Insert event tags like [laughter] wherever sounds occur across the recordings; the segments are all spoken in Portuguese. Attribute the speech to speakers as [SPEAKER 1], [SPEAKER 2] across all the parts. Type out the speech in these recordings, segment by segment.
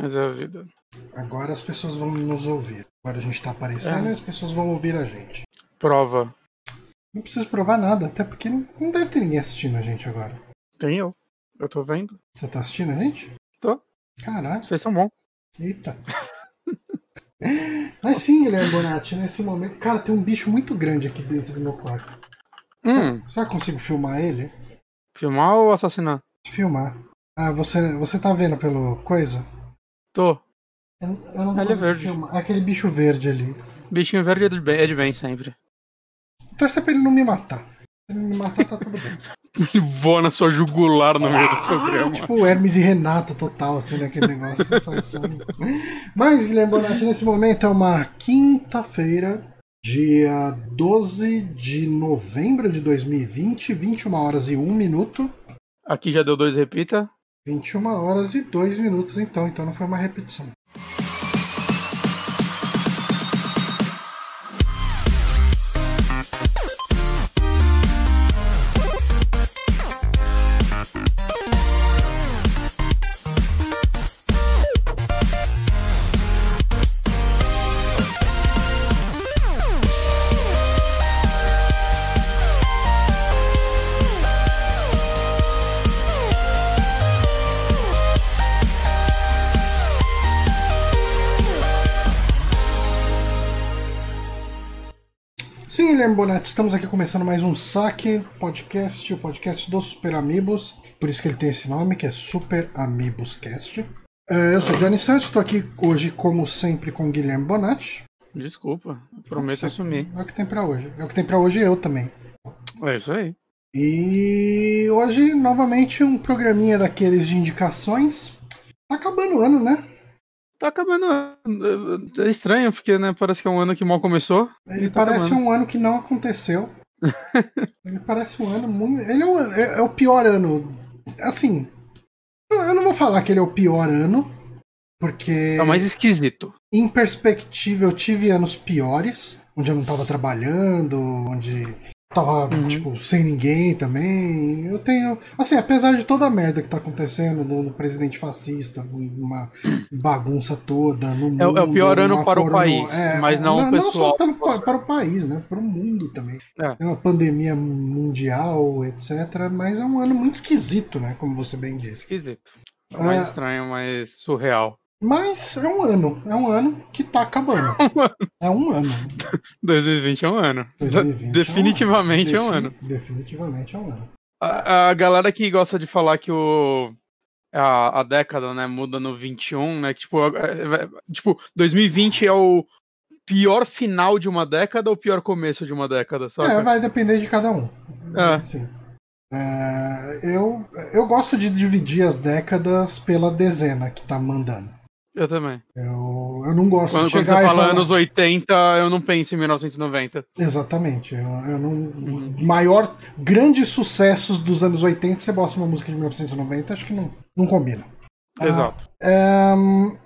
[SPEAKER 1] Mas é a vida.
[SPEAKER 2] Agora as pessoas vão nos ouvir. Agora a gente tá aparecendo
[SPEAKER 1] É.
[SPEAKER 2] e as pessoas vão ouvir a gente.
[SPEAKER 1] Prova.
[SPEAKER 2] Não preciso provar nada, até porque não deve ter ninguém assistindo a gente agora.
[SPEAKER 1] Tem eu. Eu tô vendo.
[SPEAKER 2] Você tá assistindo a gente?
[SPEAKER 1] Tô.
[SPEAKER 2] Caralho,
[SPEAKER 1] Vocês são bons.
[SPEAKER 2] eita. [laughs] Mas sim, Guilherme Bonatti, nesse momento. Cara, tem um bicho muito grande aqui dentro do meu quarto.
[SPEAKER 1] Hum,
[SPEAKER 2] Será que eu consigo filmar ele?
[SPEAKER 1] filmar ou assassinar?
[SPEAKER 2] Filmar. Ah, você, você tá vendo pelo coisa?
[SPEAKER 1] Tô.
[SPEAKER 2] Eu, eu não
[SPEAKER 1] Ele é verde.
[SPEAKER 2] filmar. É aquele bicho verde ali.
[SPEAKER 1] Bichinho verde é de bem, é de bem sempre.
[SPEAKER 2] Torcer pra ele não me matar. Se ele não me matar, tá tudo bem. [laughs]
[SPEAKER 1] Ele voa na sua jugular no meio do programa.
[SPEAKER 2] Tipo Hermes e Renata total, assim, naquele negócio. [laughs] sai sangue. Mas, Guilherme Bonatti, nesse momento é uma quinta-feira, dia 12 de novembro de 2020, 21 horas e 1 minuto.
[SPEAKER 1] Aqui já deu dois, repita.
[SPEAKER 2] 21 horas e 2 minutos, então, então não foi uma repetição. Guilherme Bonatti, estamos aqui começando mais um Saque Podcast, o podcast dos Super Amigos, por isso que ele tem esse nome, que é Super Amigos Cast. É, eu sou o Johnny Santos, estou aqui hoje, como sempre, com o Guilherme Bonatti.
[SPEAKER 1] Desculpa. Prometo assumir.
[SPEAKER 2] É o que tem pra hoje. É o que tem pra hoje eu também.
[SPEAKER 1] É isso aí.
[SPEAKER 2] E hoje, novamente, um programinha daqueles de indicações. Tá acabando o ano, né?
[SPEAKER 1] Tá acabando. É estranho, porque né, parece que é um ano que mal começou.
[SPEAKER 2] Ele
[SPEAKER 1] tá
[SPEAKER 2] parece
[SPEAKER 1] acabando.
[SPEAKER 2] um ano que não aconteceu. [laughs] Ele parece um ano muito. Ele é o, é- é o pior ano. Assim. eu- Eu não vou falar que ele é o pior ano, porque
[SPEAKER 1] É o mais esquisito.
[SPEAKER 2] em perspectiva eu tive anos piores, onde eu não tava trabalhando, onde tava,
[SPEAKER 1] Uhum.
[SPEAKER 2] tipo, sem ninguém também. Eu tenho. Assim, apesar de toda a merda que tá acontecendo no, presidente fascista, numa bagunça toda, no mundo.
[SPEAKER 1] É o- é o pior ano para o país, mas não o
[SPEAKER 2] Não só
[SPEAKER 1] pessoal.
[SPEAKER 2] pelo pa- para o país, né? Para o mundo também.
[SPEAKER 1] É.
[SPEAKER 2] É uma pandemia mundial, etc. Mas é um ano muito esquisito, né? Como você bem disse.
[SPEAKER 1] Esquisito. É o mais
[SPEAKER 2] Ah.
[SPEAKER 1] estranho, mais surreal.
[SPEAKER 2] Mas é um ano. É um ano que tá acabando. [laughs] É um ano. [laughs]
[SPEAKER 1] 2020 é um ano.
[SPEAKER 2] 2020
[SPEAKER 1] Definitivamente é um ano.
[SPEAKER 2] Definitivamente é um ano.
[SPEAKER 1] A, a galera que gosta de falar que o. A, a década, né, muda no 21, né? Que, tipo, é- é- tipo, 2020 é o pior final de uma década ou o pior começo de uma década, sabe?
[SPEAKER 2] É, vai depender de cada um.
[SPEAKER 1] É.
[SPEAKER 2] Sim. É, eu, eu gosto de dividir as décadas pela dezena que tá mandando.
[SPEAKER 1] Eu também.
[SPEAKER 2] Eu, eu não gosto
[SPEAKER 1] Quando,
[SPEAKER 2] de
[SPEAKER 1] quando
[SPEAKER 2] chegar
[SPEAKER 1] você
[SPEAKER 2] e
[SPEAKER 1] fala
[SPEAKER 2] falar...
[SPEAKER 1] anos 80, eu não penso em 1990.
[SPEAKER 2] Exatamente. Eu, eu não...
[SPEAKER 1] Uhum.
[SPEAKER 2] Maior... Grandes sucessos dos anos 80, você bota uma música de 1990, acho que não, não combina. Ah,
[SPEAKER 1] Exato.
[SPEAKER 2] é,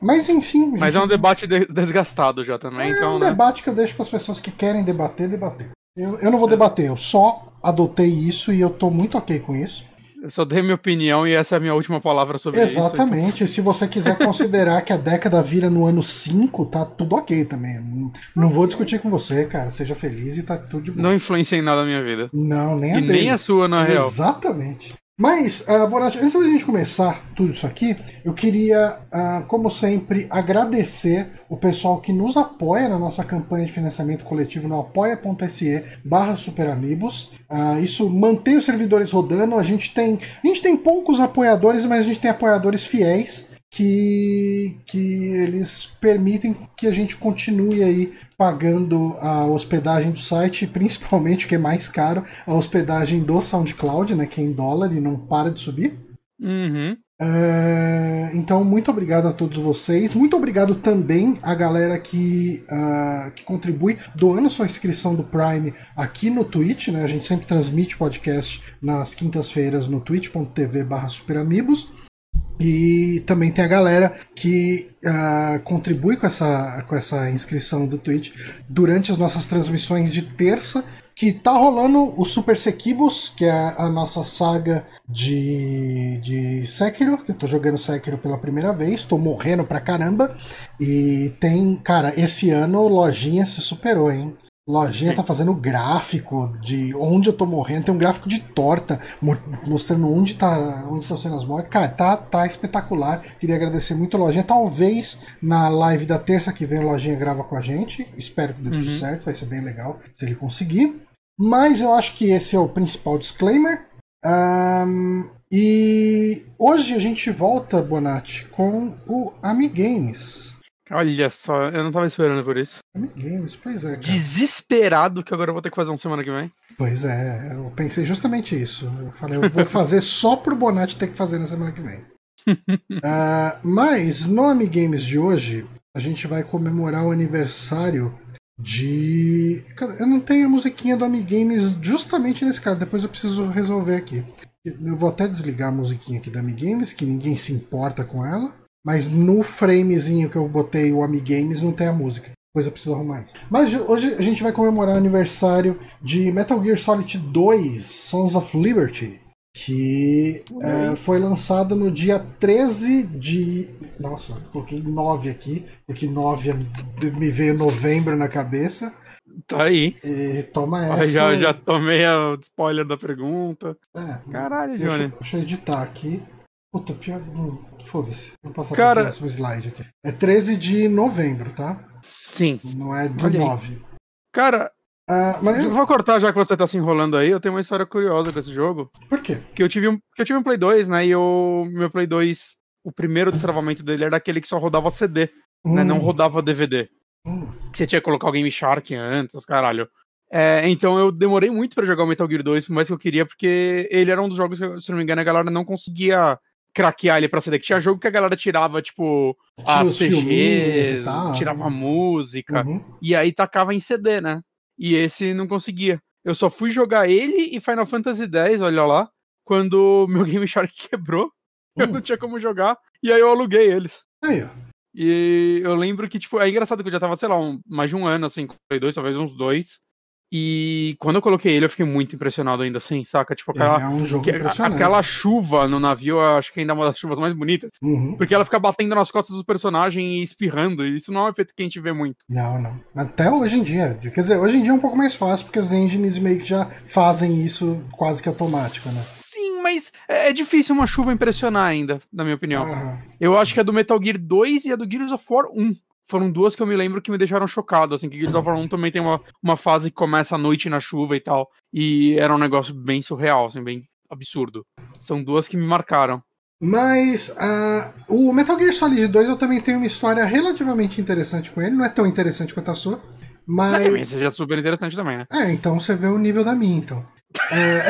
[SPEAKER 2] mas enfim...
[SPEAKER 1] Mas é
[SPEAKER 2] gente,
[SPEAKER 1] um debate de- desgastado já também,
[SPEAKER 2] É
[SPEAKER 1] então,
[SPEAKER 2] um
[SPEAKER 1] né?
[SPEAKER 2] debate que eu deixo para as pessoas que querem debater, debater. Eu, eu não vou debater, eu só adotei isso e eu tô muito ok com isso.
[SPEAKER 1] Eu só dei minha opinião e essa é a minha última palavra sobre isso.
[SPEAKER 2] Exatamente. E se você quiser considerar que a década vira no ano 5, tá tudo ok também. Não, não vou discutir com você, cara. Seja feliz e tá tudo de boa.
[SPEAKER 1] Não influencia em nada na minha vida.
[SPEAKER 2] Não, nem a
[SPEAKER 1] E
[SPEAKER 2] dele.
[SPEAKER 1] nem a sua, na real.
[SPEAKER 2] Exatamente. Mas, uh, antes da gente começar tudo isso aqui, eu queria, ah, como sempre, agradecer o pessoal que nos apoia na nossa campanha de financiamento coletivo no apoia.se barra superamigos. Ah, isso mantém os servidores rodando. A gente tem. A gente tem poucos apoiadores, mas a gente tem apoiadores fiéis que, que eles permitem que a gente continue aí pagando a hospedagem do site, [laughs] principalmente o que é mais caro, a hospedagem do SoundCloud, né, que é em dólar e não para de subir.
[SPEAKER 1] Uhum.
[SPEAKER 2] É, então, muito obrigado a todos vocês. Muito obrigado também à galera que, ah, que contribui doando sua inscrição do Prime aqui no Twitch. Né? A gente sempre transmite podcast nas quintas-feiras no twitch.tv barra superamigos. E também tem a galera que ah, contribui com essa, com essa inscrição do Twitch durante as nossas transmissões de terça que tá rolando o Super Sekibos, que é a nossa saga de, de Sekiro, que eu tô jogando Sekiro pela primeira vez, tô morrendo pra caramba. E tem, cara, esse ano Lojinha se superou, hein? Lojinha tá fazendo gráfico de onde eu tô morrendo, tem um gráfico de torta mostrando onde tá onde estão sendo as mortes. Cara, tá, tá espetacular. Queria agradecer muito a Lojinha. Talvez na live da terça que vem a Lojinha grava com a gente. Espero que dê tudo uhum. certo, vai ser bem legal se ele conseguir. Mas eu acho que esse é o principal disclaimer. Um, e hoje a gente volta, Bonatti, com o Amigames.
[SPEAKER 1] Olha só, eu não tava esperando por isso.
[SPEAKER 2] Games, pois é. Cara.
[SPEAKER 1] Desesperado que agora eu vou ter que fazer uma semana que vem.
[SPEAKER 2] Pois é, eu pensei justamente isso. Eu falei, eu vou fazer só pro Bonatti ter que fazer na semana que vem. uh, [laughs] mas no Amigames de hoje, a gente vai comemorar o aniversário de. Eu não tenho a musiquinha do Amigames justamente nesse caso, depois eu preciso resolver aqui. Eu vou até desligar a musiquinha aqui da Amigames, que ninguém se importa com ela. Mas no framezinho que eu botei o Amigames não tem a música. Depois eu preciso arrumar isso. Mas hoje a gente vai comemorar o aniversário de Metal Gear Solid 2 Sons of Liberty. Que é, foi lançado no dia 13 de. Nossa, coloquei 9 aqui, porque 9 é, me veio novembro na cabeça.
[SPEAKER 1] Tá aí.
[SPEAKER 2] E toma essa.
[SPEAKER 1] Já, já tomei o spoiler da pergunta. É, Caralho, Johnny.
[SPEAKER 2] Deixa, deixa eu editar aqui. Puta, pior. Hum, Foda-se. Vou passar
[SPEAKER 1] Cara...
[SPEAKER 2] pro próximo slide aqui. É 13 de novembro, tá?
[SPEAKER 1] Sim.
[SPEAKER 2] Não é do Olha 9. Aí.
[SPEAKER 1] Cara, Uh, mas eu vou cortar já que você tá se enrolando aí. Eu tenho uma história curiosa com esse jogo.
[SPEAKER 2] Por quê?
[SPEAKER 1] Que eu tive um, que eu tive um Play 2, né? E o meu Play 2, o primeiro destravamento dele era aquele que só rodava CD, hum. né? Não hum. rodava DVD. Hum. Você tinha que colocar o Game Shark antes, os caralho. É, então eu demorei muito para jogar o Metal Gear 2, por mais que eu queria, porque ele era um dos jogos que, se não me engano, a galera não conseguia craquear ele pra CD. Que tinha jogo que a galera tirava, tipo, a CG, tirava música, uhum. e aí tacava em CD, né? E esse não conseguia. Eu só fui jogar ele e Final Fantasy X, olha lá, quando [laughs] meu Game Shark quebrou. [laughs] Eu não tinha como jogar, e aí eu aluguei eles.
[SPEAKER 2] Aí, ó.
[SPEAKER 1] E eu lembro que, tipo, é engraçado que eu já tava, sei lá, um, mais de um ano, assim, com Play 2, talvez uns dois. E quando eu coloquei ele, eu fiquei muito impressionado ainda assim, saca? Tipo, aquela,
[SPEAKER 2] é um jogo que,
[SPEAKER 1] aquela chuva no navio, acho que ainda é uma das chuvas mais bonitas.
[SPEAKER 2] Uhum.
[SPEAKER 1] Porque ela fica batendo nas costas do personagem e espirrando. E isso não é um efeito que a gente vê muito.
[SPEAKER 2] Não, não. Até hoje em dia. Quer dizer, hoje em dia é um pouco mais fácil, porque as engines meio que já fazem isso quase que automático, né?
[SPEAKER 1] Sim, mas é, é difícil uma chuva impressionar ainda, na minha opinião. Eu acho que é do Metal Gear 2 e a do Gears of War 1 foram duas que eu me lembro que me deixaram chocado, assim, que Gears of War 1 também tem uma, uma fase que começa à noite na chuva e tal, e era um negócio bem surreal, assim, bem absurdo. São duas que me marcaram.
[SPEAKER 2] Mas uh, o Metal Gear Solid 2 eu também tenho uma história relativamente interessante com ele, não é tão interessante quanto a sua, mas...
[SPEAKER 1] Também seja super interessante também, né?
[SPEAKER 2] É, então você vê o nível da minha, então. é...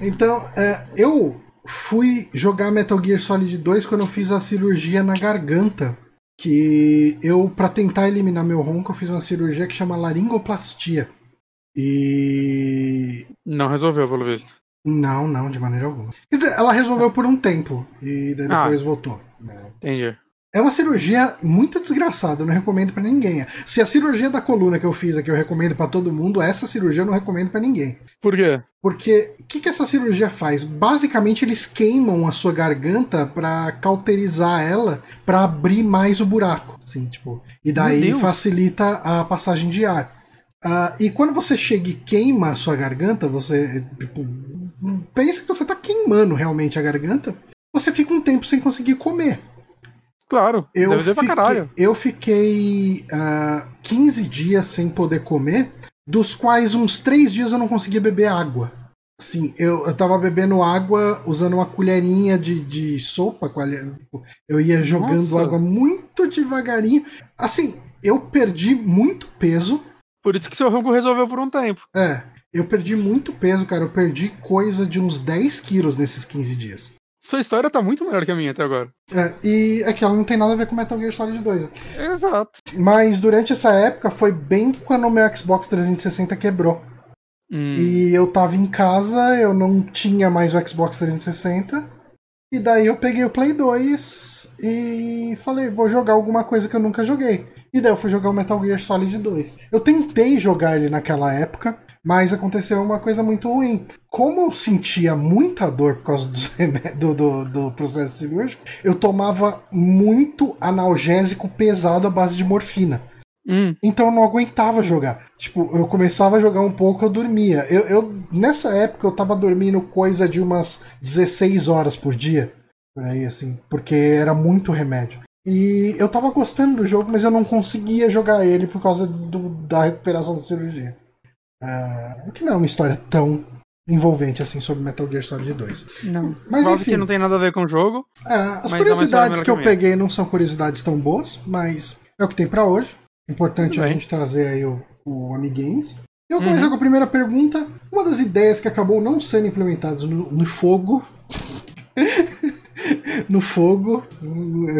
[SPEAKER 2] [laughs] então, é, eu fui jogar Metal Gear Solid 2 quando eu fiz a cirurgia na garganta que eu, para tentar eliminar meu ronco, eu fiz uma cirurgia que chama laringoplastia. E.
[SPEAKER 1] Não resolveu, pelo visto.
[SPEAKER 2] Não, não, de maneira alguma. Quer dizer, ela resolveu por um tempo e depois ah, voltou.
[SPEAKER 1] Né? Entendi.
[SPEAKER 2] É uma cirurgia muito desgraçada, eu não recomendo para ninguém. Se a cirurgia da coluna que eu fiz aqui eu recomendo para todo mundo, essa cirurgia eu não recomendo para ninguém.
[SPEAKER 1] Por quê?
[SPEAKER 2] Porque o que, que essa cirurgia faz? Basicamente eles queimam a sua garganta para cauterizar ela, para abrir mais o buraco, assim, tipo. E daí facilita a passagem de ar. Uh, e quando você chega e queima a sua garganta, você tipo, pensa que você tá queimando realmente a garganta, você fica um tempo sem conseguir comer.
[SPEAKER 1] Claro,
[SPEAKER 2] eu fiquei, pra caralho. Eu fiquei uh, ah, 15 dias sem poder comer, dos quais uns 3 dias eu não conseguia beber água. Assim, eu, eu tava bebendo água usando uma colherinha de, de sopa. Eu ia jogando Nossa. água muito devagarinho. Assim, eu perdi muito peso.
[SPEAKER 1] Por isso que seu rango resolveu por um tempo.
[SPEAKER 2] É, eu perdi muito peso, cara. Eu perdi coisa de uns 10 quilos nesses 15 dias.
[SPEAKER 1] Sua história tá muito melhor que a minha até agora.
[SPEAKER 2] É, e é que ela não tem nada a ver com Metal Gear Solid 2. Né?
[SPEAKER 1] Exato.
[SPEAKER 2] Mas durante essa época foi bem quando o meu Xbox 360 quebrou. Hum. E eu tava em casa, eu não tinha mais o Xbox 360. E daí eu peguei o Play 2 e falei, vou jogar alguma coisa que eu nunca joguei. E daí eu fui jogar o Metal Gear Solid 2. Eu tentei jogar ele naquela época, mas aconteceu uma coisa muito ruim. Como eu sentia muita dor por causa [laughs] do, do, do processo cirúrgico, eu tomava muito analgésico pesado à base de morfina.
[SPEAKER 1] Hum.
[SPEAKER 2] Então eu não aguentava jogar. Tipo, eu começava a jogar um pouco, eu dormia. Eu, eu, nessa época eu tava dormindo coisa de umas 16 horas por dia. Por aí, assim. Porque era muito remédio. E eu tava gostando do jogo, mas eu não conseguia jogar ele por causa do, da recuperação da cirurgia. Uh, o que não é uma história tão envolvente assim sobre Metal Gear Solid 2.
[SPEAKER 1] Não. Mas Prova enfim. que não tem nada a ver com o jogo.
[SPEAKER 2] É, as curiosidades que eu peguei não são curiosidades tão boas, mas é o que tem para hoje. Importante a gente trazer aí o, o Amiguinhos. Eu vou começar uhum. com a primeira pergunta. Uma das ideias que acabou não sendo implementadas no, no fogo. [laughs] no fogo.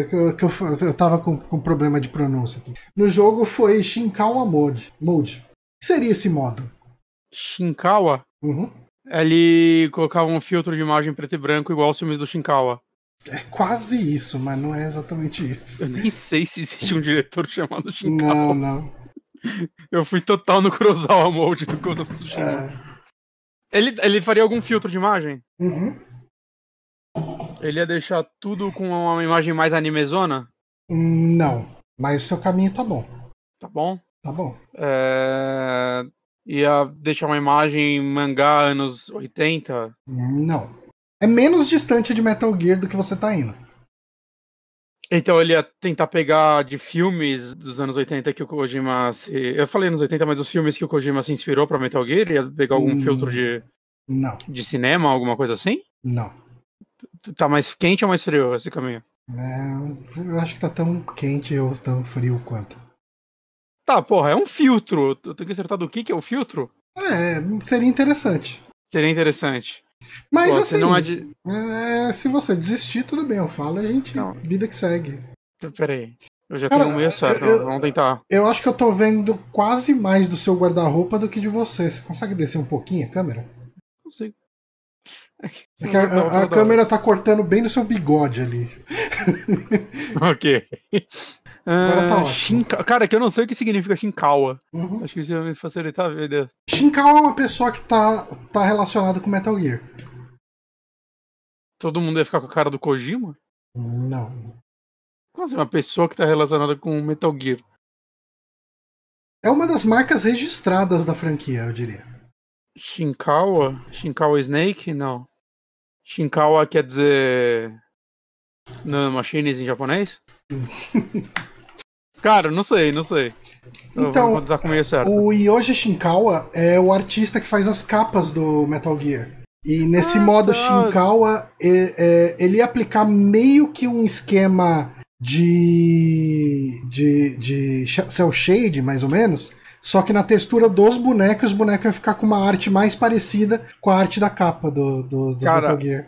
[SPEAKER 2] Que eu, que eu, eu tava com, com problema de pronúncia aqui. No jogo foi Shinkawa Mode. Mode. Que seria esse modo?
[SPEAKER 1] Shinkawa?
[SPEAKER 2] Uhum.
[SPEAKER 1] Ele colocava um filtro de imagem preto e branco igual aos filmes do Shinkawa.
[SPEAKER 2] É quase isso, mas não é exatamente isso.
[SPEAKER 1] Eu nem sei se existe um diretor chamado Shinkawa.
[SPEAKER 2] Não, não.
[SPEAKER 1] Eu fui total no Kurosawa Mode do Ghost of Tsushima. É. Ele, ele faria algum filtro de imagem?
[SPEAKER 2] Uhum.
[SPEAKER 1] Ele ia deixar tudo com uma imagem mais animezona?
[SPEAKER 2] Não, mas o seu caminho tá bom.
[SPEAKER 1] Tá bom?
[SPEAKER 2] Tá bom.
[SPEAKER 1] É... Ia deixar uma imagem mangá anos 80?
[SPEAKER 2] Não. É menos distante de Metal Gear do que você tá indo.
[SPEAKER 1] Então ele ia tentar pegar de filmes dos anos 80 que o Kojima se. Eu falei anos 80, mas os filmes que o Kojima se inspirou pra Metal Gear, ia pegar algum hum, filtro de.
[SPEAKER 2] Não.
[SPEAKER 1] De cinema, alguma coisa assim?
[SPEAKER 2] Não.
[SPEAKER 1] Tá mais quente ou mais frio esse caminho?
[SPEAKER 2] É, eu acho que tá tão quente ou tão frio quanto.
[SPEAKER 1] Tá, porra, é um filtro. Eu tenho que acertar do que que é o filtro?
[SPEAKER 2] É, seria interessante.
[SPEAKER 1] Seria interessante.
[SPEAKER 2] Mas Pô, assim, não adi... é, se você desistir, tudo bem, eu falo, a gente. Não. Vida que segue.
[SPEAKER 1] Então, Peraí. Eu já Cara, tenho um certo, eu, vamos tentar.
[SPEAKER 2] Eu acho que eu tô vendo quase mais do seu guarda-roupa do que de você. Você consegue descer um pouquinho a câmera?
[SPEAKER 1] Consigo.
[SPEAKER 2] É que a, a, a câmera tá cortando bem no seu bigode ali. [laughs]
[SPEAKER 1] ok.
[SPEAKER 2] Agora tá ah.
[SPEAKER 1] Cara, que eu não sei o que significa Shinkawa. Uhum. Acho que isso vai me facilitar a vida.
[SPEAKER 2] Shinkawa é uma pessoa que tá, tá relacionada com Metal Gear.
[SPEAKER 1] Todo mundo ia ficar com a cara do Kojima?
[SPEAKER 2] Não.
[SPEAKER 1] Como assim, uma pessoa que tá relacionada com Metal Gear?
[SPEAKER 2] É uma das marcas registradas da franquia, eu diria.
[SPEAKER 1] Shinkawa? Shinkawa Snake? Não. Shinkawa quer dizer. Machines em japonês? [laughs] Cara, não sei, não sei.
[SPEAKER 2] Então, o Yoji Shinkawa é o artista que faz as capas do Metal Gear. E nesse ah, modo tá. Shinkawa, é, é, ele ia aplicar meio que um esquema de, de, de cel shade, mais ou menos. Só que na textura dos bonecos, os bonecos iam ficar com uma arte mais parecida com a arte da capa do, do, do Metal Gear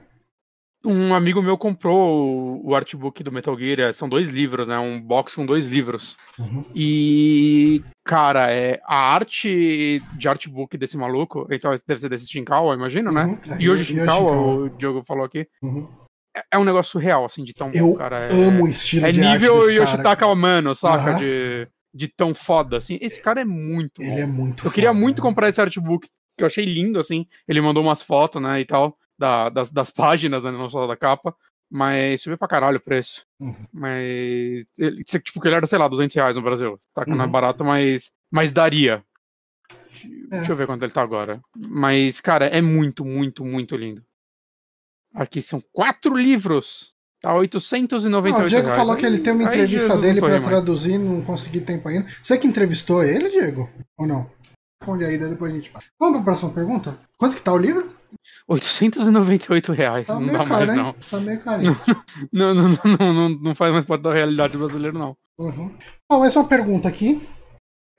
[SPEAKER 1] um amigo meu comprou o, artbook do Metal Gear, é, são dois livros, né? Um box com dois livros.
[SPEAKER 2] Uhum.
[SPEAKER 1] E, cara, é, a arte de artbook desse maluco, então deve ser desse Shinkawa, imagino, né? uhum. né? E hoje Shinkawa, o Diogo falou aqui.
[SPEAKER 2] Uhum.
[SPEAKER 1] É, é um negócio real, assim, de tão
[SPEAKER 2] Eu
[SPEAKER 1] bom, cara.
[SPEAKER 2] É, amo o estilo
[SPEAKER 1] é
[SPEAKER 2] de
[SPEAKER 1] nível
[SPEAKER 2] arte
[SPEAKER 1] Yoshitaka Amano, saca? De, de tão foda, assim. Esse cara é muito
[SPEAKER 2] Ele é muito
[SPEAKER 1] Eu
[SPEAKER 2] foda,
[SPEAKER 1] queria muito né? comprar esse artbook, que eu achei lindo, assim. Ele mandou umas fotos, né, e tal da, das, das páginas, né, não só da capa. Mas subiu pra caralho o preço.
[SPEAKER 2] Uhum.
[SPEAKER 1] Mas. Ele, tipo, que ele era, sei lá, 200 reais no Brasil. Tá uhum. não é barato, mas. Mas daria. É. Deixa eu ver quanto ele tá agora. Mas, cara, é muito, muito, muito lindo. Aqui são quatro livros. Tá 898 não,
[SPEAKER 2] O Diego
[SPEAKER 1] reais.
[SPEAKER 2] falou que ele tem uma entrevista dele para traduzir, não consegui tempo ainda. Você que entrevistou ele, Diego? Ou não? Responde aí, depois a gente fala. Vamos pra próxima pergunta? Quanto que tá o livro?
[SPEAKER 1] 898 reais.
[SPEAKER 2] Tá
[SPEAKER 1] não dá
[SPEAKER 2] caro,
[SPEAKER 1] mais,
[SPEAKER 2] hein?
[SPEAKER 1] não.
[SPEAKER 2] Tá meio carinho. [laughs]
[SPEAKER 1] Não, não, não, não, não, não faz mais parte da realidade brasileira, não.
[SPEAKER 2] Uhum. Bom, mais uma pergunta aqui.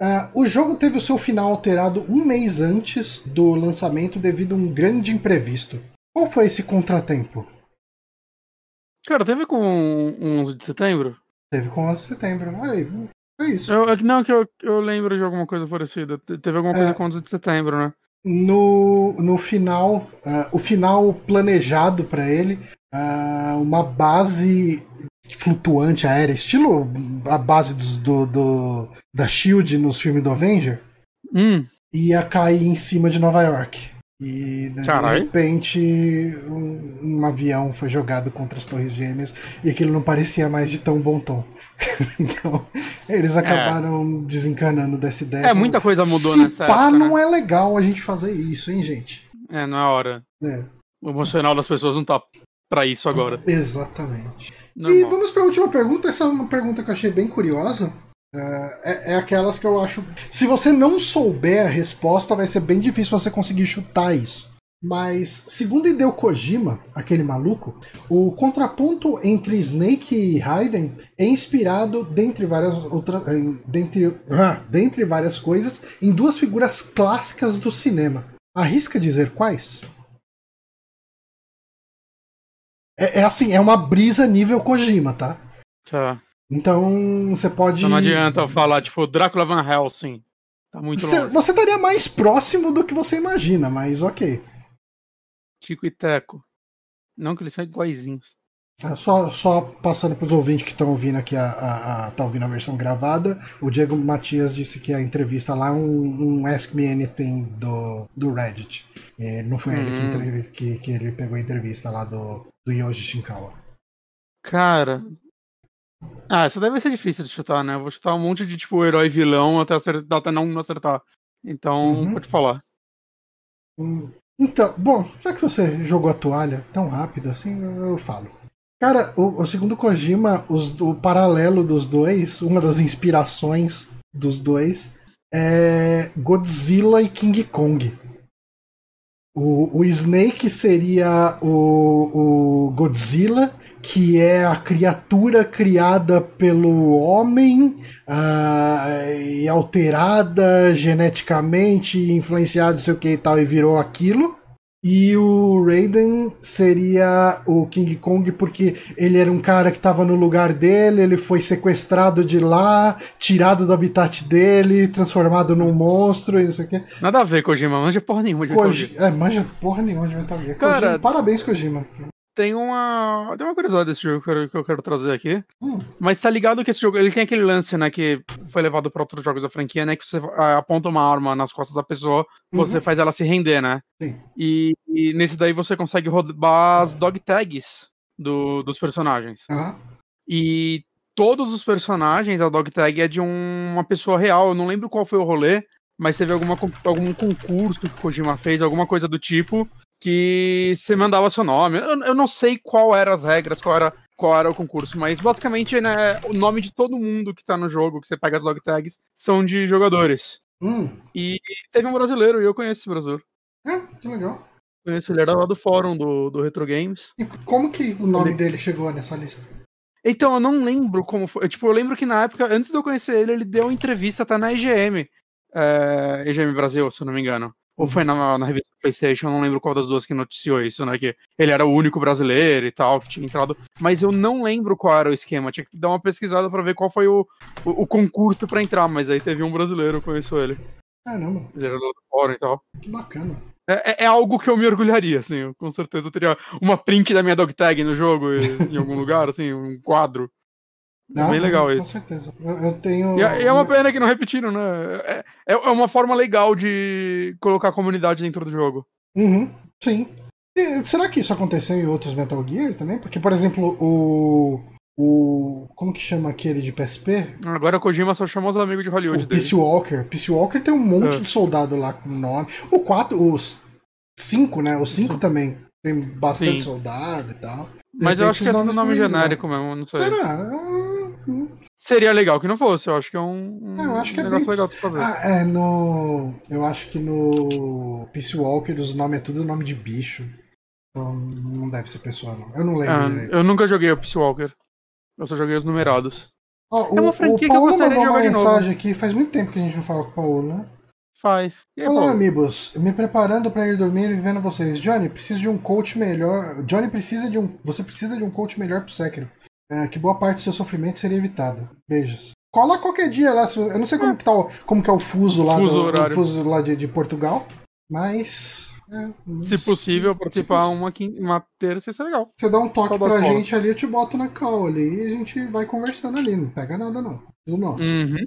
[SPEAKER 2] Uh, o jogo teve o seu final alterado um mês antes do lançamento devido a um grande imprevisto. Qual foi esse contratempo?
[SPEAKER 1] Cara, teve com 11 de setembro?
[SPEAKER 2] Teve com 11 de setembro. Aí, é isso.
[SPEAKER 1] Eu, não, que eu, eu lembro de alguma coisa parecida. Teve alguma coisa é... com 11 de setembro, né?
[SPEAKER 2] No, no final, uh, o final planejado para ele uh, uma base flutuante aérea, estilo a base dos, do, do, da Shield nos filmes do Avenger,
[SPEAKER 1] Hum,
[SPEAKER 2] ia cair em cima de Nova York. E de, de
[SPEAKER 1] Caralho.
[SPEAKER 2] repente um, um avião foi jogado contra as Torres Gêmeas e aquilo não parecia mais de tão bom tom. [laughs] então, eles acabaram desencanando dessa ideia.
[SPEAKER 1] é, muita coisa mudou
[SPEAKER 2] Se
[SPEAKER 1] nessa
[SPEAKER 2] pá,
[SPEAKER 1] época, né?
[SPEAKER 2] não é legal a gente fazer isso, hein, gente?
[SPEAKER 1] É, não é hora.
[SPEAKER 2] É,
[SPEAKER 1] O emocional das pessoas não tá pra isso agora.
[SPEAKER 2] exatamente. E
[SPEAKER 1] Normal.
[SPEAKER 2] vamos para a última pergunta. Essa é uma pergunta que eu achei bem curiosa. É, é- é aquelas que eu acho. Se você não souber a resposta, vai ser bem difícil você conseguir chutar isso. Mas, segundo Hideo Kojima, aquele maluco, o contraponto entre Snake e Raiden é inspirado, dentre várias, outra, dentre, ah, dentre várias coisas, em duas figuras clássicas do cinema. Arrisca dizer quais? É, é assim, é uma brisa nível Kojima, tá?
[SPEAKER 1] Tá.
[SPEAKER 2] Então você pode.
[SPEAKER 1] Então não adianta eu falar, tipo, Drácula Van Helsing. Tá muito
[SPEAKER 2] Você,
[SPEAKER 1] longe.
[SPEAKER 2] você estaria mais próximo do que você imagina, mas ok.
[SPEAKER 1] Tico e Teco. Não que eles são iguaizinhos.
[SPEAKER 2] Ah, Só, só passando para os ouvintes que estão ouvindo aqui a, a, a- tá ouvindo a versão gravada, o Diego Matias disse que a entrevista lá é um, um Ask Me Anything do, do Reddit. É, não foi ele que,
[SPEAKER 1] Hum.
[SPEAKER 2] entre- que, que ele pegou a entrevista lá do, do Yoji Shinkawa.
[SPEAKER 1] Cara. Ah, essa deve ser difícil de chutar, né? Eu vou chutar um monte de, tipo, herói vilão até, acertar, até não acertar. Então,
[SPEAKER 2] Uhum.
[SPEAKER 1] pode falar.
[SPEAKER 2] Hum, Então, bom, já que você jogou a toalha tão rápido assim, eu, eu falo. Cara, o, o segundo Kojima, os- o paralelo dos dois, uma das inspirações dos dois é Godzilla e King Kong. O, o Snake seria o, o Godzilla, que é a criatura criada pelo homem ah, e alterada geneticamente, influenciada, sei o que e tal, e virou aquilo. E o Raiden seria o King Kong porque ele era um cara que estava no lugar dele, ele foi sequestrado de lá, tirado do habitat dele, transformado num monstro e não sei o que.
[SPEAKER 1] Nada a ver, Kojima. Manja porra nenhuma de Metal Gear.
[SPEAKER 2] Koji... É, manja porra nenhuma de Metal Gear.
[SPEAKER 1] Cara-
[SPEAKER 2] Kojima, parabéns, Kojima.
[SPEAKER 1] Tem uma. Tem uma curiosidade desse jogo que eu, quero- que eu quero trazer aqui.
[SPEAKER 2] Hum.
[SPEAKER 1] Mas tá ligado que esse jogo. Ele tem aquele lance, né? Que foi levado pra outros jogos da franquia, né? Que você aponta uma arma nas costas da pessoa, você
[SPEAKER 2] Uhum.
[SPEAKER 1] faz ela se render, né?
[SPEAKER 2] Sim.
[SPEAKER 1] E, e nesse daí você consegue roubar as dog tags do, dos personagens.
[SPEAKER 2] Aham.
[SPEAKER 1] E todos os personagens, a dog tag é de um- uma pessoa real. Eu não lembro qual foi o rolê, mas teve alguma, algum concurso que o Kojima fez, alguma coisa do tipo, que você mandava seu nome. Eu, eu não sei qual eram as regras, qual era, qual era o concurso, mas basicamente, né, o nome de todo mundo que tá no jogo, que você pega as dog tags, são de jogadores.
[SPEAKER 2] Hum.
[SPEAKER 1] E teve um brasileiro, e eu conheço esse brasileiro.
[SPEAKER 2] É, que legal.
[SPEAKER 1] Conheço, ele era lá do fórum do, do Retro Games.
[SPEAKER 2] E como que o nome
[SPEAKER 1] Ele-
[SPEAKER 2] dele chegou nessa lista?
[SPEAKER 1] Então, eu não lembro como foi. Tipo, eu lembro que na época, antes de eu conhecer ele, ele deu entrevista até na EGM. é, EGM Brasil, se eu não me engano. Ou foi na, na revista PlayStation, eu não lembro qual das duas que noticiou isso, né? Que ele era o único brasileiro e tal, que tinha entrado. Mas eu não lembro qual era o esquema. Tinha que dar uma pesquisada pra ver qual foi o, o, o concurso pra entrar. Mas aí teve um brasileiro, eu conheço ele.
[SPEAKER 2] Caramba,
[SPEAKER 1] Ele era do fórum e tal.
[SPEAKER 2] que bacana.
[SPEAKER 1] É, é- é algo que eu me orgulharia, assim. Eu, com certeza teria uma print da minha dog tag no jogo, em algum [laughs] lugar, assim, um quadro. É
[SPEAKER 2] Ah,
[SPEAKER 1] bem legal
[SPEAKER 2] com
[SPEAKER 1] isso.
[SPEAKER 2] certeza. Eu, eu tenho.
[SPEAKER 1] E é, é uma pena que não repetiram, né? É, é, é uma forma legal de colocar a comunidade dentro do jogo.
[SPEAKER 2] Uhum, sim. E será que isso aconteceu em outros Metal Gear também? Porque, por exemplo, o. O. Como que chama aquele de PSP?
[SPEAKER 1] Agora a Kojima só chamou os amigos de Hollywood
[SPEAKER 2] O
[SPEAKER 1] dele.
[SPEAKER 2] Peace Walker. Peace Walker tem um monte
[SPEAKER 1] É.
[SPEAKER 2] de soldado lá com nome. O 4, os 5, né? O 5 também tem bastante
[SPEAKER 1] Sim.
[SPEAKER 2] soldado e tal. De
[SPEAKER 1] Mas eu acho que é tudo nome genérico mesmo, não sei.
[SPEAKER 2] Será?
[SPEAKER 1] Seria legal que não fosse, eu acho que é um, um
[SPEAKER 2] Eu acho que é
[SPEAKER 1] negócio
[SPEAKER 2] bem-
[SPEAKER 1] legal de fazer.
[SPEAKER 2] Ah, é, no. Eu acho que no Peace Walker os nomes é tudo nome de bicho. Então não deve ser pessoa, não. Eu não lembro
[SPEAKER 1] Ah,
[SPEAKER 2] direito.
[SPEAKER 1] eu nunca joguei o Peace Walker. Eu só joguei os numerados.
[SPEAKER 2] Ó,
[SPEAKER 1] é uma
[SPEAKER 2] o, o Paulo mandou uma mensagem aqui. Faz muito tempo que a gente não fala com o Paulo, né?
[SPEAKER 1] Faz. E aí,
[SPEAKER 2] Olá,
[SPEAKER 1] pô,
[SPEAKER 2] amigos. Me preparando pra ir dormir e vendo vocês. Johnny, preciso de um coach melhor. Johnny precisa de um. Você precisa de um coach melhor pro Sekiro. É, que boa parte do seu sofrimento seria evitado. Beijos. Cola qualquer dia lá. Eu não sei como que, tá o, como que é o fuso lá
[SPEAKER 1] Fuso
[SPEAKER 2] do fuso lá de, de Portugal. Mas. É,
[SPEAKER 1] Se possível, participar uma, uma terça, isso é legal.
[SPEAKER 2] Você dá um toque
[SPEAKER 1] Só
[SPEAKER 2] pra
[SPEAKER 1] cola.
[SPEAKER 2] gente ali, eu te boto na call ali e a gente vai conversando ali. Não pega nada, não. Tudo nosso.
[SPEAKER 1] Uhum.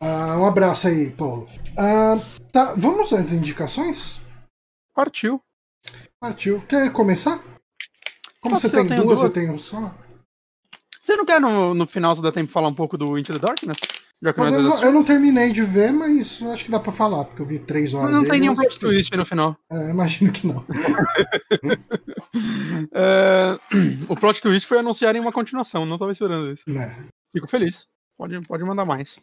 [SPEAKER 2] Ah, um abraço aí, Paulo. Ah, tá, vamos às indicações?
[SPEAKER 1] Partiu.
[SPEAKER 2] Partiu. Quer começar? Como você tem duas,
[SPEAKER 1] duas.
[SPEAKER 2] eu tenho só.
[SPEAKER 1] Você não quer no, no final, se dá tempo, falar um pouco do Into the Darkness? Já que
[SPEAKER 2] Mas eu, não, eu não terminei de ver, mas acho que dá pra falar, porque eu vi três horas.
[SPEAKER 1] Mas não
[SPEAKER 2] dele,
[SPEAKER 1] tem nenhum plot twist no final.
[SPEAKER 2] É, imagino que não. [laughs]
[SPEAKER 1] É, [clears throat] o plot twist foi anunciarem uma continuação, não tava esperando isso.
[SPEAKER 2] Né.
[SPEAKER 1] Fico feliz. Pode, pode mandar mais.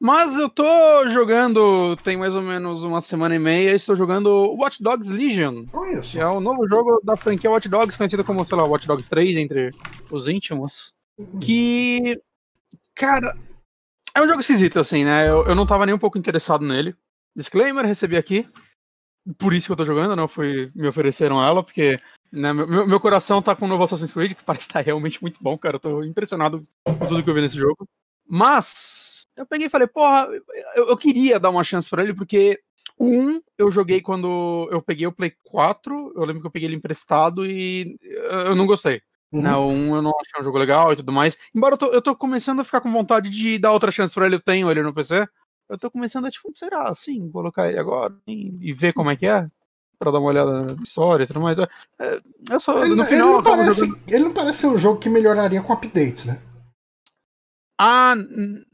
[SPEAKER 1] Mas eu tô jogando, tem mais ou menos uma semana e meia, estou jogando Watch Dogs Legion,
[SPEAKER 2] Olha
[SPEAKER 1] que é o novo jogo da franquia Watch Dogs, conhecida como, sei lá, Watch Dogs 3 entre os íntimos. Que, cara, é um jogo esquisito, assim, né? Eu, eu não tava nem um pouco interessado nele. Disclaimer, recebi aqui. Por isso que eu tô jogando, não foi me ofereceram ela, porque né, meu, meu- coração tá com o novo Assassin's Creed, que [laughs] parece estar realmente muito bom, cara. Eu tô impressionado com tudo que eu vi nesse jogo. Mas eu peguei e falei, porra, eu, eu queria dar uma chance pra ele, porque 1 eu joguei quando eu peguei o Play 4, eu lembro que eu peguei ele emprestado e eu eu não gostei.
[SPEAKER 2] Uhum.
[SPEAKER 1] Né, o 1 eu não achei um jogo legal e tudo mais. Embora eu tô, eu tô começando a ficar com vontade de dar outra chance pra ele, eu tenho ele no PC. Eu tô começando a, tipo, será assim, colocar ele agora hein, e ver como é que é? Pra dar uma olhada na história e tudo mais. É, eu só,
[SPEAKER 2] Ele,
[SPEAKER 1] no
[SPEAKER 2] ele
[SPEAKER 1] final, eu
[SPEAKER 2] não parece,
[SPEAKER 1] jogando-
[SPEAKER 2] ele não parece ser um jogo que melhoraria com updates, né?
[SPEAKER 1] Ah,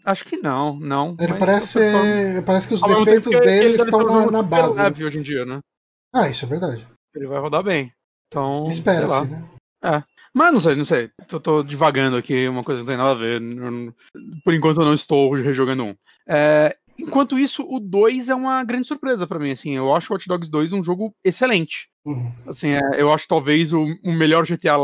[SPEAKER 1] acho que não, não.
[SPEAKER 2] Ele parece, parece que os defeitos
[SPEAKER 1] ele
[SPEAKER 2] dele estão na, na base. né?
[SPEAKER 1] hoje em dia, né?
[SPEAKER 2] Ah, isso é verdade.
[SPEAKER 1] Ele vai rodar bem. Então.
[SPEAKER 2] Espera-se, né?
[SPEAKER 1] Mas não sei, não sei. Tô, tô divagando aqui, uma coisa que não tem nada a ver. Por enquanto eu não estou rejogando um. É, enquanto isso, o 2 é uma grande surpresa pra mim. Assim, eu acho o Watch Dogs 2 um jogo excelente.
[SPEAKER 2] Uhum.
[SPEAKER 1] Assim, é, eu acho talvez o, o melhor GTA,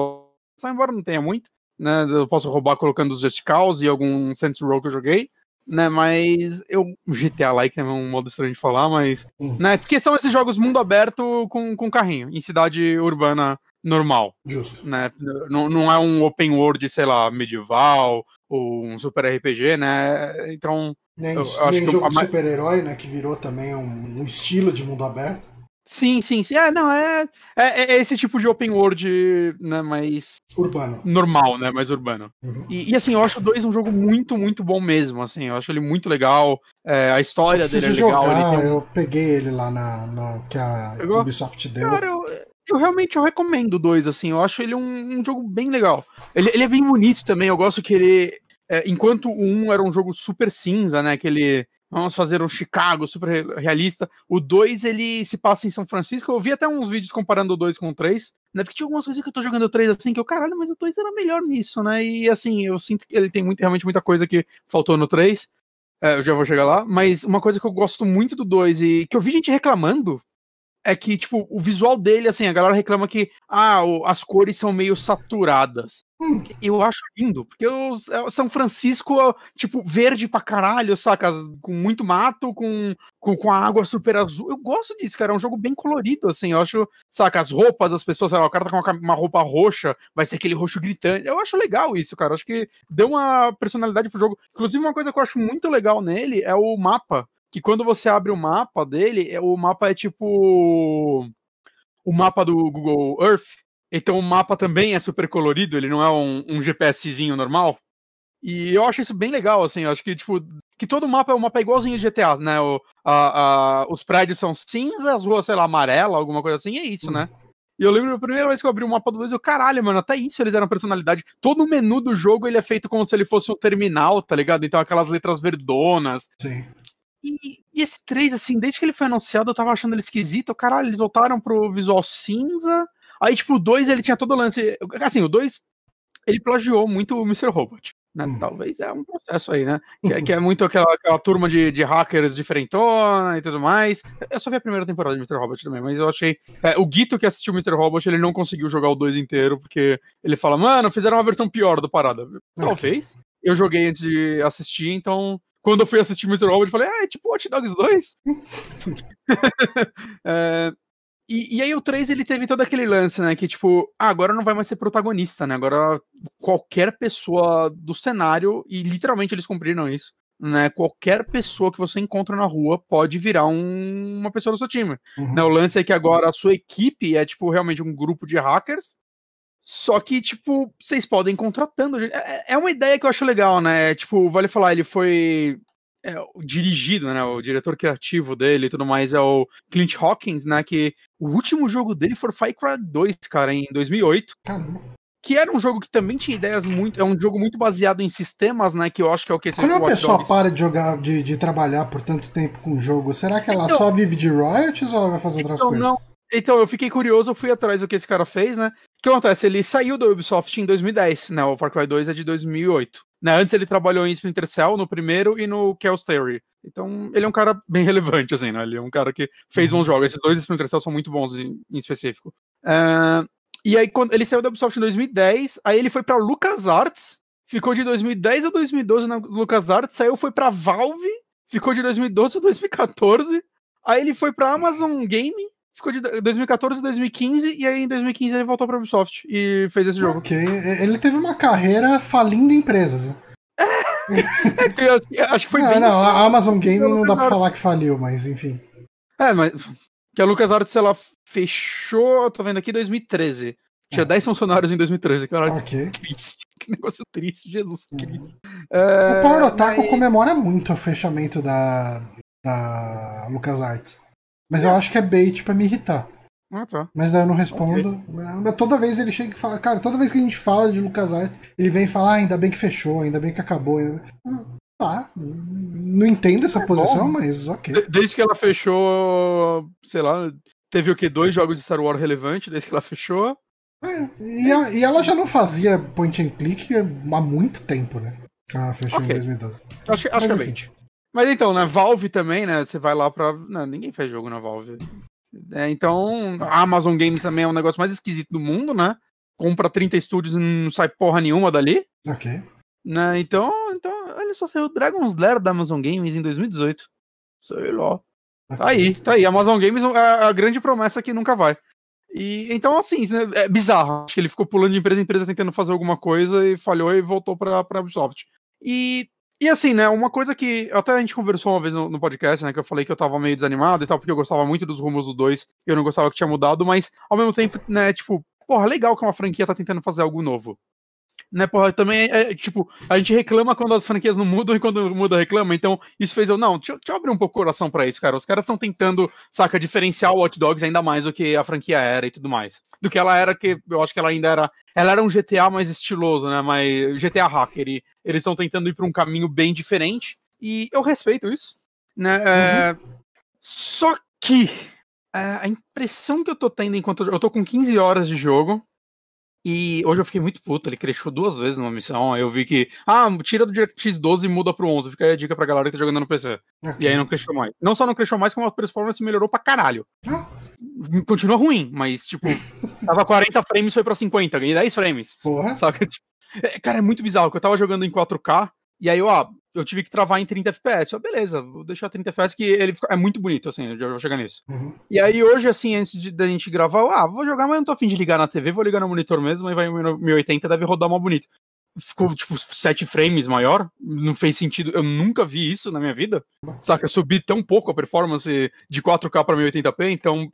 [SPEAKER 1] só embora não tenha muito. Né, eu posso roubar colocando os Just Cause e algum Saints Row que eu joguei. Né, mas eu. GTA like é um modo estranho de falar, mas.
[SPEAKER 2] Uhum.
[SPEAKER 1] Né, porque são esses jogos mundo aberto com, com carrinho, em cidade urbana normal
[SPEAKER 2] Justo.
[SPEAKER 1] né? Não, não é um open world, sei lá, medieval ou um super RPG, né? Então,
[SPEAKER 2] Nem,
[SPEAKER 1] Eu acho
[SPEAKER 2] nem
[SPEAKER 1] que
[SPEAKER 2] jogo
[SPEAKER 1] a
[SPEAKER 2] de
[SPEAKER 1] mais-
[SPEAKER 2] super-herói, né? Que virou também um, um estilo de mundo aberto.
[SPEAKER 1] sim, sim, sim. É, não, é, é, é esse tipo de open world, né? Mais
[SPEAKER 2] Urbano.
[SPEAKER 1] normal, né? Mais urbano.
[SPEAKER 2] Uhum.
[SPEAKER 1] E, e, assim, eu acho o 2 um jogo muito, muito bom mesmo. Assim, eu acho ele muito legal. é, a história
[SPEAKER 2] Eu
[SPEAKER 1] dele é legal.
[SPEAKER 2] jogar,
[SPEAKER 1] um-
[SPEAKER 2] eu peguei ele lá na, na- que a
[SPEAKER 1] Pegou?
[SPEAKER 2] Ubisoft deu.
[SPEAKER 1] Cara, eu, eu realmente eu recomendo 2, assim, eu acho ele um, um jogo bem legal. Ele, ele é bem bonito também, eu gosto que ele. é, enquanto o 1 era um jogo super cinza, né? Aquele. Vamos fazer um Chicago super re- realista. O 2 ele se passa em São Francisco. Eu vi até uns vídeos comparando o 2 com o 3, né? Porque tinha algumas coisas que eu tô jogando o 3 assim, que eu, caralho, mas o 2 era melhor nisso, né? E assim, eu sinto que ele tem muito, realmente muita coisa que faltou no 3. É, eu já vou chegar lá, mas uma coisa que eu gosto muito do 2 e que eu vi gente reclamando é que, tipo, o visual dele, assim, a galera reclama que ah, o- as cores são meio saturadas.
[SPEAKER 2] Hum.
[SPEAKER 1] Eu acho lindo, porque os, é, São Francisco, tipo, verde pra caralho, saca? Com muito mato, com, com, com a água super azul. Eu gosto disso, cara. É um jogo bem colorido, assim. Eu acho, saca, as roupas das pessoas, sei lá, o cara tá com uma, uma roupa roxa, vai ser aquele roxo gritante. Eu acho legal isso, cara. Eu acho que deu uma personalidade pro jogo. Inclusive, uma coisa que eu acho muito legal nele é o mapa. Que quando você abre o mapa dele, é- o mapa é tipo. O mapa do Google Earth. Então o mapa também é super colorido, ele não é um, um GPSzinho normal. E eu acho isso bem legal, assim, eu acho que, tipo, que todo mapa é um mapa igualzinho de GTA, né? O, a, a- os prédios são cinza, as ruas, sei lá, amarela, alguma coisa assim, e é isso, né? E eu lembro a primeira vez que eu abri o mapa do 2, eu, caralho, mano, até isso eles eram personalidade. Todo o menu do jogo ele é feito como se ele fosse um terminal, tá ligado? Então aquelas letras verdonas.
[SPEAKER 2] Sim.
[SPEAKER 1] E, e esse 3, assim, desde que ele foi anunciado, eu tava achando ele esquisito. Caralho, eles voltaram pro visual cinza. Aí, tipo, o 2 ele tinha todo o lance. Assim, o 2 ele plagiou muito o Mr. Robot. Né?
[SPEAKER 2] Hum.
[SPEAKER 1] Talvez é um processo aí, né? Que, é- que é muito aquela, aquela turma de, de hackers diferentona e tudo mais. Eu só vi a primeira temporada de Mr. Robot também, mas eu achei. é, o Guito que assistiu Mr. Robot, ele não conseguiu jogar o 2 inteiro, porque ele fala, mano, fizeram uma versão pior do parada. Talvez. Eu joguei antes de assistir, então. Quando eu fui assistir Mr. Robot, eu falei, ah, é tipo Watch Dogs 2. [laughs] É, e, e aí o 3 ele teve todo aquele lance, né? Que tipo, ah, agora não vai mais ser protagonista, né? Agora qualquer pessoa do cenário, e literalmente eles cumpriram isso, né? Qualquer pessoa que você encontra na rua pode virar um, uma pessoa do seu time. Uhum. Né, o lance é que agora a sua equipe é, tipo, realmente um grupo de hackers. Só que, tipo, vocês podem ir contratando. É, é uma ideia que eu acho legal, né? Tipo, vale falar, ele foi é, dirigido, né? O diretor criativo dele e tudo mais é o Clint Hawkins, né? Que o último jogo dele foi Far Cry 2, cara, em 2008. Caramba que era um jogo que também tinha ideias muito. É um jogo muito baseado em sistemas, né? Que eu acho que é o que
[SPEAKER 2] Quando uma pessoa para de jogar, de, de trabalhar por tanto tempo com o jogo, será que ela então, só vive de royalties ou ela vai fazer outras então, coisas? Não.
[SPEAKER 1] Então, eu fiquei curioso, eu fui atrás do que esse cara fez, né? O que acontece? Ele saiu da Ubisoft em 2010, né? O Far Cry 2 é de 2008. Né? Antes ele trabalhou em Splinter Cell, no primeiro, e no Chaos Theory. Então, ele é um cara bem [laughs] relevante, assim, né? Ele é um cara que fez uhum. bons jogos. Esses dois Splinter Cell são muito bons em, em específico. Uh, e aí, quando ele saiu da Ubisoft em 2010, aí ele foi pra LucasArts, ficou de 2010 a 2012 na LucasArts, saiu, foi pra Valve, ficou de 2012 a 2014, aí ele foi pra Amazon Game, ficou de 2014 a 2015, e aí em 2015 ele voltou pra Ubisoft e fez esse jogo.
[SPEAKER 2] Ok, ele teve uma carreira falindo empresas. [laughs]
[SPEAKER 1] é, acho que foi
[SPEAKER 2] não, bem. Não, a Amazon Game não dá pra falar que faliu, mas enfim.
[SPEAKER 1] É, mas que a LucasArts, ela fechou, tô vendo aqui, 2013. Tinha 10 é. funcionários em 2013, cara.
[SPEAKER 2] Ok. [laughs]
[SPEAKER 1] Que negócio triste, Jesus uhum. Cristo.
[SPEAKER 2] É, o Power Otaku mas... comemora muito o fechamento da, da LucasArts. Mas eu acho que é bait pra me irritar.
[SPEAKER 1] Ah, tá.
[SPEAKER 2] Mas daí eu não respondo. Toda vez ele chega e fala, cara, toda vez que a gente fala de LucasArts, ele vem falar, ah, ainda bem que fechou, ainda bem que acabou. Ainda... Tá, não entendo essa é posição, bom. mas ok.
[SPEAKER 1] Desde que ela fechou, sei lá, Teve o que? Dois jogos de Star Wars relevantes desde que ela fechou.
[SPEAKER 2] É, e, a, e, ela já não fazia point and click há muito tempo, né? Ela fechou okay. em 2012.
[SPEAKER 1] Acho, acho Mas, que é Mas então, né? Valve também, né? Você vai lá pra. Não, ninguém faz jogo na Valve. É, então, a Amazon Games também é um negócio mais esquisito do mundo, né? Compra 30 estúdios e não sai porra nenhuma dali.
[SPEAKER 2] Ok.
[SPEAKER 1] Né? Então, então, olha só, saiu Dragon's Lair da Amazon Games em 2018. Sei lá. Tá aí, tá aí. Amazon Games é a grande promessa que nunca vai. E então, assim, né, é bizarro. Acho que ele ficou pulando de empresa em empresa tentando fazer alguma coisa e falhou e voltou pra, pra Ubisoft. E, e assim, né, uma coisa que até a gente conversou uma vez no, no, podcast, né, que eu falei que eu tava meio desanimado e tal, porque eu gostava muito dos rumos do 2 e eu não gostava que tinha mudado, mas ao mesmo tempo, né, tipo, porra, legal que uma franquia tá tentando fazer algo novo né, porra, também é, é, tipo, a gente reclama quando as franquias não mudam e quando muda reclama, então isso fez eu, não, deixa, deixa eu abrir um pouco o coração para isso, cara, os caras estão tentando, saca, diferenciar o Hot Dogs ainda mais do que a franquia era e tudo mais, do que ela era, que eu acho que ela ainda era, ela era um GTA mais estiloso, né, mas GTA hacker, e eles estão tentando ir para um caminho bem diferente, e eu respeito isso, né, é, uhum. só que é, a impressão que eu tô tendo enquanto eu tô com 15 horas de jogo, e hoje eu fiquei muito puto, ele cresceu duas vezes numa missão. Aí eu vi que, ah, tira do DirectX 12 e muda pro 11. Fica aí a dica pra galera que tá jogando no PC. Okay. E aí não cresceu mais. Não só não cresceu mais, como a performance melhorou pra caralho. Ah. Continua ruim, mas tipo, [laughs] tava 40 frames, foi pra 50, ganhei 10 frames.
[SPEAKER 2] Porra.
[SPEAKER 1] Saca? [laughs] É, cara, é muito bizarro, que eu tava jogando em 4K, e aí, ó, eu tive que travar em 30 FPS. Eu, beleza, vou deixar 30 FPS, que ele é muito bonito, assim, eu já vou chegar nisso. Uhum. E aí, hoje, assim, antes da gente gravar, eu, ah, vou jogar, mas não tô afim de ligar na TV, vou ligar no monitor mesmo, e vai 1080, deve rodar mais bonito. Ficou, tipo, 7 frames maior, não fez sentido, eu nunca vi isso na minha vida, saca? Subir tão pouco a performance de 4K pra 1080p, então,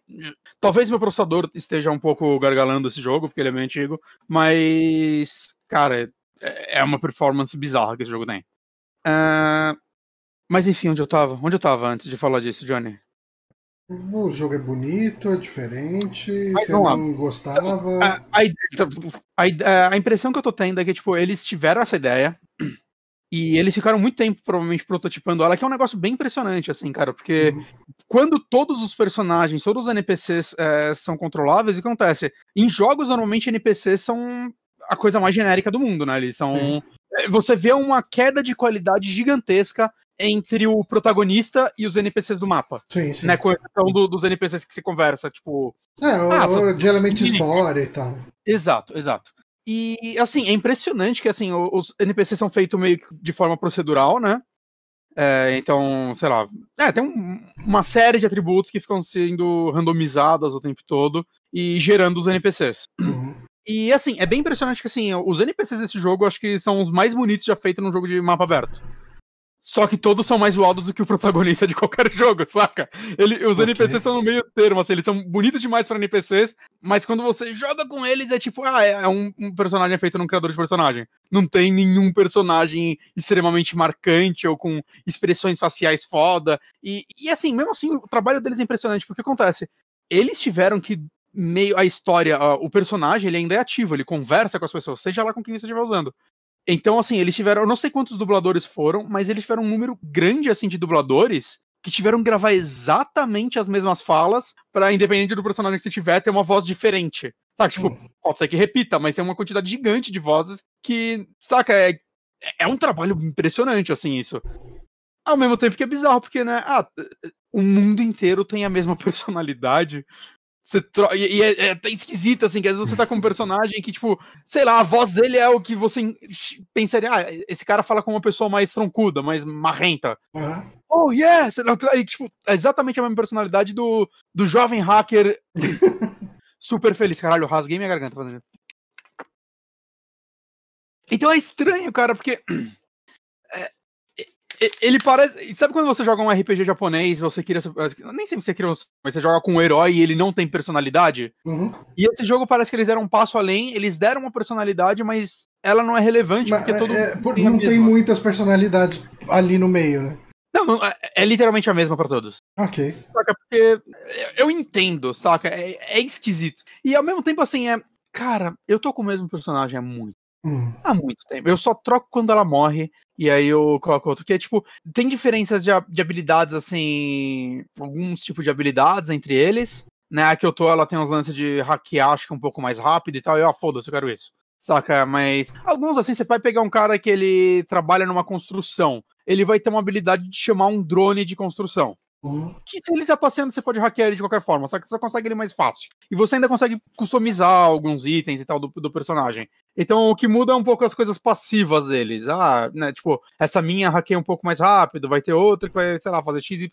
[SPEAKER 1] talvez meu processador esteja um pouco gargalando esse jogo, porque ele é meio antigo, mas, cara, é, é uma performance bizarra que esse jogo tem. Uh, mas enfim, onde eu tava? Onde eu tava antes de falar disso, Johnny?
[SPEAKER 2] O jogo é bonito, é diferente, mas, você não gostava. A,
[SPEAKER 1] a, a, a, impressão que eu tô tendo é que, tipo, eles tiveram essa ideia e eles ficaram muito tempo, provavelmente, prototipando ela, que é um negócio bem impressionante, assim, cara, porque uhum. quando todos os personagens, todos os NPCs é, são controláveis, o que acontece? Em jogos, normalmente, NPCs são a coisa mais genérica do mundo, né? Eles são. Uhum. Você vê uma queda de qualidade gigantesca entre o protagonista e os NPCs do mapa.
[SPEAKER 2] Sim, sim.
[SPEAKER 1] Né, com exceção do, dos NPCs que se conversa, tipo.
[SPEAKER 2] É, ah, o, de elemento história e tal.
[SPEAKER 1] Exato, exato. E, assim, é impressionante que, assim, os NPCs são feitos meio de forma procedural, né? É, então, sei lá. É, tem um, uma série de atributos que ficam sendo randomizadas o tempo todo e gerando os NPCs. Uhum. E assim, é bem impressionante que assim, os NPCs desse jogo acho que são os mais bonitos já feitos num jogo de mapa aberto. Só que todos são mais zoados do que o protagonista de qualquer [laughs] jogo, saca? Ele, os okay. NPCs são no meio termo, assim, eles são bonitos demais para NPCs, mas quando você joga com eles é tipo, ah, é, é um, um, personagem feito num criador de personagem. Não tem nenhum personagem extremamente marcante ou com expressões faciais foda. E, e assim, mesmo assim, o trabalho deles é impressionante, porque acontece? Eles tiveram que meio a história, o personagem, ele ainda é ativo, ele conversa com as pessoas, seja lá com quem você estiver usando. Então, assim, eles tiveram, eu não sei quantos dubladores foram, mas eles tiveram um número grande, assim, de dubladores que tiveram que gravar exatamente as mesmas falas para independente do personagem que você tiver, ter uma voz diferente. Saca? Tipo, uhum. pode ser que repita, mas tem uma quantidade gigante de vozes que, saca, é, é um trabalho impressionante, assim, isso. Ao mesmo tempo que é bizarro, porque, né, ah, o mundo inteiro tem a mesma [laughs] personalidade, você tro... E, é, é, até esquisito, assim, que às vezes você tá com um personagem que, tipo, sei lá, a voz dele é o que você pensaria, ah, esse cara fala com uma pessoa mais troncuda, mais marrenta. Uhum. Oh, yeah! E, tipo, é exatamente a mesma personalidade do, do jovem hacker [laughs] super feliz. Caralho, rasguei minha garganta fazendo. Então é estranho, cara, porque [clears throat] é, ele parece. Sabe quando você joga um RPG japonês, você queria. Nem sempre você queria, mas você joga com um herói e ele não tem personalidade? Uhum. E esse jogo parece que eles deram um passo além, eles deram uma personalidade, mas ela não é relevante mas, porque todo
[SPEAKER 2] é, mundo. Tem não tem muitas personalidades ali no meio, né?
[SPEAKER 1] Não, não é, é, literalmente a mesma para todos.
[SPEAKER 2] Ok.
[SPEAKER 1] Saca? Porque eu entendo, saca? É, é esquisito. E ao mesmo tempo, assim, é. Cara, eu tô com o mesmo personagem há muito Hum. Há muito tempo. Eu só troco quando ela morre e aí eu coloco outro. Que é tipo, tem diferenças de, de habilidades, assim. Alguns tipos de habilidades entre eles. Né? A que eu tô, ela tem uns lances de hackear, acho que um pouco mais rápido e tal. Eu, ah, foda-se, eu quero isso. Saca? Mas alguns, assim, você vai pegar um cara que ele trabalha numa construção. Ele vai ter uma habilidade de chamar um drone de construção. Uhum. Que se ele tá passeando, você pode hackear ele de qualquer forma, só que você consegue ele mais fácil. E você ainda consegue customizar alguns itens e tal do, do personagem. Então o que muda é um pouco as coisas passivas deles. Ah, né, tipo, essa minha hackeia um pouco mais rápido, vai ter outra que vai, sei lá, fazer X e.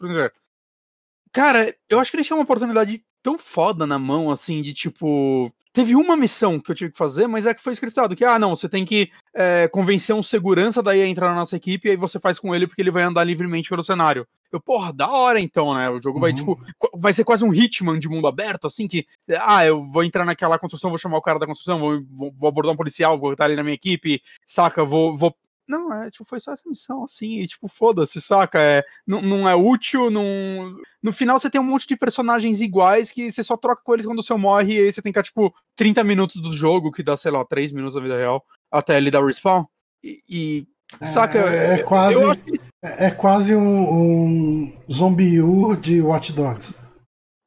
[SPEAKER 1] Cara, eu acho que eles tinham uma oportunidade tão foda na mão, assim, de tipo. Teve uma missão que eu tive que fazer, mas é que foi scriptado, que, ah, não, você tem que é, convencer um segurança daí a entrar na nossa equipe, e aí você faz com ele porque ele vai andar livremente pelo cenário. Eu, porra, da hora então, né? O jogo uhum. vai, tipo, vai ser quase um Hitman de mundo aberto, assim, que, ah, eu vou entrar naquela construção, vou chamar o cara da construção, vou, vou, vou abordar um policial, vou estar ali na minha equipe, saca? Vou, vou não, é, tipo, foi só essa missão, assim, e, tipo, foda-se, saca? É, não, não é útil, não... No final você tem um monte de personagens iguais que você só troca com eles quando você morre, e aí você tem que ficar, tipo, 30 minutos do jogo, que dá, sei lá, 3 minutos da vida real, até ele dar respawn. E, e saca?
[SPEAKER 2] É, é quase... Que... É, é quase um, um zombie U de Watch Dogs.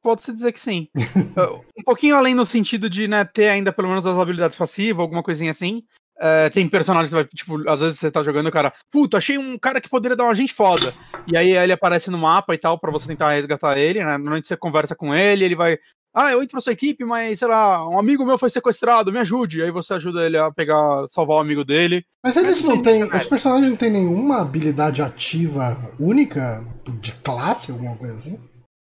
[SPEAKER 1] Pode-se dizer que sim. [laughs] um pouquinho além no sentido de né, ter ainda pelo menos as habilidades passivas, alguma coisinha assim. É, tem personagens que vai, tipo, às vezes você tá jogando o cara, puta, achei um cara que poderia dar uma gente foda. E aí ele aparece no mapa e tal, para você tentar resgatar ele, né? Normalmente você conversa com ele, ele vai. Ah, eu entro pra sua equipe, mas, sei lá, um amigo meu foi sequestrado, me ajude. Aí você ajuda ele a pegar, salvar o amigo dele.
[SPEAKER 2] Mas eles não têm. Os personagens não têm nenhuma habilidade ativa única de classe, alguma coisa assim?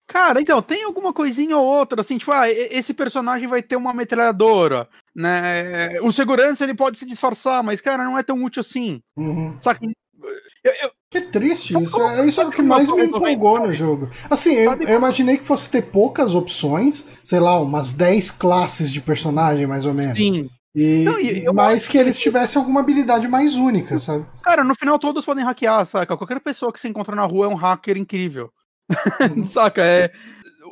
[SPEAKER 1] Cara, então, tem alguma coisinha ou outra, assim, tipo, ah, esse personagem vai ter uma metralhadora, né? O segurança, ele pode se disfarçar, mas, cara, não é tão útil assim. Uhum. Saca?
[SPEAKER 2] Eu, eu... Que triste isso. É, isso é o que mais me empolgou no jogo. Assim, eu, eu, imaginei que fosse ter poucas opções, sei lá, umas 10 classes de personagem, mais ou menos. Sim. E, não, e mais que eles tivessem alguma habilidade mais única, sabe?
[SPEAKER 1] Cara, no final todos podem hackear, saca? Qualquer pessoa que você encontra na rua é um hacker incrível. [laughs] Uhum. Saca? É.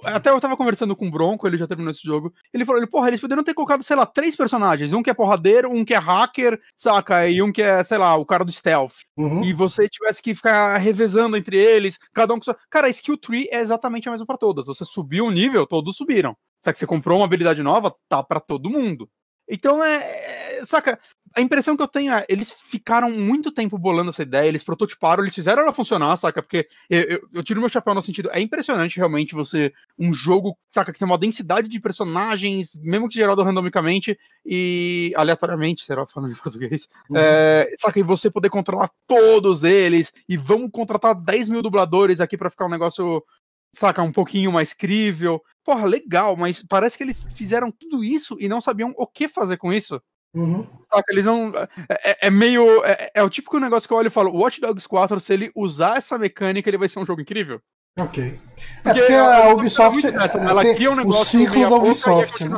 [SPEAKER 1] Até eu tava conversando com o Bronco, ele já terminou esse jogo. Ele falou: ele, porra, eles poderiam ter colocado, sei lá, três personagens. Um que é porradeiro, um que é hacker, saca? E um que é, sei lá, o cara do stealth. Uhum. E você tivesse que ficar revezando entre eles, cada um com sua. Cara, a skill tree é exatamente a mesma para todas. Você subiu um nível, todos subiram. Saca? Você comprou uma habilidade nova, tá para todo mundo. Então é, é. Saca? a impressão que eu tenho é, eles ficaram muito tempo bolando essa ideia, eles prototiparam, eles fizeram ela funcionar, saca? Porque eu, eu, eu tiro meu chapéu no sentido, é impressionante realmente você, um jogo, saca, que tem uma densidade de personagens, mesmo que gerado randomicamente e aleatoriamente, será falando em [laughs] português, uhum. é, saca? E você poder controlar todos eles, e vamos contratar 10 mil dubladores aqui para ficar um negócio saca, um pouquinho mais crível. Porra, legal, mas parece que eles fizeram tudo isso e não sabiam o que fazer com isso.
[SPEAKER 2] Uhum.
[SPEAKER 1] Saca? Eles não. É, é- é meio. É, é o típico negócio que eu olho e falo: Watch Dogs 4, se ele usar essa mecânica, ele vai ser um jogo incrível.
[SPEAKER 2] Ok. É
[SPEAKER 1] Porque ela-
[SPEAKER 2] a
[SPEAKER 1] ela
[SPEAKER 2] Ubisoft.
[SPEAKER 1] muito dessa,
[SPEAKER 2] é,
[SPEAKER 1] ela cria um
[SPEAKER 2] o
[SPEAKER 1] negócio
[SPEAKER 2] ciclo
[SPEAKER 1] meia
[SPEAKER 2] da
[SPEAKER 1] a
[SPEAKER 2] Ubisoft, né?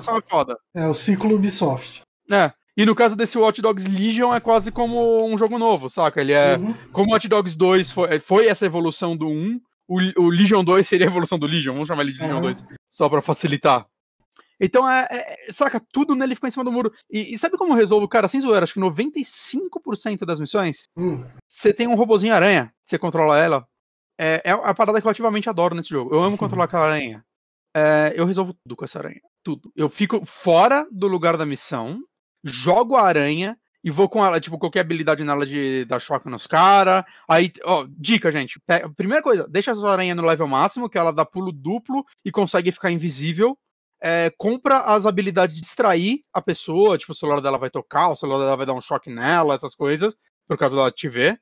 [SPEAKER 1] é.
[SPEAKER 2] É o ciclo Ubisoft.
[SPEAKER 1] É. E no caso desse Watch Dogs Legion é quase como um jogo novo, saca? Ele é.
[SPEAKER 2] Uhum.
[SPEAKER 1] Como Watch Dogs 2 foi, foi essa evolução do 1, o, o Legion 2 seria a evolução do Legion, vamos chamar ele de Legion
[SPEAKER 2] Aham.
[SPEAKER 1] 2, só pra facilitar. Então é, é- Saca, tudo nele ficou em cima do muro. E, e sabe como eu resolvo, cara, sem zoeira, acho que 95% das missões,
[SPEAKER 2] Hum.
[SPEAKER 1] você tem um robozinho aranha, você controla ela. É, é a parada que eu ativamente adoro nesse jogo. Eu amo controlar aquela aranha. É, eu resolvo tudo com essa aranha. Tudo. Eu fico fora do lugar da missão, jogo a aranha e vou com ela, tipo, qualquer habilidade nela de dar choque nos caras. Aí, ó, dica, gente. Primeira coisa, deixa a sua aranha no level máximo, que ela dá pulo duplo e consegue ficar invisível. É, compra as habilidades de distrair a pessoa, tipo, o celular dela vai tocar, o celular dela vai dar um choque nela, essas coisas, por causa dela te ver.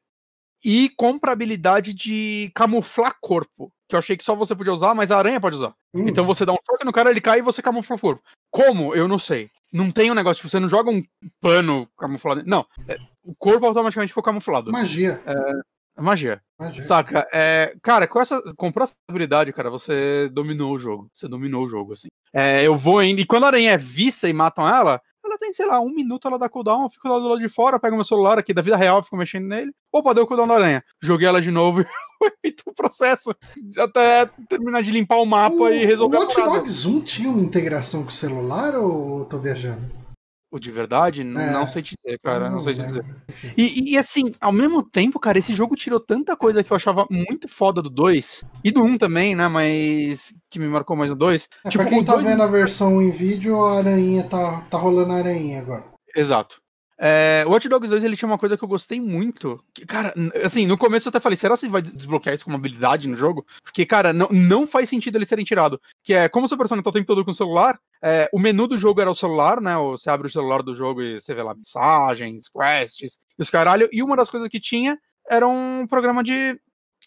[SPEAKER 1] E compra a habilidade de camuflar corpo, que eu achei que só você podia usar, mas a aranha pode usar.
[SPEAKER 2] Hum.
[SPEAKER 1] Então você dá um choque no cara, ele cai e você camufla o corpo. Como? Eu não sei. Não tem um negócio, tipo, você não joga um pano camuflado. Não. É, o corpo automaticamente foi camuflado.
[SPEAKER 2] Magia.
[SPEAKER 1] É magia.
[SPEAKER 2] Magia.
[SPEAKER 1] Saca? É, cara, com essa. Comprou essa habilidade, cara, você dominou o jogo. Você dominou o jogo, assim. É, eu vou ainda. E quando a aranha é vista e matam ela, ela tem, sei lá, um minuto, ela dá cooldown, eu fico lá do lado de fora, pego meu celular aqui da vida real, fico mexendo nele. Opa, deu cooldown da aranha. Joguei ela de novo e [laughs] foi [laughs] feito o processo. Até terminar de limpar o mapa
[SPEAKER 2] O,
[SPEAKER 1] e
[SPEAKER 2] o
[SPEAKER 1] resolver
[SPEAKER 2] Watch
[SPEAKER 1] parada.
[SPEAKER 2] Dogs 1 tinha uma integração com o celular ou eu tô viajando?
[SPEAKER 1] O de verdade?
[SPEAKER 2] É.
[SPEAKER 1] Não sei te dizer, cara.
[SPEAKER 2] Ah,
[SPEAKER 1] Não sei te dizer. E, e, assim, ao mesmo tempo, cara, esse jogo tirou tanta coisa que eu achava muito foda do 2. E do 1 também, né? Mas. Que me marcou mais no 2.
[SPEAKER 2] É,
[SPEAKER 1] tipo,
[SPEAKER 2] pra quem
[SPEAKER 1] o
[SPEAKER 2] tá
[SPEAKER 1] dois-
[SPEAKER 2] vendo a versão em vídeo, a aranha tá, tá rolando a aranha agora.
[SPEAKER 1] Exato. É, o Watch Dogs 2 ele tinha uma coisa que eu gostei muito. Que, cara, assim, no começo eu até falei, será que vai des- desbloquear isso como habilidade no jogo? Porque, cara, não, não faz sentido eles serem tirados. Que é, como o seu personagem tá o tempo todo com o celular, é, o menu do jogo era o celular, né? ou Você abre o celular do jogo e você vê lá mensagens, quests, os caralho. E uma das coisas que tinha era um programa de,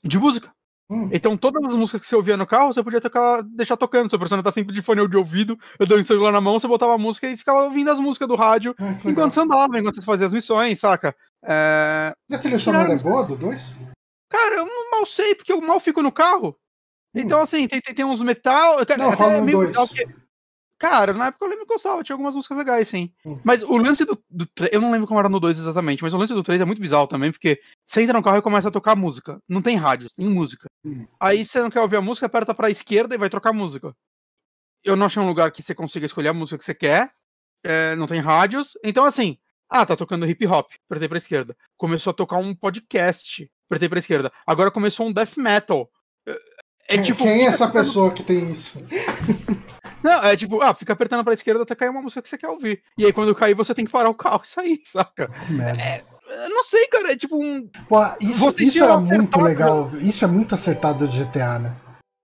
[SPEAKER 1] de música.
[SPEAKER 2] Hum.
[SPEAKER 1] Então, todas as músicas que você ouvia no carro, você podia tocar, deixar tocando. Seu personagem tá sempre de fone de ouvido, dando o celular na mão, você botava a música e ficava ouvindo as músicas do rádio
[SPEAKER 2] Ah, que legal.
[SPEAKER 1] enquanto você andava, enquanto você fazia as missões, saca? É,
[SPEAKER 2] E a trilha sonora é boa do 2?
[SPEAKER 1] Cara, eu mal sei, porque eu mal fico no carro. Então, assim, tem, tem, tem uns metal.
[SPEAKER 2] Hum. Não,
[SPEAKER 1] até
[SPEAKER 2] fala
[SPEAKER 1] é meio
[SPEAKER 2] dois.
[SPEAKER 1] porque- Cara, na época eu lembro que eu gostava, tinha algumas músicas legais, sim.
[SPEAKER 2] Hum.
[SPEAKER 1] Mas o lance do, do 3, eu não lembro como era no 2 exatamente, mas o lance do 3 é muito bizarro também, porque você entra no carro e começa a tocar música. Não tem rádio, tem música.
[SPEAKER 2] Hum.
[SPEAKER 1] Aí você não quer ouvir a música, aperta pra esquerda e vai trocar música. Eu não achei um lugar que você consiga escolher a música que você quer, é, não tem rádios. Então, assim, ah, tá tocando hip hop, apertei pra esquerda. Começou a tocar um podcast, apertei pra esquerda. Agora começou um death metal. É, é
[SPEAKER 2] quem,
[SPEAKER 1] tipo.
[SPEAKER 2] quem é essa
[SPEAKER 1] apertando-
[SPEAKER 2] pessoa que tem isso? [laughs]
[SPEAKER 1] Não, é tipo, ah, fica apertando pra esquerda até cair uma música que você quer ouvir. E aí quando cair, você tem que parar o carro e sair, [laughs] saca?
[SPEAKER 2] Que merda.
[SPEAKER 1] Eu não sei, cara, é tipo um.
[SPEAKER 2] Pô, isso, isso era muito legal. Isso é muito acertado do GTA, né?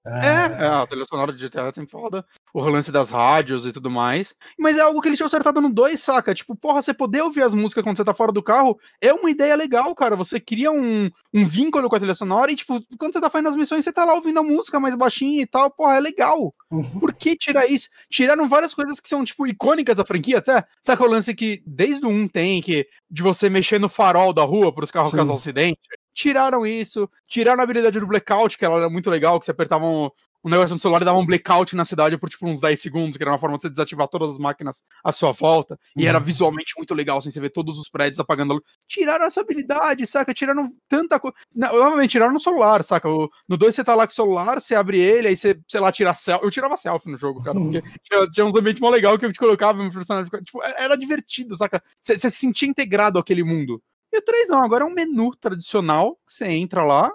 [SPEAKER 1] É, é a trilha sonora de GTA tem foda. O lance das rádios e tudo mais. Mas é algo que eles tinham acertado no 2, saca? Tipo, porra, você poder ouvir as músicas quando você tá fora do carro é uma ideia legal, cara. Você cria um, um vínculo com a trilha sonora e, tipo, quando você tá fazendo as missões, você tá lá ouvindo a música mais baixinha e tal. Porra, é legal.
[SPEAKER 2] Uhum.
[SPEAKER 1] Por que tirar isso? Tiraram várias coisas que são, tipo, icônicas da franquia até. Saca o lance que desde o 1 tem, que de você mexer no farol da rua pros carros causar acidente? Tiraram isso. Tiraram a habilidade do blackout, que ela era muito legal, que você apertava um, um negócio no celular e dava um blackout na cidade por, tipo, uns 10 segundos, que era uma forma de você desativar todas as máquinas à sua volta. E era
[SPEAKER 2] Uhum.
[SPEAKER 1] visualmente muito legal, assim, você vê todos os prédios apagando a luz. Tiraram essa habilidade, saca? Tiraram tanta coisa. Novamente, tiraram no celular, saca? No 2 você tá lá com o celular, você abre ele, aí você, sei lá, tira selfie. Eu tirava selfie no jogo, cara,
[SPEAKER 2] Uhum.
[SPEAKER 1] porque [laughs] tinha, tinha uns ambientes mó legal que eu te colocava, meu personagem tipo, era era divertido, saca? Você se sentia integrado àquele mundo. E o 3 não, agora é um menu tradicional, você entra lá.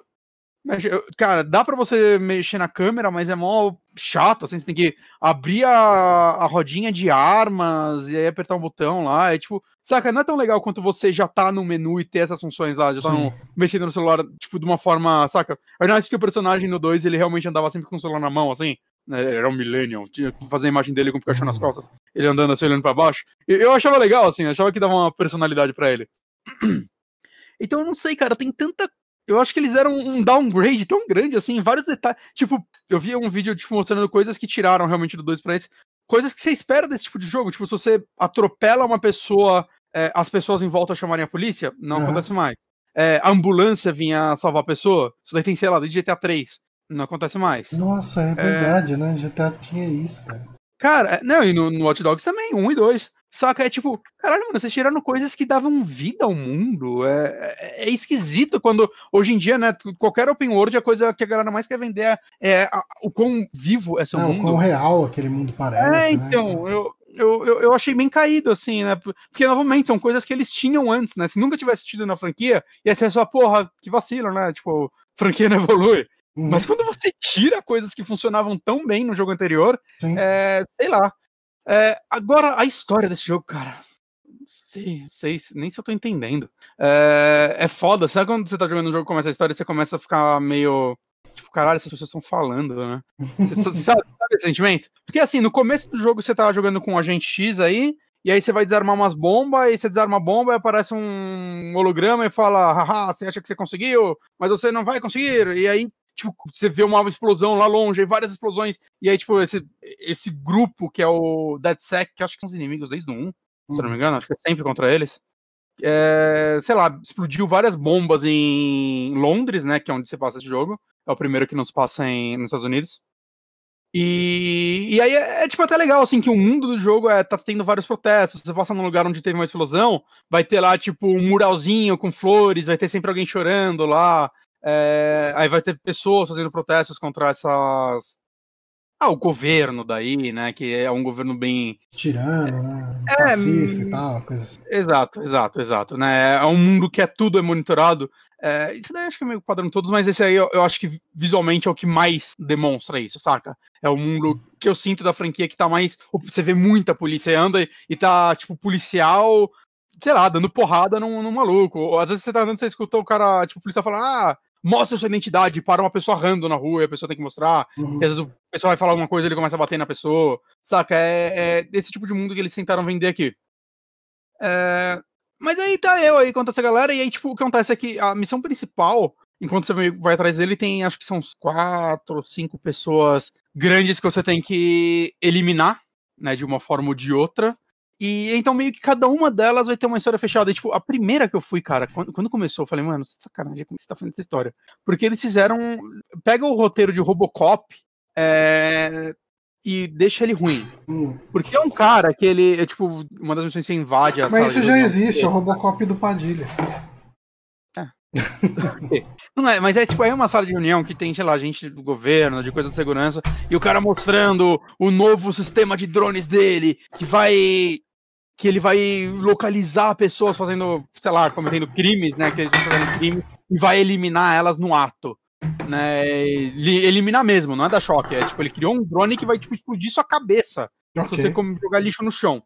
[SPEAKER 1] mexe- Cara, dá pra você mexer na câmera, mas é mó chato, assim, você tem que abrir a, a rodinha de armas e aí apertar um botão lá. É tipo, saca, não é tão legal quanto você já tá no menu e ter essas funções lá, já tá no- mexendo no celular, tipo, de uma forma, saca? Eu acho que o personagem no 2, ele realmente andava sempre com o celular na mão, assim. né, Era um millennial, tinha que fazer a imagem dele com o Pikachu nas
[SPEAKER 2] Uhum.
[SPEAKER 1] costas, ele andando assim, olhando pra baixo. Eu achava legal, assim, achava que dava uma personalidade pra ele. Então eu não sei, cara, tem tanta. Eu acho que eles deram um downgrade tão grande, assim, vários detalhes. Tipo, eu vi um vídeo, tipo, mostrando coisas que tiraram realmente do 2 pra esse. Coisas que você espera desse tipo de jogo. Tipo, se você atropela uma pessoa é, as pessoas em volta chamarem a polícia, não uhum. acontece mais. É, a ambulância vinha salvar a pessoa, isso daí tem, sei lá, desde GTA 3. Não acontece mais.
[SPEAKER 2] Nossa, é verdade, é... né? GTA tinha isso, cara.
[SPEAKER 1] Cara, é, não, e no, no Watch Dogs também, um e dois. Saca? É tipo, caralho, mano, vocês tiraram coisas que davam vida ao mundo. É, é, é, esquisito quando, hoje em dia, né, qualquer open world, a coisa que a galera mais quer vender é, é a, o quão vivo é seu é, mundo. O quão
[SPEAKER 2] real aquele mundo parece.
[SPEAKER 1] É, né, então, né? eu, eu, eu, eu, achei bem caído, assim, né? Porque, novamente, são coisas que eles tinham antes, né? Se nunca tivesse tido na franquia, ia ser só, porra, que vacilo, né? Tipo, franquia não evolui. Uhum. Mas quando você tira coisas que funcionavam tão bem no jogo anterior, é, sei lá. É, agora, a história desse jogo, cara. Não sei, sei, nem se eu tô entendendo. É, é foda. Sabe quando você tá jogando um jogo começa a história e você começa a ficar meio. Tipo, caralho, essas pessoas estão falando, né? Você, [laughs] sabe, sabe esse sentimento? Porque assim, no começo do jogo você tava jogando com um agente X aí, e aí você vai desarmar umas bombas, e você desarma a bomba e aparece um holograma e fala, haha, você acha que você conseguiu, mas você não vai conseguir. E aí tipo, você vê uma explosão lá longe, e várias explosões, e aí, tipo, esse, esse grupo que é o DeadSec, que acho que são os inimigos desde o 1, uhum. se não me engano, acho que é sempre contra eles. É, sei lá, explodiu várias bombas em Londres, né, que é onde se passa esse jogo. É o primeiro que não se passa em, nos Estados Unidos. E, e aí é, é, tipo até legal, assim, que o mundo do jogo é, tá tendo vários protestos. Você passa num lugar onde teve uma explosão, vai ter lá, tipo, um muralzinho com flores, vai ter sempre alguém chorando lá. É, aí vai ter pessoas fazendo protestos contra essas. Ah, o governo daí, né? Que é um governo bem.
[SPEAKER 2] Tirano, né? É, Fascista e tal, coisa assim.
[SPEAKER 1] Exato, exato, exato. Né? É um mundo que é tudo é monitorado. É, isso daí acho que é meio padrão todos, mas esse aí eu, eu, acho que visualmente é o que mais demonstra isso, saca? É o mundo que eu sinto da franquia que tá mais. Você vê muita polícia anda e tá, tipo, policial sei lá, dando porrada num, num maluco. Ou, às vezes você tá andando, você escutou o cara, tipo, o policial falar, ah, mostra sua identidade para uma pessoa rando na rua e a pessoa tem que mostrar. Uhum. E às vezes o pessoal vai falar alguma coisa e ele começa a bater na pessoa. Saca? É, é desse tipo de mundo que eles tentaram vender aqui. É... Mas aí tá eu aí contra essa galera, e aí, tipo, o que acontece é que a missão principal, enquanto você vai atrás dele, tem acho que são uns quatro ou cinco pessoas grandes que você tem que eliminar, né, de uma forma ou de outra. E então meio que cada uma delas vai ter uma história fechada. E, tipo, a primeira que eu fui, cara, quando, quando começou, eu falei, mano, sacanagem, como você tá fazendo essa história? Porque eles fizeram. Pega o roteiro de Robocop é, e deixa ele ruim. Hum. Porque é um cara que ele. É, tipo, uma das missões você invade a
[SPEAKER 2] Mas isso já existe, é o Robocop do Padilha. [laughs]
[SPEAKER 1] Não é, mas é tipo, é uma sala de reunião que tem, sei lá, gente do governo, de coisa de segurança, e o cara mostrando o novo sistema de drones dele, que vai. que ele vai localizar pessoas fazendo, sei lá, cometendo crimes, né? Que eles estão fazendo crime, e vai eliminar elas no ato. Né, eliminar mesmo, não é da choque. É tipo, ele criou um drone que vai tipo, explodir sua cabeça okay. se você jogar lixo no chão.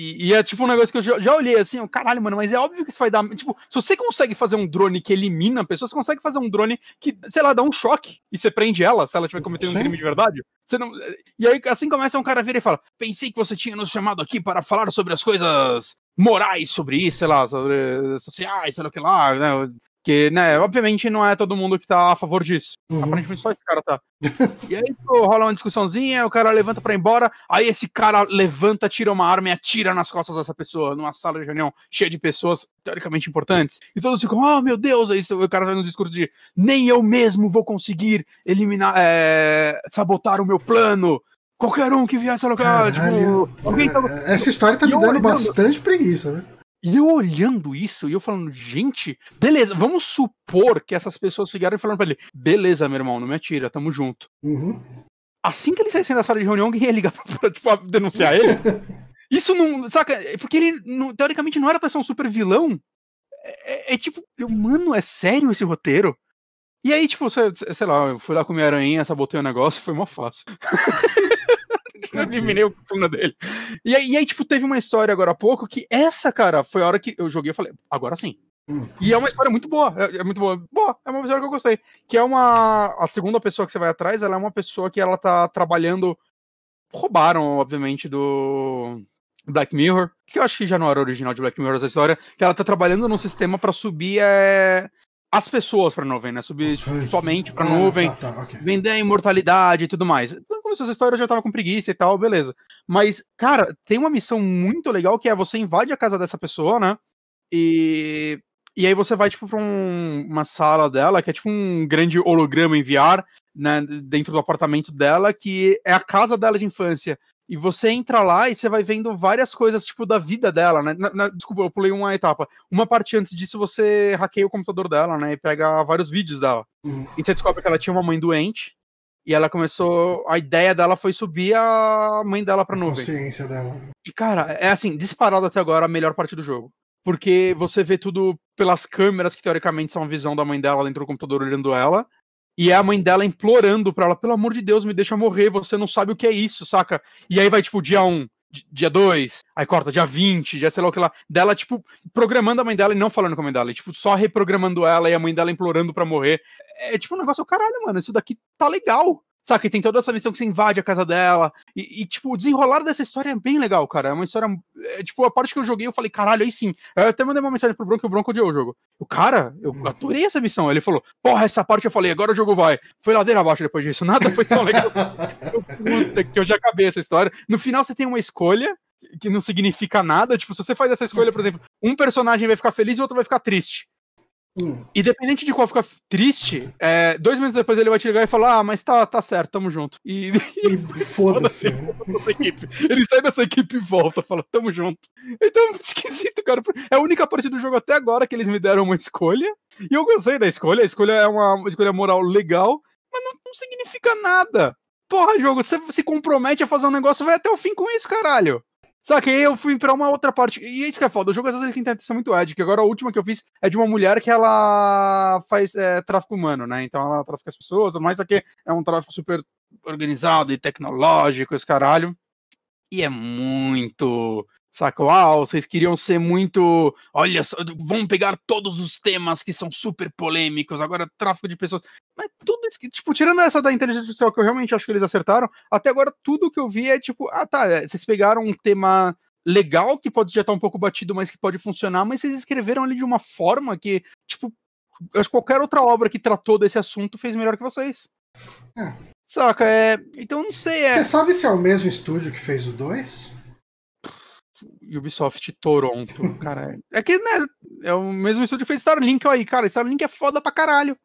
[SPEAKER 1] E, e, é tipo um negócio que eu já, já olhei assim, oh, caralho, mano, mas é óbvio que isso vai dar. Tipo, se você consegue fazer um drone que elimina a pessoa, você consegue fazer um drone que, sei lá, dá um choque e você prende ela se ela estiver cometendo Sim. um crime de verdade. Você não... E aí, assim começa um cara a vir e fala: Pensei que você tinha nos chamado aqui para falar sobre as coisas morais sobre isso, sei lá, sobre sociais, sei lá o que lá, né? Porque, né, obviamente não é todo mundo que tá a favor disso. Uhum. Aparentemente só esse cara tá. [laughs] e aí pô, rola uma discussãozinha, o cara levanta pra ir embora, aí esse cara levanta, tira uma arma e atira nas costas dessa pessoa, numa sala de reunião cheia de pessoas teoricamente importantes. E todos ficam, oh meu Deus, aí o cara faz um discurso de nem eu mesmo vou conseguir eliminar, é, sabotar o meu plano. Qualquer um que viesse a local, tipo,
[SPEAKER 2] alguém tá... Essa história tá me dando bastante preguiça, né?
[SPEAKER 1] E eu olhando isso e eu falando, gente, beleza, vamos supor que essas pessoas ficaram e falaram pra ele, beleza, meu irmão, não me atira, tamo junto. Uhum. Assim que ele saísse da sala de reunião, alguém ia ligar pra, tipo, denunciar ele. [laughs] isso não, saca, é porque ele, não, teoricamente, não era pra ser um super vilão. É, é, é tipo, eu, mano, é sério esse roteiro? E aí, tipo, sei, sei lá, eu fui lá com minha aranha, sabotei o negócio, foi mó fácil. [laughs] [laughs] eu eliminei o clona dele. E aí, e aí, tipo, teve uma história agora há pouco que essa, cara, foi a hora que eu joguei e falei, agora sim. Hum. E é uma história muito boa, é, é, muito boa. Boa, é uma história que eu gostei. Que é uma. A segunda pessoa que você vai atrás, ela é uma pessoa que ela tá trabalhando. Roubaram, obviamente, do. Black Mirror, que eu acho que já não era original de Black Mirror essa história, que ela tá trabalhando num sistema para subir é, as pessoas pra nuvem, né? Subir somente pra ah, nuvem, tá, tá, okay. vender a imortalidade e tudo mais. Começou essa história eu já tava com preguiça e tal, beleza. Mas, cara, tem uma missão muito legal que é você invade a casa dessa pessoa, né? E e aí você vai, tipo, pra um, uma sala dela, que é tipo um grande holograma em VR, né, dentro do apartamento dela, que é a casa dela de infância. E você entra lá e você vai vendo várias coisas, tipo, da vida dela, né? Na, na, desculpa, eu pulei uma etapa. Uma parte antes disso, você hackeia o computador dela, né? E pega vários vídeos dela. Uhum. E você descobre que ela tinha uma mãe doente. E ela começou. A ideia dela foi subir a mãe dela pra nuvem. A
[SPEAKER 2] consciência dela.
[SPEAKER 1] E, cara, é assim, disparado até agora a melhor parte do jogo porque você vê tudo pelas câmeras que teoricamente são a visão da mãe dela dentro do computador olhando ela. E é a mãe dela implorando pra ela, pelo amor de Deus, me deixa morrer, você não sabe o que é isso, saca? E aí vai, tipo, dia 1, dia 2, aí corta dia 20, dia sei lá o que lá. Dela, tipo, programando a mãe dela e não falando com a mãe dela. E, tipo, só reprogramando ela e a mãe dela implorando pra morrer. É tipo um negócio, caralho, mano, isso daqui tá legal. Saca? E tem toda essa missão que você invade a casa dela. E, e, tipo, o desenrolar dessa história é bem legal, cara. É uma história. É, tipo, a parte que eu joguei, eu falei, caralho, aí sim. Eu até mandei uma mensagem pro Bronco e o Bronco odiou o jogo. O cara, eu hum. adorei essa missão. Ele falou, porra, essa parte eu falei, agora o jogo vai. Foi ladeira abaixo depois disso. Nada foi tão legal. [laughs] eu, puta, que eu já acabei essa história. No final você tem uma escolha que não significa nada. Tipo, se você faz essa escolha, por exemplo, um personagem vai ficar feliz e o outro vai ficar triste. Hum. Independente de qual ficar triste, é, dois minutos depois ele vai te ligar e falar: Ah, mas tá, tá certo, tamo junto. E,
[SPEAKER 2] e foda-se. [laughs]
[SPEAKER 1] ele sai dessa equipe e volta, fala: Tamo junto. Então é [laughs] muito esquisito, cara. É a única parte do jogo até agora que eles me deram uma escolha. E eu gostei da escolha. A escolha é uma escolha moral legal, mas não, não significa nada. Porra, jogo, você se compromete a fazer um negócio, vai até o fim com isso, caralho. Só que aí eu fui pra uma outra parte. E isso que é foda. O jogo às vezes ele tem atenção muito ed, que agora a última que eu fiz é de uma mulher que ela faz é, tráfico humano, né? Então ela trafica as pessoas, mas aqui é um tráfico super organizado e tecnológico, esse caralho. E é muito Saca? Uau, vocês queriam ser muito. Olha, vão pegar todos os temas que são super polêmicos, agora tráfico de pessoas. Mas tudo isso que, tipo, tirando essa da inteligência artificial, que eu realmente acho que eles acertaram, até agora tudo que eu vi é tipo, ah tá, é, vocês pegaram um tema legal que pode já estar um pouco batido, mas que pode funcionar, mas vocês escreveram ali de uma forma que, tipo, acho que qualquer outra obra que tratou desse assunto fez melhor que vocês. É. Saca? É... Então não sei. É...
[SPEAKER 2] Você sabe se é o mesmo estúdio que fez o 2?
[SPEAKER 1] Ubisoft Toronto, [laughs] cara. É que, né, é o mesmo estúdio que fez Starlink aí, cara. Starlink é foda pra caralho.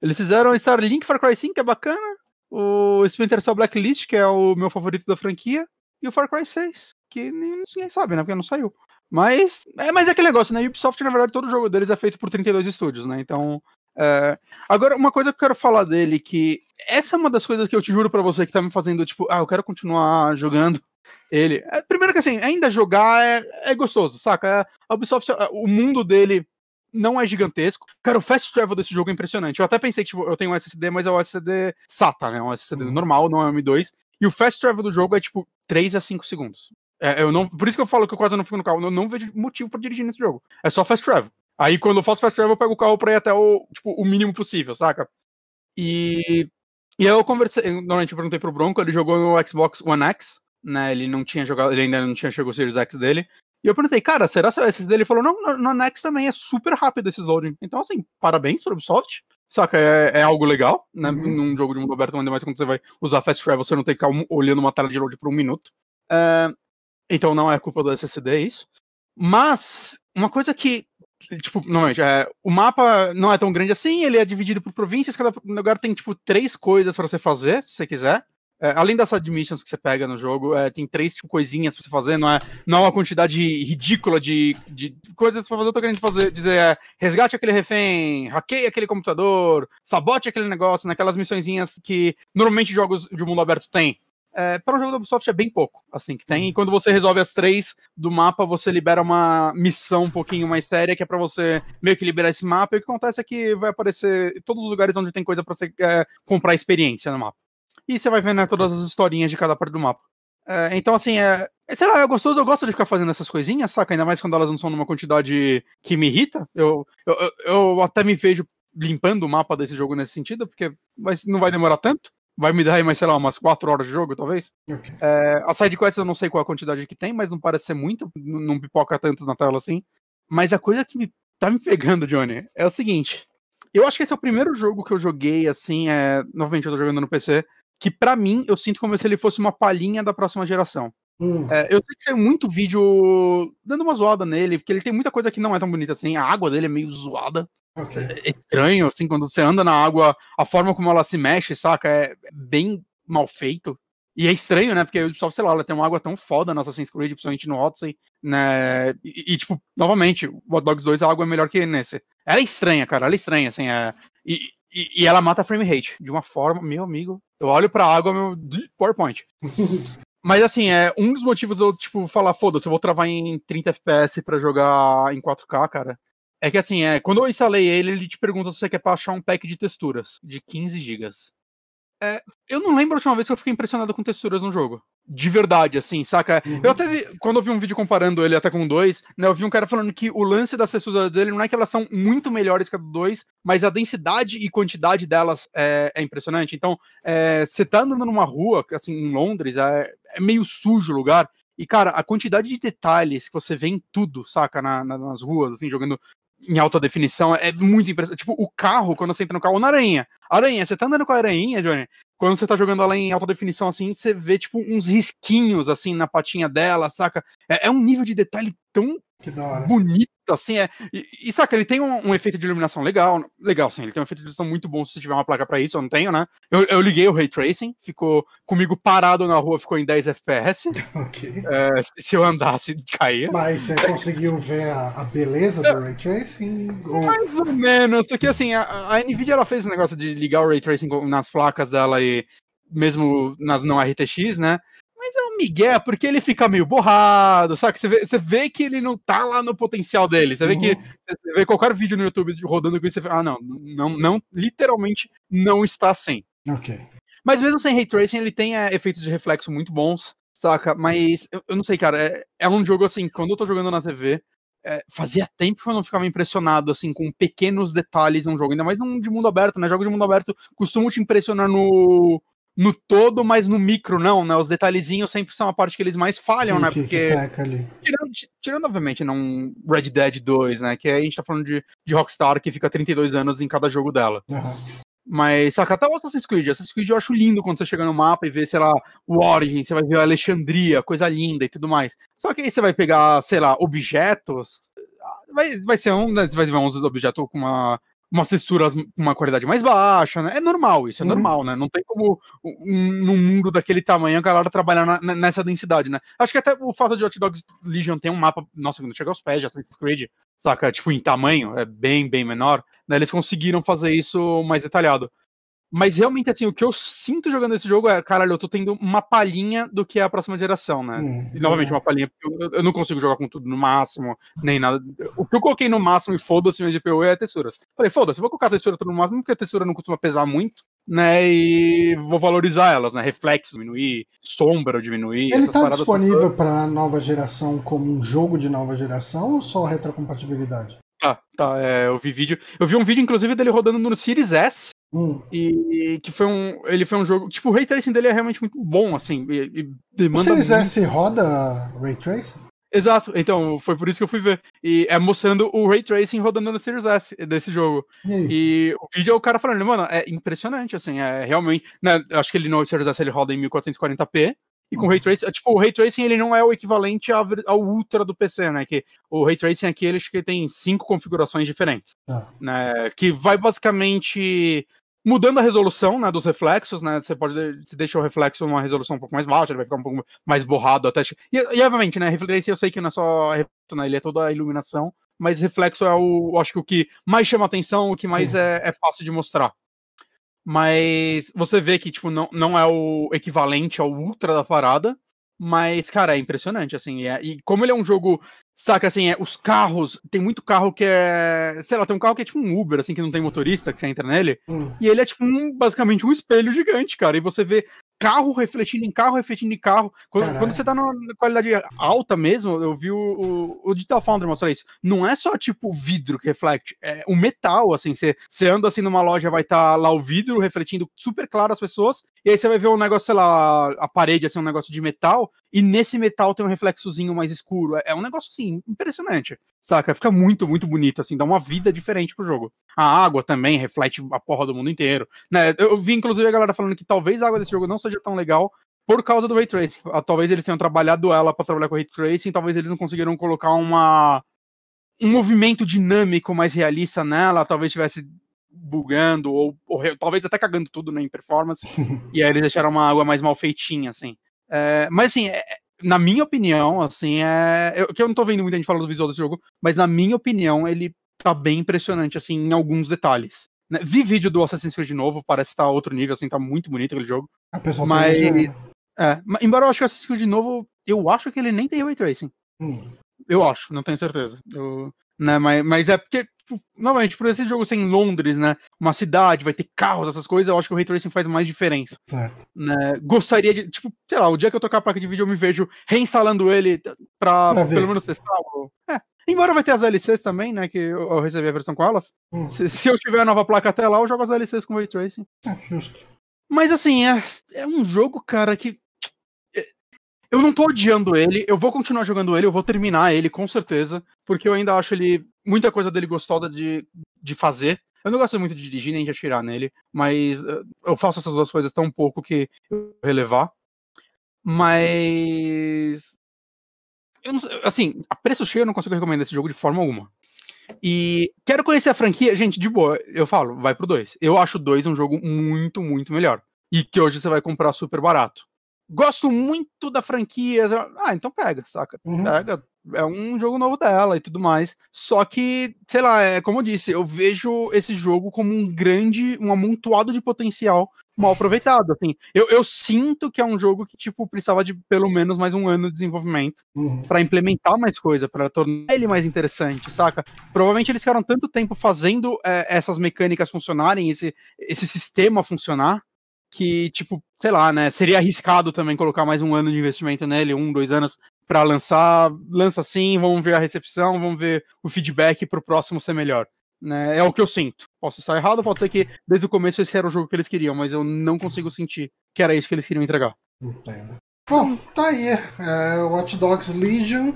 [SPEAKER 1] Eles fizeram Starlink, Far Cry 5, que é bacana. O Splinter Cell Blacklist, que é o meu favorito da franquia. E o Far Cry 6, que ninguém sabe, né, porque não saiu. Mas é, mas é aquele negócio, né? Ubisoft, na verdade, todo jogo deles é feito por 32 estúdios, né? Então. É... Agora, uma coisa que eu quero falar dele, que essa é uma das coisas que eu te juro para você que tá me fazendo, tipo, ah, eu quero continuar jogando ele. É, primeiro que assim, ainda jogar é, é gostoso, saca? É, a Ubisoft, é, o mundo dele não é gigantesco. Cara, o fast travel desse jogo é impressionante. Eu até pensei, tipo, eu tenho um SSD, mas é o SSD SATA, né? Um SSD uhum. normal, não é um M2. E o fast travel do jogo é tipo 3 a 5 segundos. É, eu não, por isso que eu falo que eu quase não fico no carro. Eu não vejo motivo para dirigir nesse jogo. É só fast travel. Aí quando eu faço fast travel, eu pego o carro pra ir até o, tipo, o mínimo possível, saca? E. E aí eu conversei. Normalmente eu perguntei pro Bronco, ele jogou no Xbox One X né? Ele não tinha jogado, ele ainda não tinha chegado o Series X dele. E eu perguntei, cara, será que o SSD? Ele falou, não, no, no Nex também é super rápido esses loading. Então, assim, parabéns para Ubisoft. Saca, é, é, algo legal, né? Uhum. Num jogo de mundo aberto, ainda mais quando você vai usar Fast Travel, você não tem que ficar olhando uma tela de load por um minuto. É, então não é culpa do SSD, é isso. Mas, uma coisa que, tipo, normalmente, é, o mapa não é tão grande assim, ele é dividido por províncias, cada lugar tem, tipo, três coisas para você fazer, se você quiser. É, além das admissions que você pega no jogo, é, tem três tipo, coisinhas pra você fazer, não é, não é uma quantidade ridícula de, de coisas pra fazer. Eu tô querendo fazer, dizer, é, resgate aquele refém, hackeie aquele computador, sabote aquele negócio, naquelas missõezinhas que normalmente jogos de mundo aberto tem. É, para um jogo da Ubisoft é bem pouco, assim, que tem. E quando você resolve as três do mapa, você libera uma missão um pouquinho mais séria, que é para você meio que liberar esse mapa. E o que acontece é que vai aparecer todos os lugares onde tem coisa para você é, comprar experiência no mapa e você vai vendo né, todas as historinhas de cada parte do mapa. É, então, assim, é, sei lá, é gostoso, eu gosto de ficar fazendo essas coisinhas, saca? Ainda mais quando elas não são numa quantidade que me irrita. Eu, eu, eu até me vejo limpando o mapa desse jogo nesse sentido, porque vai, não vai demorar tanto. Vai me dar aí mais, sei lá, umas 4 horas de jogo, talvez. Okay. É, a sidequest eu não sei qual a quantidade que tem, mas não parece ser muito, não pipoca tanto na tela assim. Mas a coisa que me, tá me pegando, Johnny, é o seguinte. Eu acho que esse é o primeiro jogo que eu joguei, assim, é... novamente eu tô jogando no PC, que para mim eu sinto como se ele fosse uma palhinha da próxima geração. Hum. É, eu sei que tem muito vídeo dando uma zoada nele, porque ele tem muita coisa que não é tão bonita assim. A água dele é meio zoada. Okay. É, é estranho, assim, quando você anda na água, a forma como ela se mexe, saca? É bem mal feito. E é estranho, né? Porque só, sei lá, ela tem uma água tão foda na Assassin's Creed, principalmente no Odyssey, né? E, e, tipo, novamente, o Hot Dogs 2 a água é melhor que nesse. Ela é estranha, cara, ela é estranha, assim, é... E, e, e ela mata frame rate de uma forma, meu amigo. Eu olho pra água, meu PowerPoint. [laughs] Mas assim, é um dos motivos eu, tipo, falar, foda-se, eu vou travar em 30 FPS para jogar em 4K, cara. É que assim, é, quando eu instalei ele, ele te pergunta se você quer baixar um pack de texturas de 15 GB. É, eu não lembro a última vez que eu fiquei impressionado com texturas no jogo. De verdade, assim, saca? Uhum. Eu até vi, quando eu vi um vídeo comparando ele até com o 2, né, eu vi um cara falando que o lance das texturas dele não é que elas são muito melhores que a do 2, mas a densidade e quantidade delas é, é impressionante. Então, é, você tá andando numa rua, assim, em Londres, é, é, meio sujo o lugar, e, cara, a quantidade de detalhes que você vê em tudo, saca, na, na, nas ruas, assim, jogando em alta definição é muito impressionante. Tipo, o carro, quando você entra no carro, ou na aranha. Aranha, você tá andando com a aranha, Johnny? Quando você tá jogando ela em alta definição assim, você vê, tipo, uns risquinhos, assim, na patinha dela, saca? É, é um nível de detalhe tão bonito assim, é. E, e saca, ele tem um, um, efeito de iluminação legal. Legal, sim, ele tem um efeito de iluminação muito bom se tiver uma placa para isso, eu não tenho, né? Eu, eu, liguei o Ray Tracing, ficou comigo parado na rua, ficou em 10 FPS. [laughs] Ok. É, se eu andasse, caía.
[SPEAKER 2] Mas você conseguiu ver a, a beleza do Ray Tracing?
[SPEAKER 1] Ou... Mais ou menos, porque assim, a, a Nvidia ela fez esse negócio de ligar o Ray Tracing nas placas dela e mesmo nas não RTX, né? Mas é um Miguel, porque ele fica meio borrado, sabe? Você vê, você vê que ele não tá lá no potencial dele. Você vê que uhum. você vê qualquer vídeo no YouTube rodando com isso, você fala, ah, não, não, não, literalmente não está assim.
[SPEAKER 2] Ok.
[SPEAKER 1] Mas mesmo sem ray tracing, ele tem é, efeitos de reflexo muito bons, saca? Mas eu, eu não sei, cara, é, é, um jogo assim, quando eu tô jogando na TV, é, fazia tempo que eu não ficava impressionado assim com pequenos detalhes num jogo, ainda mais num de mundo aberto, né? Jogos de mundo aberto costumam te impressionar no no todo, mas no micro não, né? Os detalhezinhos sempre são a parte que eles mais falham, Sim, né? Porque. Tirando, tirando, obviamente, não Red Dead 2, né? Que a gente tá falando de, de Rockstar que fica 32 anos em cada jogo dela. Uhum. Mas, saca, até o Assassin's Creed. Assassin's Creed eu acho lindo quando você chega no mapa e vê, sei lá, o Origin, você vai ver a Alexandria, coisa linda e tudo mais. Só que aí você vai pegar, sei lá, objetos. Vai, vai ser um. Né, você vai ver uns objetos com uma umas texturas com uma qualidade mais baixa, né? É normal, isso é uhum. normal, né? Não tem como um, num mundo daquele tamanho a galera trabalhar na, nessa densidade, né? Acho que até o fato de Hot Dogs Legion ter um mapa, nossa, quando chega aos pés de Assassin's Creed, saca? Tipo, em tamanho, é bem, bem menor, né? Eles conseguiram fazer isso mais detalhado. Mas realmente, assim, o que eu sinto jogando esse jogo é, caralho, eu tô tendo uma palhinha do que é a próxima geração, né? Hum, e novamente, uma palhinha, porque eu, eu, não consigo jogar com tudo no máximo, nem nada. O que eu coloquei no máximo e foda-se meu GPU é texturas. Falei, foda-se, vou colocar a textura tudo no máximo, porque a textura não costuma pesar muito, né? E vou valorizar elas, né? Reflexo diminuir, sombra diminuir.
[SPEAKER 2] Ele tá disponível para nova geração como um jogo de nova geração ou só retrocompatibilidade?
[SPEAKER 1] Tá, tá. É, eu vi vídeo. Eu vi um vídeo, inclusive, dele rodando no Series S Hum. E, que foi um. Ele foi um jogo. Tipo, o ray tracing dele é realmente muito bom, assim. E, e
[SPEAKER 2] demanda. Se fizesse muito... roda ray tracing?
[SPEAKER 1] Exato, então foi por isso que eu fui ver. E é mostrando o Ray Tracing rodando no Series S desse jogo. E, e o vídeo é o cara falando, mano, é impressionante, assim, é realmente. Né, acho que ele no Series S ele roda em 1440p. E com o Ray Tracing, tipo, o Ray Tracing ele não é o equivalente ao Ultra do PC, né? Que o Ray Tracing aqui ele que tem cinco configurações diferentes. Ah. Né, que vai basicamente mudando a resolução né, dos reflexos, né? Você pode se deixar o reflexo numa resolução um pouco mais baixa, ele vai ficar um pouco mais borrado até. E, e obviamente, né? Reflexo eu sei que não é só reflexo, né, ele é toda a iluminação, mas reflexo é o, acho que o que mais chama atenção, o que mais é, é, fácil de mostrar. Mas você vê que, tipo, não, não é o equivalente ao ultra da parada, mas, cara, é impressionante, assim. É, e como ele é um jogo Saca, assim, é, os carros, tem muito carro que é. Sei lá, tem um carro que é tipo um Uber, assim, que não tem motorista, que você entra nele. Hum. E ele é tipo um, basicamente um espelho gigante, cara. E você vê carro refletindo em carro, refletindo em carro. Quando, quando você tá na qualidade alta mesmo, eu vi o, o, o, Digital Foundry mostrar isso. Não é só tipo vidro que reflete, é o metal, assim. Você, você anda assim numa loja, vai estar tá lá o vidro refletindo super claro as pessoas, e aí você vai ver um negócio, sei lá, a parede, assim, um negócio de metal, e nesse metal tem um reflexozinho mais escuro. É um negócio, assim, impressionante. Saca? Fica muito, muito bonito, assim, dá uma vida diferente pro jogo. A água também reflete a porra do mundo inteiro. Né? Eu vi, inclusive, a galera falando que talvez a água desse jogo não seja tão legal por causa do Ray Tracing. Ah, talvez eles tenham trabalhado ela para trabalhar com Ray Tracing, talvez eles não conseguiram colocar uma um movimento dinâmico mais realista nela, talvez estivesse bugando, ou, ou, talvez até cagando tudo né, em performance, [laughs] e aí eles deixaram uma água mais mal feitinha, assim. É, mas assim, é, na minha opinião, assim, é. Eu, que eu não tô vendo muita gente falando do visual desse jogo, mas na minha opinião, ele tá bem impressionante, assim, em alguns detalhes. Né? Vi vídeo do Assassin's Creed de novo, parece estar tá outro nível, assim, tá muito bonito aquele jogo.
[SPEAKER 2] A pessoa
[SPEAKER 1] mas. É, embora eu acho que o Assassin's Creed de novo, eu acho que ele nem tem Ray Tracing. Hum. Eu acho, não tenho certeza. Eu, né, mas, mas é porque, tipo, novamente, por esse jogo ser em Londres, né? Uma cidade, vai ter carros, essas coisas, eu acho que o Ray Tracing faz mais diferença. Né, gostaria de, tipo, sei lá, o dia que eu tocar a placa de vídeo, eu me vejo reinstalando ele pra, pra pelo menos testar. É. Embora vai ter as LCs também, né? Que eu, eu recebi a versão com elas. Hum. Se, se, eu tiver a nova placa até lá, eu jogo as LCs com Ray Tracing.
[SPEAKER 2] É, justo.
[SPEAKER 1] Mas assim, é, é um jogo, cara, que eu não tô odiando ele, eu vou continuar jogando ele, eu vou terminar ele com certeza, porque eu ainda acho ele muita coisa dele gostosa de, de fazer. Eu não gosto muito de dirigir nem de atirar nele, mas uh, eu faço essas duas coisas tão pouco que eu relevar. Mas. Não, assim, a preço cheio eu não consigo recomendar esse jogo de forma alguma. E quero conhecer a franquia, gente, de boa, eu falo, vai pro 2. Eu acho o 2 um jogo muito, muito melhor. E que hoje você vai comprar super barato gosto muito da franquia. Ah, então pega, saca? Uhum. Pega. É um jogo novo dela e tudo mais. Só que, sei lá, é como eu disse, eu vejo esse jogo como um grande, um amontoado de potencial mal aproveitado. Assim, eu, eu sinto que é um jogo que, tipo, precisava de pelo menos mais um ano de desenvolvimento uhum. para implementar mais coisa, para tornar ele mais interessante, saca? Provavelmente eles ficaram tanto tempo fazendo é, essas mecânicas funcionarem, esse, esse sistema funcionar, que, tipo, sei lá, né? Seria arriscado também colocar mais um ano de investimento nele, um, dois anos, para lançar. Lança assim, vamos ver a recepção, vamos ver o feedback para o próximo ser melhor. Né? É o que eu sinto. Posso estar errado, pode ser que desde o começo esse era o jogo que eles queriam, mas eu não consigo sentir que era isso que eles queriam entregar.
[SPEAKER 2] Entendo. Bom, tá aí. É, Watch Dogs Legion.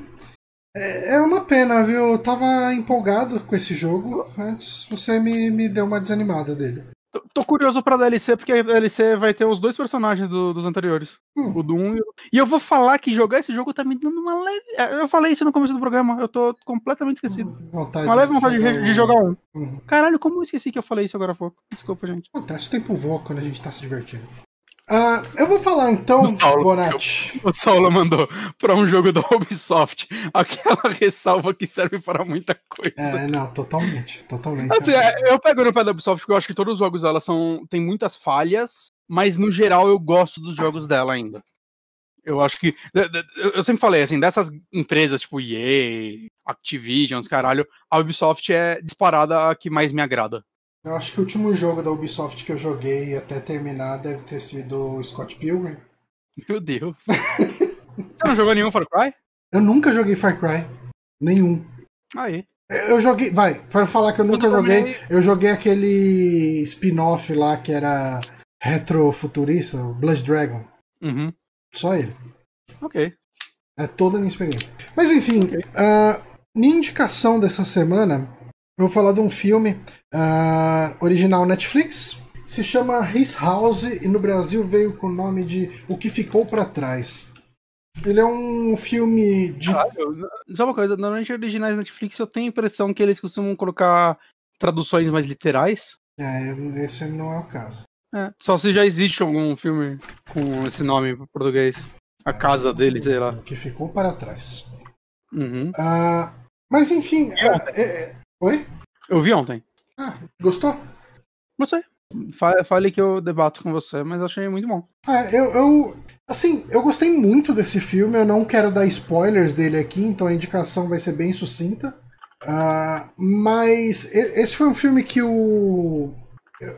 [SPEAKER 2] É, é uma pena, viu? Eu tava empolgado com esse jogo, antes você me, me deu uma desanimada dele.
[SPEAKER 1] Tô, tô curioso pra DLC, porque a DLC vai ter os dois personagens do, dos anteriores. Hum. O do 1 e o... E eu vou falar que jogar esse jogo tá me dando uma leve. É, eu falei isso no começo do programa, eu tô completamente esquecido. Hum, vontade uma leve vontade de, jogar, de jogar um. Uhum. Caralho, como eu esqueci que eu falei isso agora há pouco? Desculpa, gente.
[SPEAKER 2] Acontece, o tempo voa quando a gente tá se divertindo. Uh, eu vou falar então,
[SPEAKER 1] o Bonatti. O Saulo mandou para um jogo da Ubisoft aquela ressalva que serve para muita coisa.
[SPEAKER 2] É, não, totalmente. Totalmente.
[SPEAKER 1] Assim, é, eu pego no pé da Ubisoft porque eu acho que todos os jogos dela são, tem muitas falhas, mas no geral eu gosto dos jogos dela ainda. Eu acho que. Eu sempre falei, assim, dessas empresas tipo EA, Activision, caralho, a Ubisoft é disparada a que mais me agrada.
[SPEAKER 2] Eu acho que o último jogo da Ubisoft que eu joguei até terminar deve ter sido o Scott Pilgrim.
[SPEAKER 1] Meu Deus. [laughs] Você não jogou nenhum Far Cry?
[SPEAKER 2] Eu nunca joguei Far Cry. Nenhum.
[SPEAKER 1] Aí.
[SPEAKER 2] Eu joguei. Vai, para falar que eu nunca eu joguei, eu joguei aquele spin-off lá que era retrofuturista, o Blood Dragon.
[SPEAKER 1] Uhum.
[SPEAKER 2] Só ele.
[SPEAKER 1] Ok.
[SPEAKER 2] É toda a minha experiência. Mas enfim, okay. uh, minha indicação dessa semana vou falar de um filme uh, original Netflix. Se chama His House e no Brasil veio com o nome de O que Ficou para Trás. Ele é um filme de.
[SPEAKER 1] Caralho, só uma coisa, normalmente originais Netflix eu tenho a impressão que eles costumam colocar traduções mais literais.
[SPEAKER 2] É, esse não é o caso.
[SPEAKER 1] É, só se já existe algum filme com esse nome em português. A é, casa dele, sei lá.
[SPEAKER 2] O que ficou para trás.
[SPEAKER 1] Uhum.
[SPEAKER 2] Uh, mas enfim, é, é, Oi?
[SPEAKER 1] Eu vi ontem.
[SPEAKER 2] Ah, gostou?
[SPEAKER 1] Gostei. Fale que eu debato com você, mas achei muito bom.
[SPEAKER 2] É, eu, eu. Assim, eu gostei muito desse filme. Eu não quero dar spoilers dele aqui, então a indicação vai ser bem sucinta. Uh, mas esse foi um filme que o.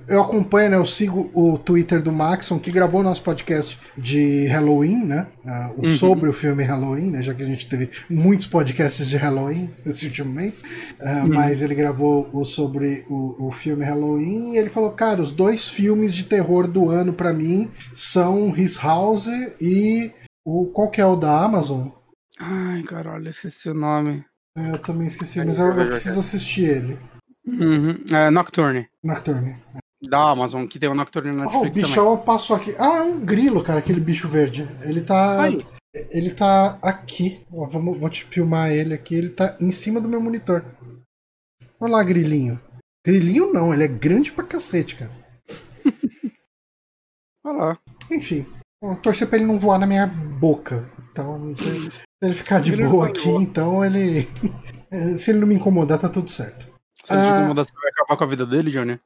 [SPEAKER 2] eu acompanho, né? Eu sigo o Twitter do Maxon, que gravou nosso podcast de Halloween, né? Uh, uhum. Sobre o filme Halloween, né? Já que a gente teve muitos podcasts de Halloween [laughs] esse último mês. Uh, uhum. Mas ele gravou o sobre o, o filme Halloween e ele falou: Cara, os dois filmes de terror do ano para mim são His House e o. Qual que é o da Amazon?
[SPEAKER 1] Ai, caralho, esqueci o nome.
[SPEAKER 2] É, eu também esqueci, mas eu, eu preciso assistir ele.
[SPEAKER 1] Uhum. É, Nocturne.
[SPEAKER 2] Nocturne.
[SPEAKER 1] Da Amazon, que tem o Nocturne na
[SPEAKER 2] Netflix. Oh, o bichão também. passou aqui. Ah, é um grilo, cara, aquele bicho verde. Ele tá. Aí. Ele tá aqui. Ó, vamos, vou te filmar ele aqui. Ele tá em cima do meu monitor. Olha lá, grilinho. Grilinho não, ele é grande pra cacete, cara. [laughs]
[SPEAKER 1] Olha lá.
[SPEAKER 2] Enfim, vou torcer pra ele não voar na minha boca. Então, se ele ficar de ele boa aqui, então ele. [laughs] se ele não me incomodar, tá tudo certo.
[SPEAKER 1] Ah, vai acabar com a vida dele, Johnny?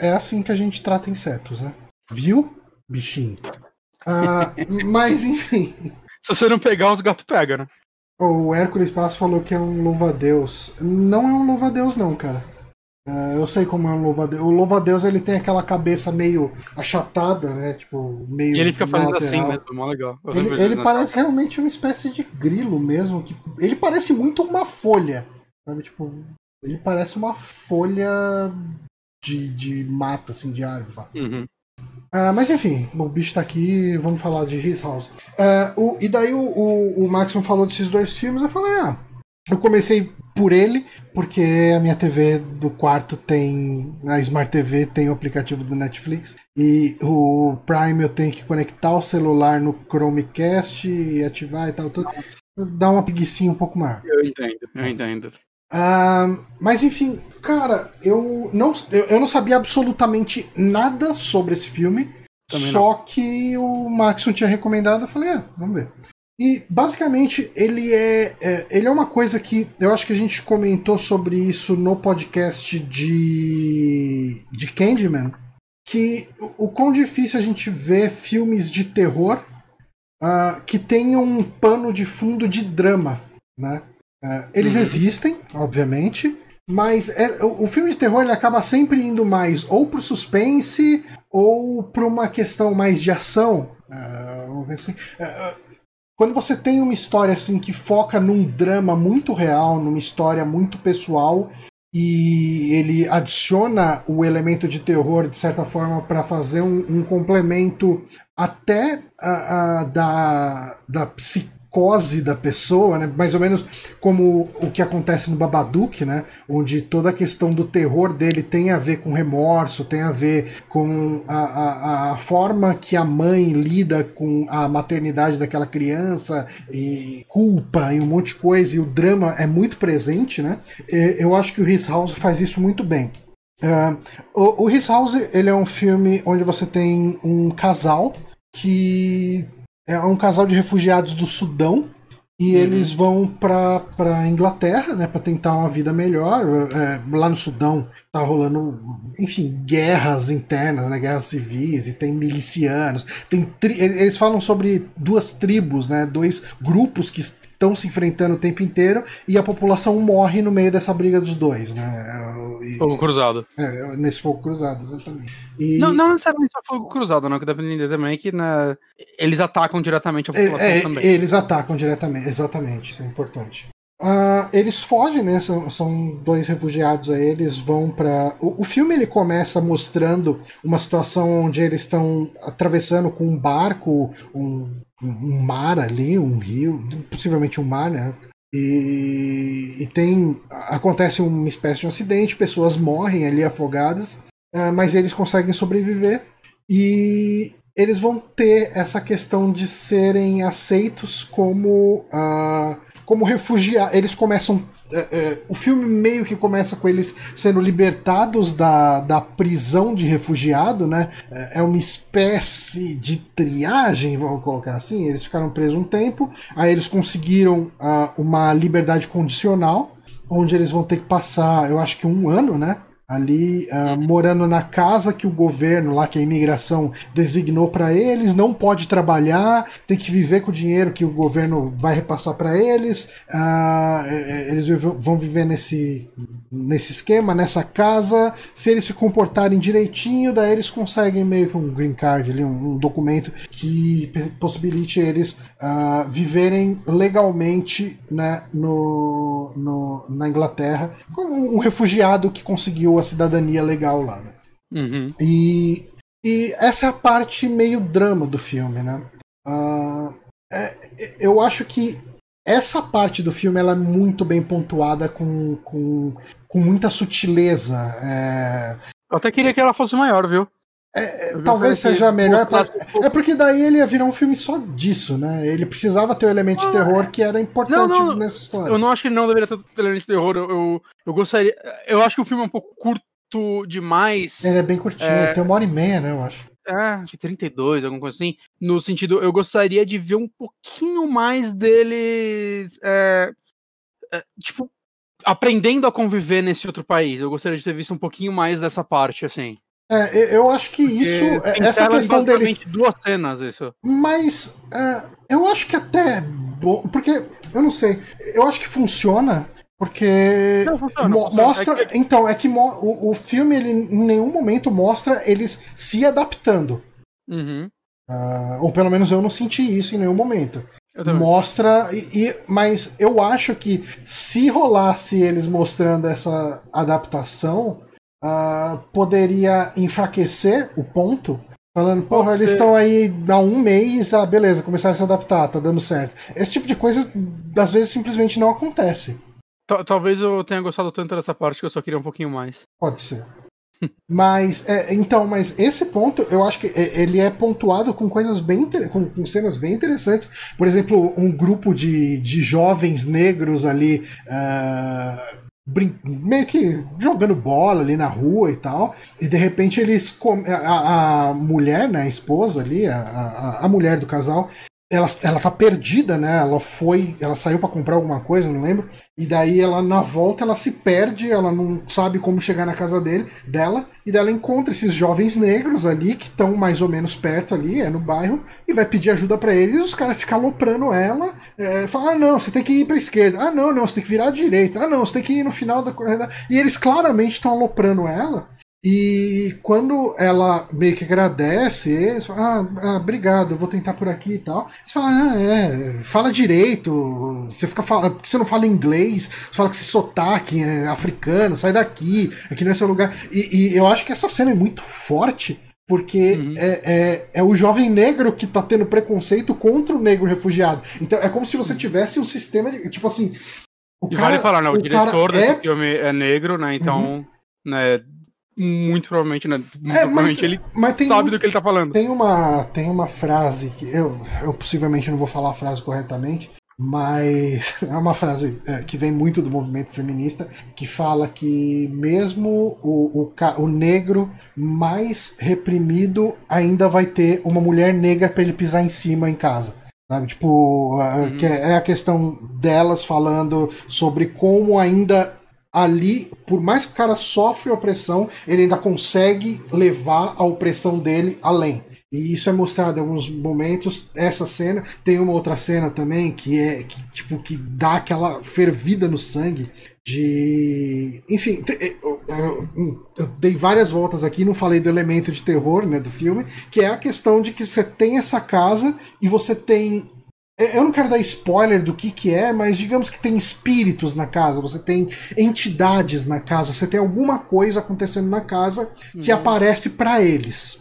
[SPEAKER 2] É, é assim que a gente trata insetos, né? Viu, bichinho? Ah, [laughs] mas, enfim.
[SPEAKER 1] Se você não pegar, os gatos pegam, né?
[SPEAKER 2] O Hércules Passo falou que é um louva-a-Deus. Não é um louva-a-Deus, não, cara. Uh, eu sei como é um louva-a-Deus. O louva-a-Deus ele tem aquela cabeça meio achatada, né? Tipo, meio.
[SPEAKER 1] E ele fica fazendo assim lateral. assim mesmo, mó legal.
[SPEAKER 2] Eu ele, ele parece realmente uma espécie de grilo mesmo. Que... Ele parece muito uma folha. Sabe? Tipo, ele parece uma folha de, de mata, assim, de árvore.
[SPEAKER 1] Uhum.
[SPEAKER 2] Uh, mas enfim, o bicho tá aqui, vamos falar de His House. Uh, o, e daí o, o, o Maxon falou desses dois filmes, eu falei, ah, eu comecei por ele, porque a minha TV do quarto tem. A Smart TV tem o aplicativo do Netflix. E o Prime eu tenho que conectar o celular no Chromecast e ativar e tal. Tudo. Dá uma preguiçinha um pouco maior.
[SPEAKER 1] Eu entendo, eu entendo.
[SPEAKER 2] Uh, mas enfim, cara, eu não, eu, eu, não sabia absolutamente nada sobre esse filme. Também só não. que o Maxon tinha recomendado, eu falei, ah, vamos ver. E basicamente ele é, é, ele é uma coisa que eu acho que a gente comentou sobre isso no podcast de de Candyman, que o, o quão difícil a gente ver filmes de terror uh, que tenham um pano de fundo de drama, né? Uh, eles uhum. existem, obviamente, mas é, o, o, filme de terror ele acaba sempre indo mais ou pro suspense ou para uma questão mais de ação. Uh, assim, uh, quando você tem uma história assim que foca num drama muito real, numa história muito pessoal e ele adiciona o elemento de terror de certa forma para fazer um, um, complemento até da, da psique psicose da pessoa, né? Mais ou menos como o que acontece no Babadook, né? Onde toda a questão do terror dele tem a ver com remorso, tem a ver com a, a, a forma que a mãe lida com a maternidade daquela criança, e culpa e um monte de coisa, e o drama é muito presente, né? Eu acho que o His House faz isso muito bem. Uh, o, o His House ele é um filme onde você tem um casal que é um casal de refugiados do Sudão e uhum. eles vão para para Inglaterra, né, para tentar uma vida melhor. É, lá no Sudão tá rolando, enfim, guerras internas, né, guerras civis e tem milicianos. Tem eles falam sobre duas tribos, né, dois grupos que estão se enfrentando o tempo inteiro e a população morre no meio dessa briga dos dois, né?
[SPEAKER 1] E, fogo cruzado.
[SPEAKER 2] É, nesse fogo cruzado, exatamente.
[SPEAKER 1] E... Não, não necessariamente só fogo cruzado, não, que deve entender também que né, eles atacam diretamente a população é, é, também.
[SPEAKER 2] Eles atacam diretamente, exatamente, isso é importante. Uh, eles fogem, né? São, são, dois refugiados aí, eles vão para. O, o, filme ele começa mostrando uma situação onde eles estão atravessando com um barco um, um mar ali, um rio, possivelmente um mar, né? E, e tem. Acontece uma espécie de acidente, pessoas morrem ali afogadas, uh, mas eles conseguem sobreviver. E eles vão ter essa questão de serem aceitos como. Uh, como refugiados. Eles começam. É, é, o filme meio que começa com eles sendo libertados da, da prisão de refugiado, né? É, é uma espécie de triagem, vamos colocar assim. Eles ficaram presos um tempo, aí eles conseguiram uh, uma liberdade condicional, onde eles vão ter que passar, eu acho que um ano, né? Ali uh, morando na casa que o governo lá, que a imigração designou para eles, não pode trabalhar, tem que viver com o dinheiro que o governo vai repassar para eles, uh, eles vão viver nesse, nesse esquema, nessa casa, se eles se comportarem direitinho, daí eles conseguem meio que um green card ali, um, um documento que possibilite eles uh, viverem legalmente né, no, no, na Inglaterra, como um refugiado que conseguiu a cidadania legal lá. Né?
[SPEAKER 1] Uhum.
[SPEAKER 2] E, e essa é a parte meio drama do filme, né? Uh, é, eu acho que essa parte do filme ela é muito bem pontuada com, com, com muita sutileza. É...
[SPEAKER 1] Eu até queria que ela fosse maior, viu?
[SPEAKER 2] É, é talvez seja melhor. Pra... É porque daí ele ia virar um filme só disso, né? Ele precisava ter o elemento de terror que era importante não, não, nessa história.
[SPEAKER 1] Eu não acho que ele não deveria ter elemento de terror. Eu, eu, eu, gostaria. Eu acho que o filme é um pouco curto demais.
[SPEAKER 2] Ele é bem curtinho, é... tem uma hora e meia, né? Eu acho.
[SPEAKER 1] É, de 32, alguma coisa assim. No sentido, eu gostaria de ver um pouquinho mais deles. É, é, tipo, aprendendo a conviver nesse outro país. Eu gostaria de ter visto um pouquinho mais dessa parte, assim.
[SPEAKER 2] É, eu acho que Porque isso, essa questão deles.
[SPEAKER 1] duas cenas, isso.
[SPEAKER 2] Mas uh, eu acho que até é bom, porque eu não sei, eu acho que funciona. Porque não, funciona, mo funciona. mostra. É que... Então, é que o, o filme ele, em nenhum momento mostra eles se adaptando.
[SPEAKER 1] Uhum.
[SPEAKER 2] Uh, ou pelo menos eu não senti isso em nenhum momento. Mostra. E, e, mas eu acho que se rolasse eles mostrando essa adaptação, uh, poderia enfraquecer o ponto. Falando, porra, eles estão aí há um mês, ah, beleza, começaram a se adaptar, tá dando certo. Esse tipo de coisa, às vezes, simplesmente não acontece.
[SPEAKER 1] Talvez eu tenha gostado tanto dessa parte que eu só queria um pouquinho mais.
[SPEAKER 2] Pode ser. [laughs] mas, é, então, mas esse ponto, eu acho que é, ele é pontuado com coisas bem, com, com, cenas bem interessantes. Por exemplo, um grupo de, de jovens negros ali, uh, meio que jogando bola ali na rua e tal. E de repente eles. A, a mulher, né, a esposa ali, a, a, a mulher do casal, ela, ela tá perdida, né? Ela foi, ela saiu para comprar alguma coisa, não lembro. E daí ela na volta ela se perde, ela não sabe como chegar na casa dele, dela, e daí ela encontra esses jovens negros ali que estão mais ou menos perto ali, é no bairro, e vai pedir ajuda para eles, e os caras ficam aloprando ela, é, falam: "Ah, não, você tem que ir para esquerda. Ah, não, não, você tem que virar à direita. Ah, não, você tem que ir no final da corrida". E eles claramente estão aloprando ela. E quando ela meio que agradece, eles falam, ah, ah, obrigado, eu vou tentar por aqui e tal. Eles falam, ah, é, fala direito, você fica falando, porque você não fala inglês, você fala que esse sotaque é africano, sai daqui, aqui não é seu lugar. E, e eu acho que essa cena é muito forte, porque uhum. é, é, é, o jovem negro que tá tendo preconceito contra o negro refugiado. Então é como se você tivesse um sistema de, tipo assim.
[SPEAKER 1] O e cara, vale falar, né? O, o diretor desse é... filme é negro, né? Então, uhum. né? Muito provavelmente, né? Muito é, provavelmente ele mas sabe um, do que ele tá falando.
[SPEAKER 2] Tem uma, tem uma frase que eu, eu possivelmente não vou falar a frase corretamente, mas [laughs] é uma frase é, que vem muito do movimento feminista que fala que mesmo o, o, o negro mais reprimido ainda vai ter uma mulher negra para ele pisar em cima em casa. Sabe? Tipo, uhum. que é, é a questão delas falando sobre como ainda ali, por mais que o cara sofre opressão, ele ainda consegue levar a opressão dele além. E isso é mostrado em alguns momentos. Essa cena tem uma outra cena também que é que, tipo que dá aquela fervida no sangue de, enfim, eu, eu, eu, dei várias voltas aqui, não falei do elemento de terror, né, do filme, que é a questão de que você tem essa casa e você tem é, eu não quero dar spoiler do que que é, mas digamos que tem espíritos na casa, você tem entidades na casa, você tem alguma coisa acontecendo na casa que uhum. aparece para eles,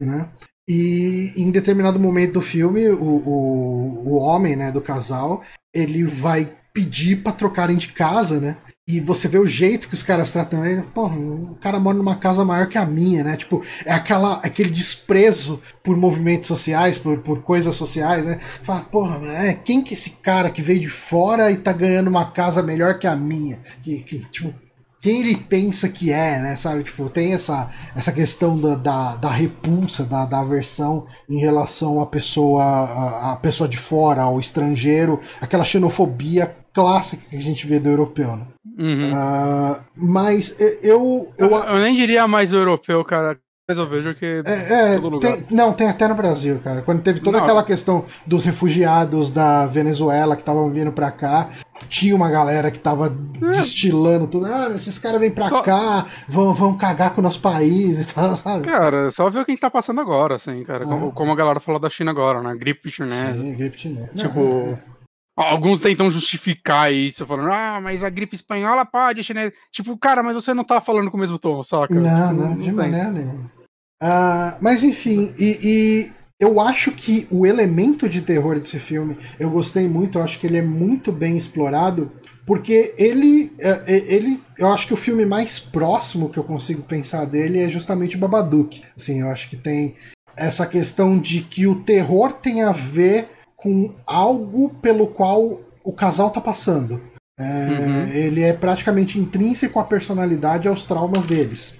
[SPEAKER 2] né? E em determinado momento do filme, o, o, o homem, né, do casal, ele vai pedir para trocarem de casa, né? E você vê o jeito que os caras tratam ele. Porra, o cara mora numa casa maior que a minha, né? Tipo, é aquela, aquele desprezo por movimentos sociais, por, por coisas sociais, né? Fala, porra, é, quem que é esse cara que veio de fora e tá ganhando uma casa melhor que a minha? Que, que tipo, quem ele pensa que é, né? Sabe? Tipo, tem essa, essa questão da, da, da repulsa, da, da aversão em relação à pessoa, à, à pessoa de fora, ao estrangeiro, aquela xenofobia clássica que a gente vê do europeu, né?
[SPEAKER 1] Uhum.
[SPEAKER 2] Uh, mas eu,
[SPEAKER 1] eu, eu. Nem diria mais europeu, cara. Mas eu vejo que.
[SPEAKER 2] É, é tem, não, tem até no Brasil, cara. Quando teve toda não. aquela questão dos refugiados da Venezuela que estavam vindo pra cá, tinha uma galera que tava é. destilando tudo. Ah, esses caras vêm pra só... cá, vão, vão cagar com o nosso país e tal, sabe?
[SPEAKER 1] Cara, só ver o que a gente tá passando agora, assim, cara. Como, é. como, a galera fala da China agora, né? Gripe chinesa. Sim, gripe chinesa. Tipo. É, é. Alguns tentam justificar isso, falando, ah, mas a gripe espanhola pode, chinesa. Tipo, cara, mas você não tá falando com o mesmo tom, saca?
[SPEAKER 2] Não, não, não de maneira nenhuma. Uh, mas enfim, e, e, eu acho que o elemento de terror desse filme eu gostei muito, eu acho que ele é muito bem explorado, porque ele, é, é, ele eu acho que o filme mais próximo que eu consigo pensar dele é justamente o Babadook. Assim, eu acho que tem essa questão de que o terror tem a ver com algo pelo qual o casal tá passando. É, uhum. Ele é praticamente intrínseco à personalidade e aos traumas deles.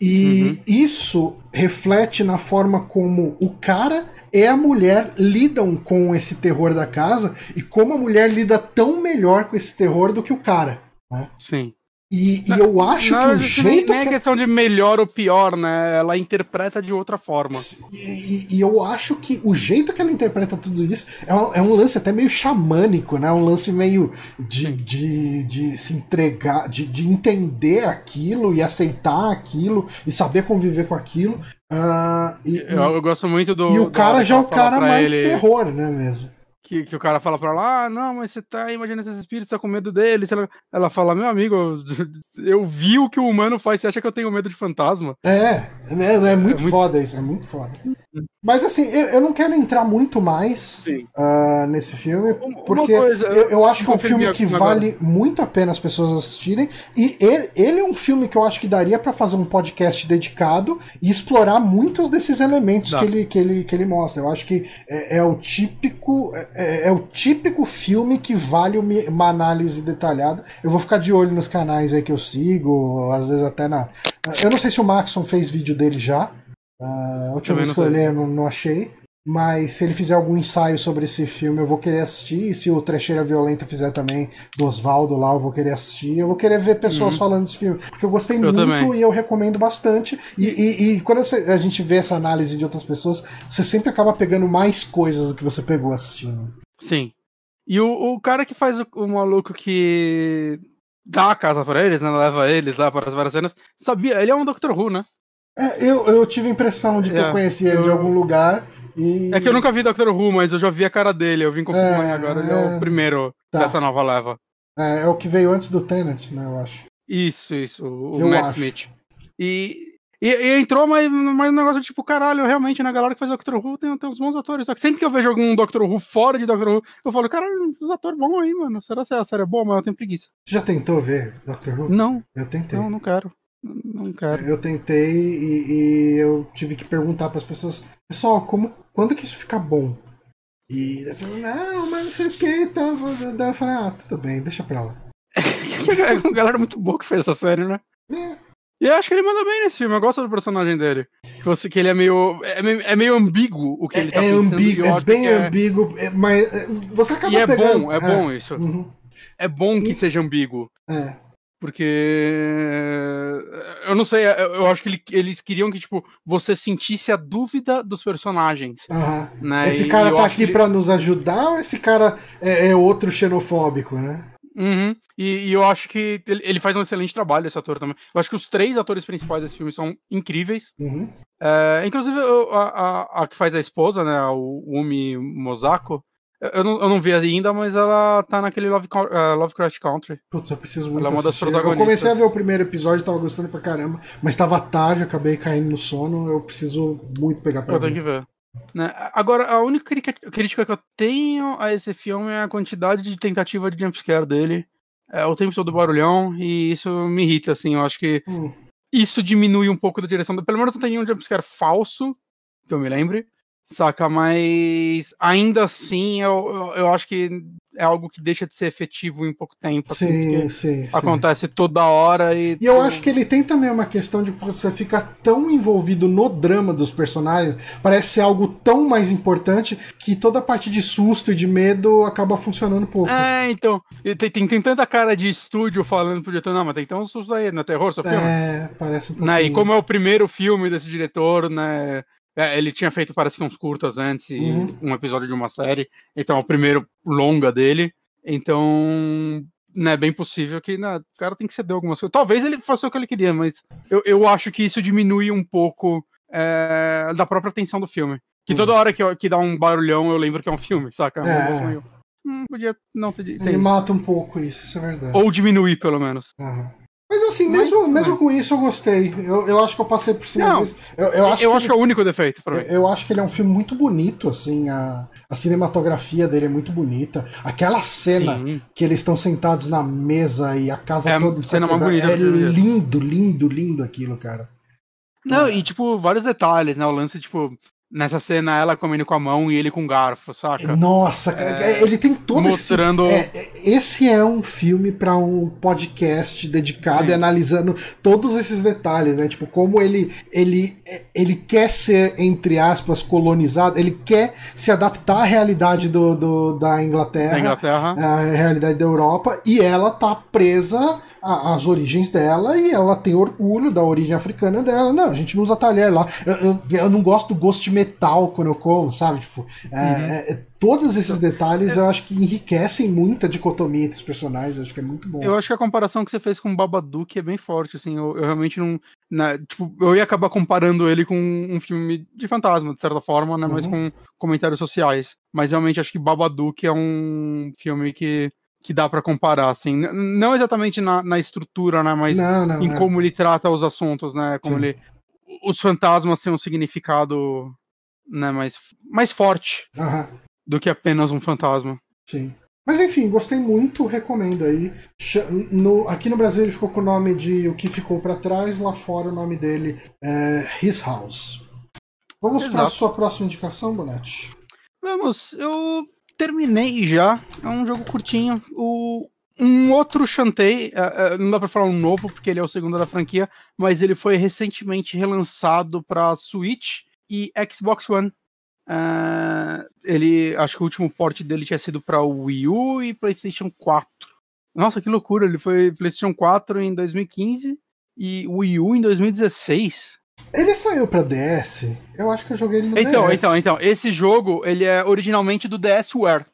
[SPEAKER 2] E uhum. isso reflete na forma como o cara e a mulher lidam com esse terror da casa e como a mulher lida tão melhor com esse terror do que o cara. Né?
[SPEAKER 1] Sim.
[SPEAKER 2] E, e, eu acho que o jeito.
[SPEAKER 1] Não é que... questão de melhor ou pior, né? Ela interpreta de outra forma.
[SPEAKER 2] E, e, eu acho que o jeito que ela interpreta tudo isso é um, é um lance até meio xamânico, né? Um lance meio de, de, de, se entregar, de, de entender aquilo e aceitar aquilo e saber conviver com aquilo. Uh, e,
[SPEAKER 1] eu, eu, gosto muito do.
[SPEAKER 2] E o cara já é o cara mais ele... terror, né? Mesmo
[SPEAKER 1] que, que o cara fala pra ela, ah, não, mas você tá imaginando esses espíritos, tá com medo deles. Ela, ela fala, meu amigo, [laughs] eu, vi o que o humano faz, você acha que eu tenho medo de fantasma?
[SPEAKER 2] É, é, é muito é foda muito... isso, é muito foda. Mas assim, eu, eu não quero entrar muito mais uh, nesse filme, porque coisa, eu, eu, acho que é um filme que vale agora. muito a pena as pessoas assistirem. E ele, ele é um filme que eu acho que daria para fazer um podcast dedicado e explorar muitos desses elementos que ele, que, ele, que ele mostra. Eu acho que é, é o típico. É, é, é, o típico filme que vale uma análise detalhada. Eu vou ficar de olho nos canais aí que eu sigo, às vezes até na. Eu não sei se o Maxon fez vídeo dele já. Uh, a última vez que eu olhei eu não, não achei. Mas se ele fizer algum ensaio sobre esse filme, eu vou querer assistir. E se o Trecheira Violenta fizer também, do Oswaldo lá, eu vou querer assistir. Eu vou querer ver pessoas uhum. falando desse filme. Porque eu gostei eu muito também. e eu recomendo bastante. E, e, e, quando a gente vê essa análise de outras pessoas, você sempre acaba pegando mais coisas do que você pegou assistindo.
[SPEAKER 1] Sim. E o, o cara que faz o, o maluco que dá a casa para eles, né? Leva eles lá para as várias cenas, sabia, ele é um Dr. Who, né?
[SPEAKER 2] É, eu, eu tive a impressão de que é, eu conhecia ele eu... de algum lugar. E...
[SPEAKER 1] É que eu nunca vi Dr. Who, mas eu já vi a cara dele, eu vim confirmar é, agora, ele é o é. primeiro tá. dessa nova leva.
[SPEAKER 2] É, é, o que veio antes do Tenet, né, eu acho.
[SPEAKER 1] Isso, isso, o, Matt acho. Smith. E, e, e, entrou, mas, mas um negócio tipo, caralho, realmente, na né, galera que faz Doctor Who tem, tem uns bons atores. Só que sempre que eu vejo algum Doctor Who fora de Doctor Who, eu falo, caralho, os atores bons aí, mano. Será que a série é boa? Mas eu tenho preguiça.
[SPEAKER 2] Você já tentou ver Doctor Who?
[SPEAKER 1] Não.
[SPEAKER 2] Eu tentei.
[SPEAKER 1] Não, não quero. Não quero.
[SPEAKER 2] Eu tentei e, e eu tive que perguntar para as pessoas, pessoal, como, quando que isso fica bom? E não, mas não sei o que, tá. Daí eu falei, ah, tudo bem, deixa pra lá. [laughs]
[SPEAKER 1] é uma galera muito boa que fez essa série, né? É. E eu acho que ele manda bem nesse filme, eu gosto do personagem dele. Você, que ele é meio. É meio, é meio ambíguo o que é, ele tá é
[SPEAKER 2] pensando. Ambíguo, é bem é... ambíguo, é, mas é, você acaba
[SPEAKER 1] e é
[SPEAKER 2] pegando...
[SPEAKER 1] bom, é, bom isso. Uhum. É bom que e... seja ambíguo.
[SPEAKER 2] É.
[SPEAKER 1] Porque eu não sei, eu acho que ele, eles queriam que tipo você sentisse a dúvida dos personagens.
[SPEAKER 2] Uhum. Né? Esse cara e tá aqui para nos ajudar ou esse cara é, é outro xenofóbico, né?
[SPEAKER 1] Uhum. E, e, eu acho que ele, ele, faz um excelente trabalho, esse ator também. Eu acho que os três atores principais desse filme são incríveis.
[SPEAKER 2] Uhum.
[SPEAKER 1] É, inclusive, a, a, a, que faz a esposa, né, o Umi Mosako, eu não, eu não vi ainda, mas ela tá naquele Love, uh, Lovecraft Country.
[SPEAKER 2] Putz, eu preciso muito ela é uma das protagonistas. Eu comecei a ver o primeiro episódio, tava gostando pra caramba, mas tava tarde, acabei caindo no sono, eu preciso muito pegar pra
[SPEAKER 1] eu ver. Eu tenho que ver. Né? Agora, a única crítica que eu tenho a esse filme é a quantidade de tentativa de jumpscare dele. É o tempo todo barulhão, e isso me irrita, assim. Eu acho que hum. isso diminui um pouco da direção. Pelo menos não tem um jumpscare falso, que eu me lembre. Saca, mas ainda assim eu, eu, acho que é algo que deixa de ser efetivo em pouco tempo.
[SPEAKER 2] Sim,
[SPEAKER 1] assim,
[SPEAKER 2] sim, sim.
[SPEAKER 1] Acontece toda hora e.
[SPEAKER 2] E eu acho que ele tem também uma questão de você ficar tão envolvido no drama dos personagens, parece ser algo tão mais importante que toda a parte de susto e de medo acaba funcionando pouco.
[SPEAKER 1] É, então. Tem, tem, tem tanta cara de estúdio falando pro diretor, não, mas tem que ter um susto aí, não é terror, seu filme?
[SPEAKER 2] É, parece um pouquinho.
[SPEAKER 1] Né? E como é o primeiro filme desse diretor, né? É, ele tinha feito, parece que uns curtas antes,
[SPEAKER 2] Uhum.
[SPEAKER 1] um episódio de uma série. Então é o primeiro longa dele. Então, né, bem possível que né, o cara tem que ceder algumas coisas. Talvez ele fosse o que ele queria, mas eu, eu acho que isso diminui um pouco é, da própria tensão do filme. Que
[SPEAKER 2] Uhum.
[SPEAKER 1] toda hora que, eu- que dá um barulhão eu lembro que é um filme, saca?
[SPEAKER 2] É.
[SPEAKER 1] hum, podia não ter.
[SPEAKER 2] Ele mata um pouco isso, isso é verdade.
[SPEAKER 1] Ou diminuir, pelo menos.
[SPEAKER 2] Aham. Mas assim,
[SPEAKER 1] Mas-
[SPEAKER 2] mesmo, mesmo
[SPEAKER 1] mas-
[SPEAKER 2] com isso eu gostei. Eu, eu acho que eu passei por cima
[SPEAKER 1] Não,
[SPEAKER 2] disso. Eu, eu acho
[SPEAKER 1] eu
[SPEAKER 2] que
[SPEAKER 1] acho que é o único defeito pra mim.
[SPEAKER 2] Eu acho que ele é um filme muito bonito, assim, a, a cinematografia dele é muito bonita. Aquela cena
[SPEAKER 1] Sim.
[SPEAKER 2] que eles estão sentados na mesa e a casa
[SPEAKER 1] É
[SPEAKER 2] toda
[SPEAKER 1] cena
[SPEAKER 2] quebrada,
[SPEAKER 1] bonita
[SPEAKER 2] é
[SPEAKER 1] eu
[SPEAKER 2] lindo, lindo, lindo aquilo, cara.
[SPEAKER 1] Não, e tipo, vários detalhes, né? O lance, tipo, nessa cena ela comendo com a mão e ele com garfo, saca?
[SPEAKER 2] Nossa,
[SPEAKER 1] É,
[SPEAKER 2] ele tem todo
[SPEAKER 1] mostrando-
[SPEAKER 2] esse. é, é, esse é um filme para um podcast dedicado
[SPEAKER 1] Sim.
[SPEAKER 2] e analisando todos esses detalhes, né? Tipo, como ele, ele, ele quer ser, entre aspas, colonizado, ele quer se adaptar à realidade do, do- da Inglaterra.
[SPEAKER 1] Na Inglaterra.
[SPEAKER 2] a realidade da Europa e ela tá presa a- às origens dela e ela tem orgulho da origem africana dela. Não, a gente não usa talher lá. Eu, eu, eu não gosto do gosto de metal quando eu como, sabe? Tipo, é, é, é, todos esses detalhes eu acho que enriquecem muito a dicotomia entre os personagens. Eu acho que é muito bom.
[SPEAKER 1] Eu acho que a comparação que você fez com o Babadook é bem forte, assim. Eu, eu realmente não. na- tipo, eu ia acabar comparando ele com um filme de fantasma, de certa forma, né? Mas
[SPEAKER 2] Uhum.
[SPEAKER 1] com comentários sociais. Mas realmente acho que Babadook é um filme que, que dá pra comparar, assim. Não exatamente na, na estrutura, né? Mas
[SPEAKER 2] não, não.
[SPEAKER 1] em
[SPEAKER 2] é.
[SPEAKER 1] como ele trata os assuntos, né? Como
[SPEAKER 2] Sim.
[SPEAKER 1] ele. Os fantasmas têm um significado né, mais, mais forte
[SPEAKER 2] Aham,
[SPEAKER 1] do que apenas um fantasma.
[SPEAKER 2] sim. Mas enfim, gostei muito, recomendo aí. No, aqui no Brasil ele ficou com o nome de O que ficou pra trás, lá fora o nome dele é His House. Vamos para a sua próxima indicação, Bonetti.
[SPEAKER 1] Vamos, eu terminei já. É um jogo curtinho. O, um outro Shantae, é, é, não dá pra falar um novo, porque ele é o segundo da franquia, mas ele foi recentemente relançado pra Switch e Xbox One. É, ele, acho que o último port dele tinha sido pra Wii U e PlayStation 4. Nossa, que loucura! Ele foi PlayStation 4 em 2015 e Wii U em 2016.
[SPEAKER 2] Ele saiu pra DS? Eu acho que eu joguei ele no
[SPEAKER 1] Então,
[SPEAKER 2] DS.
[SPEAKER 1] então, então, esse jogo, ele é originalmente do DSware.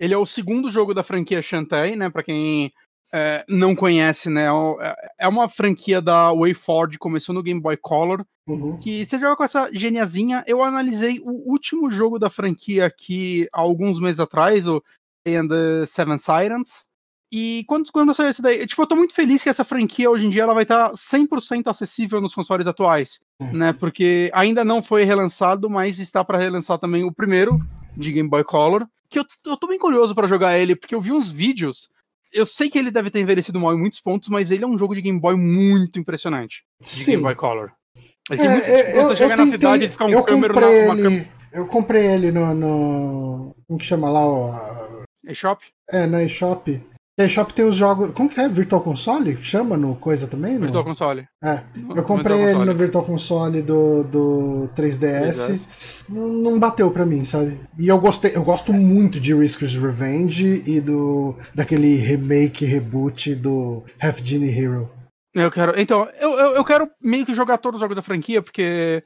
[SPEAKER 1] Ele é o segundo jogo da franquia Shantae, né, Pra quem é, não conhece, né, o- é- é uma franquia da WayForward, começou no Game Boy Color,
[SPEAKER 2] Uhum.
[SPEAKER 1] que você joga com essa geniazinha. Eu analisei o último jogo da franquia aqui há alguns meses atrás, o And the Seven Sirens. E quando, quando saiu esse daí, tipo, eu tô muito feliz que essa franquia hoje em dia ela vai estar 100% acessível nos consoles atuais,
[SPEAKER 2] Hum.
[SPEAKER 1] né? Porque ainda não foi relançado, mas está para relançar também o primeiro de Game Boy Color, que eu, eu tô bem curioso para jogar ele, porque eu vi uns vídeos. Eu sei que ele deve ter envelhecido mal em muitos pontos, mas ele é um jogo de Game Boy muito impressionante de
[SPEAKER 2] Sim.
[SPEAKER 1] Game Boy Color. Assim,
[SPEAKER 2] É,
[SPEAKER 1] muito-
[SPEAKER 2] é, eu,
[SPEAKER 1] chegar na cidade e ficar um câmera na uma
[SPEAKER 2] ele,
[SPEAKER 1] câmera.
[SPEAKER 2] Eu comprei ele no, no. Como que chama lá? O, a-
[SPEAKER 1] eShop?
[SPEAKER 2] é, na eShop. EShop tem os jogos. Como que é? Virtual Console? Chama no coisa também? No...
[SPEAKER 1] Virtual Console.
[SPEAKER 2] É. Eu comprei
[SPEAKER 1] Virtual
[SPEAKER 2] ele
[SPEAKER 1] Console.
[SPEAKER 2] no Virtual Console do, do 3DS. Não, não bateu pra mim, sabe? E eu gostei, eu gosto muito de Risker's Revenge e do daquele remake, reboot do Half Genie Hero.
[SPEAKER 1] Eu quero. Então, eu, eu, eu quero meio que jogar todos os jogos da franquia, porque.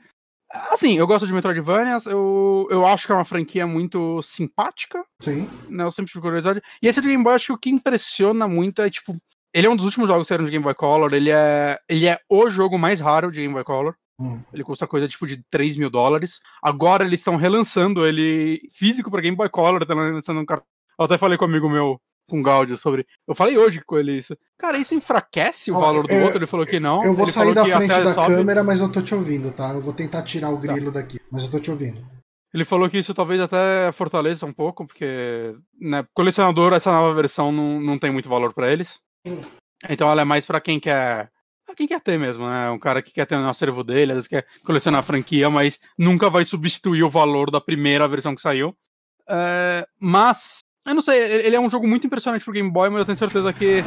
[SPEAKER 1] Assim, eu gosto de Metroidvanias, eu, eu acho que é uma franquia muito simpática,
[SPEAKER 2] Sim.
[SPEAKER 1] né? Eu sempre fico curiosidade. E esse de Game Boy, acho que o que impressiona muito é, tipo. Ele é um dos últimos jogos que saíram de Game Boy Color, ele é, ele é o jogo mais raro de Game Boy Color.
[SPEAKER 2] Hum.
[SPEAKER 1] Ele custa coisa tipo de 3 mil dólares. Agora eles estão relançando ele físico para Game Boy Color, estão lançando um cartão. Eu até falei com um amigo meu, com o Gaudio, sobre. Eu falei hoje com ele isso. Cara, isso enfraquece o
[SPEAKER 2] Ó,
[SPEAKER 1] valor do
[SPEAKER 2] eu-
[SPEAKER 1] outro? Ele falou que não.
[SPEAKER 2] Eu vou
[SPEAKER 1] Ele
[SPEAKER 2] sair da frente da
[SPEAKER 1] sobe-
[SPEAKER 2] câmera, mas eu tô te ouvindo, tá? Eu vou tentar tirar o grilo daqui, mas eu tô te ouvindo.
[SPEAKER 1] Ele falou que isso talvez até fortaleça um pouco, porque, né, colecionador, essa nova versão não, não tem muito valor para eles. Então ela é mais para quem quer. pra Quem quer ter mesmo, né? Um cara que quer ter no acervo dele, às vezes quer colecionar a franquia, mas nunca vai substituir o valor da primeira versão que saiu. É, mas Eu não sei, ele é um jogo muito impressionante pro Game Boy, mas eu tenho certeza que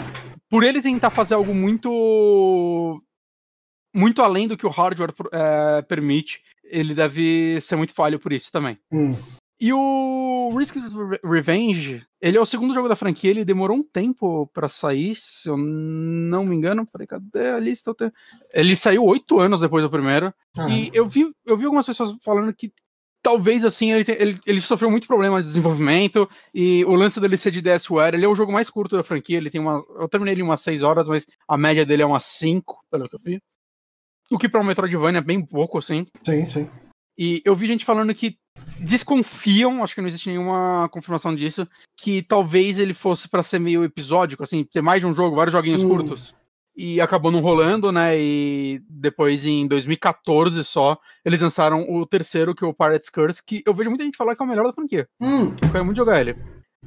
[SPEAKER 1] por ele tentar fazer algo muito muito além do que o hardware é, permite, ele deve ser muito falho por isso também.
[SPEAKER 2] Hum.
[SPEAKER 1] E o Risk Revenge, ele é o segundo jogo da franquia, ele demorou um tempo para sair, se eu não me engano. Peraí, cadê a lista? Ele saiu oito anos depois do primeiro. Ah. E eu vi, eu vi algumas pessoas falando que talvez assim ele, ele, ele, sofreu muito problema de desenvolvimento e o lance dele ser de DSWare, ele é o jogo mais curto da franquia, ele tem uma eu terminei ele em umas 6 horas, mas a média dele é umas 5, pelo que eu vi. O que para um Metroidvania é bem pouco assim.
[SPEAKER 2] Sim, sim.
[SPEAKER 1] E eu vi gente falando que desconfiam, acho que não existe nenhuma confirmação disso, que talvez ele fosse para ser meio episódico, assim, ter mais de um jogo, vários joguinhos hum. curtos e acabou não rolando, né? E depois, em 2014 só, eles lançaram o terceiro, que é o Pirate's Curse, que eu vejo muita gente falar que é o melhor da franquia.
[SPEAKER 2] Hum.
[SPEAKER 1] Eu quero muito jogar ele.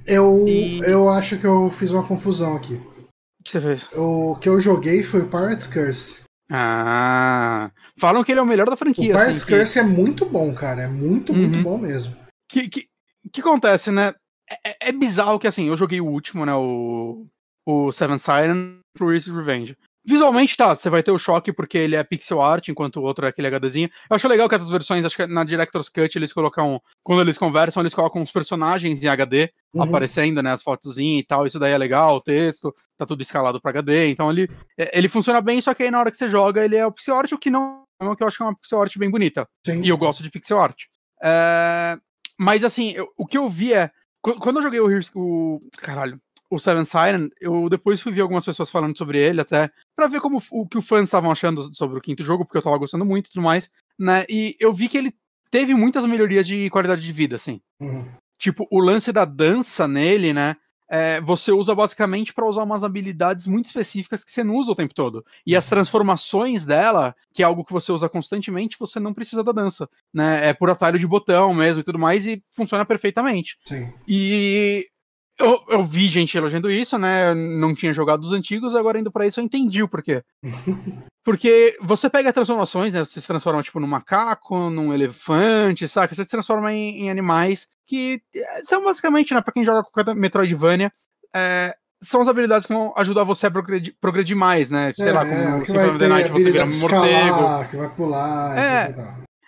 [SPEAKER 2] Eu, e... eu acho que eu fiz uma confusão aqui.
[SPEAKER 1] O que você fez?
[SPEAKER 2] O que eu joguei foi o Pirate's Curse.
[SPEAKER 1] Ah, falam que ele é o melhor da franquia.
[SPEAKER 2] O Pirate's assim, Curse que... é muito bom, cara. É muito, uhum. muito bom mesmo.
[SPEAKER 1] O que, que, que acontece, né? É, é, é bizarro que, assim, eu joguei o último, né? O o Seven Siren pro Risk Revenge. Visualmente, tá, você vai ter o choque porque ele é pixel art, enquanto o outro é aquele HDzinho. Eu acho legal que essas versões, acho que na Director's Cut eles colocam, quando eles conversam, eles colocam os personagens em HD uhum. aparecendo, né, as fotozinhas e tal, isso daí é legal, o texto, tá tudo escalado para HD, então ele, é, ele funciona bem, só que aí na hora que você joga ele é o pixel art, o que não, é que eu acho que é uma pixel art bem bonita.
[SPEAKER 2] Sim.
[SPEAKER 1] E eu gosto de pixel art. É... Mas assim, eu, o que eu vi é, quando eu joguei o, o caralho, o Seven Siren, eu depois fui ver algumas pessoas falando sobre ele até, para ver como o que os fãs estavam achando sobre o quinto jogo, porque eu tava gostando muito e tudo mais, né? E eu vi que ele teve muitas melhorias de qualidade de vida, assim.
[SPEAKER 2] Uhum.
[SPEAKER 1] Tipo, o lance da dança nele, né? É, você usa basicamente para usar umas habilidades muito específicas que você não usa o tempo todo. E as uhum. transformações dela, que é algo que você usa constantemente, você não precisa da dança. Né? É por atalho de botão mesmo e tudo mais, e funciona perfeitamente.
[SPEAKER 2] Sim.
[SPEAKER 1] E eu, eu vi gente elogiando isso, né? não tinha jogado os antigos, agora indo para isso eu entendi o porquê. [laughs] Porque você pega transformações, né? Você se transforma tipo num macaco, num elefante, saca? Você se transforma em, em animais que eh, são basicamente, né, pra quem joga com Metroidvania, é, são as habilidades que vão ajudar você a progredir, progredir mais, né? Sei é, lá, como
[SPEAKER 2] é, Symphony of the Night você vira um morcego. Que vai pular,
[SPEAKER 1] é,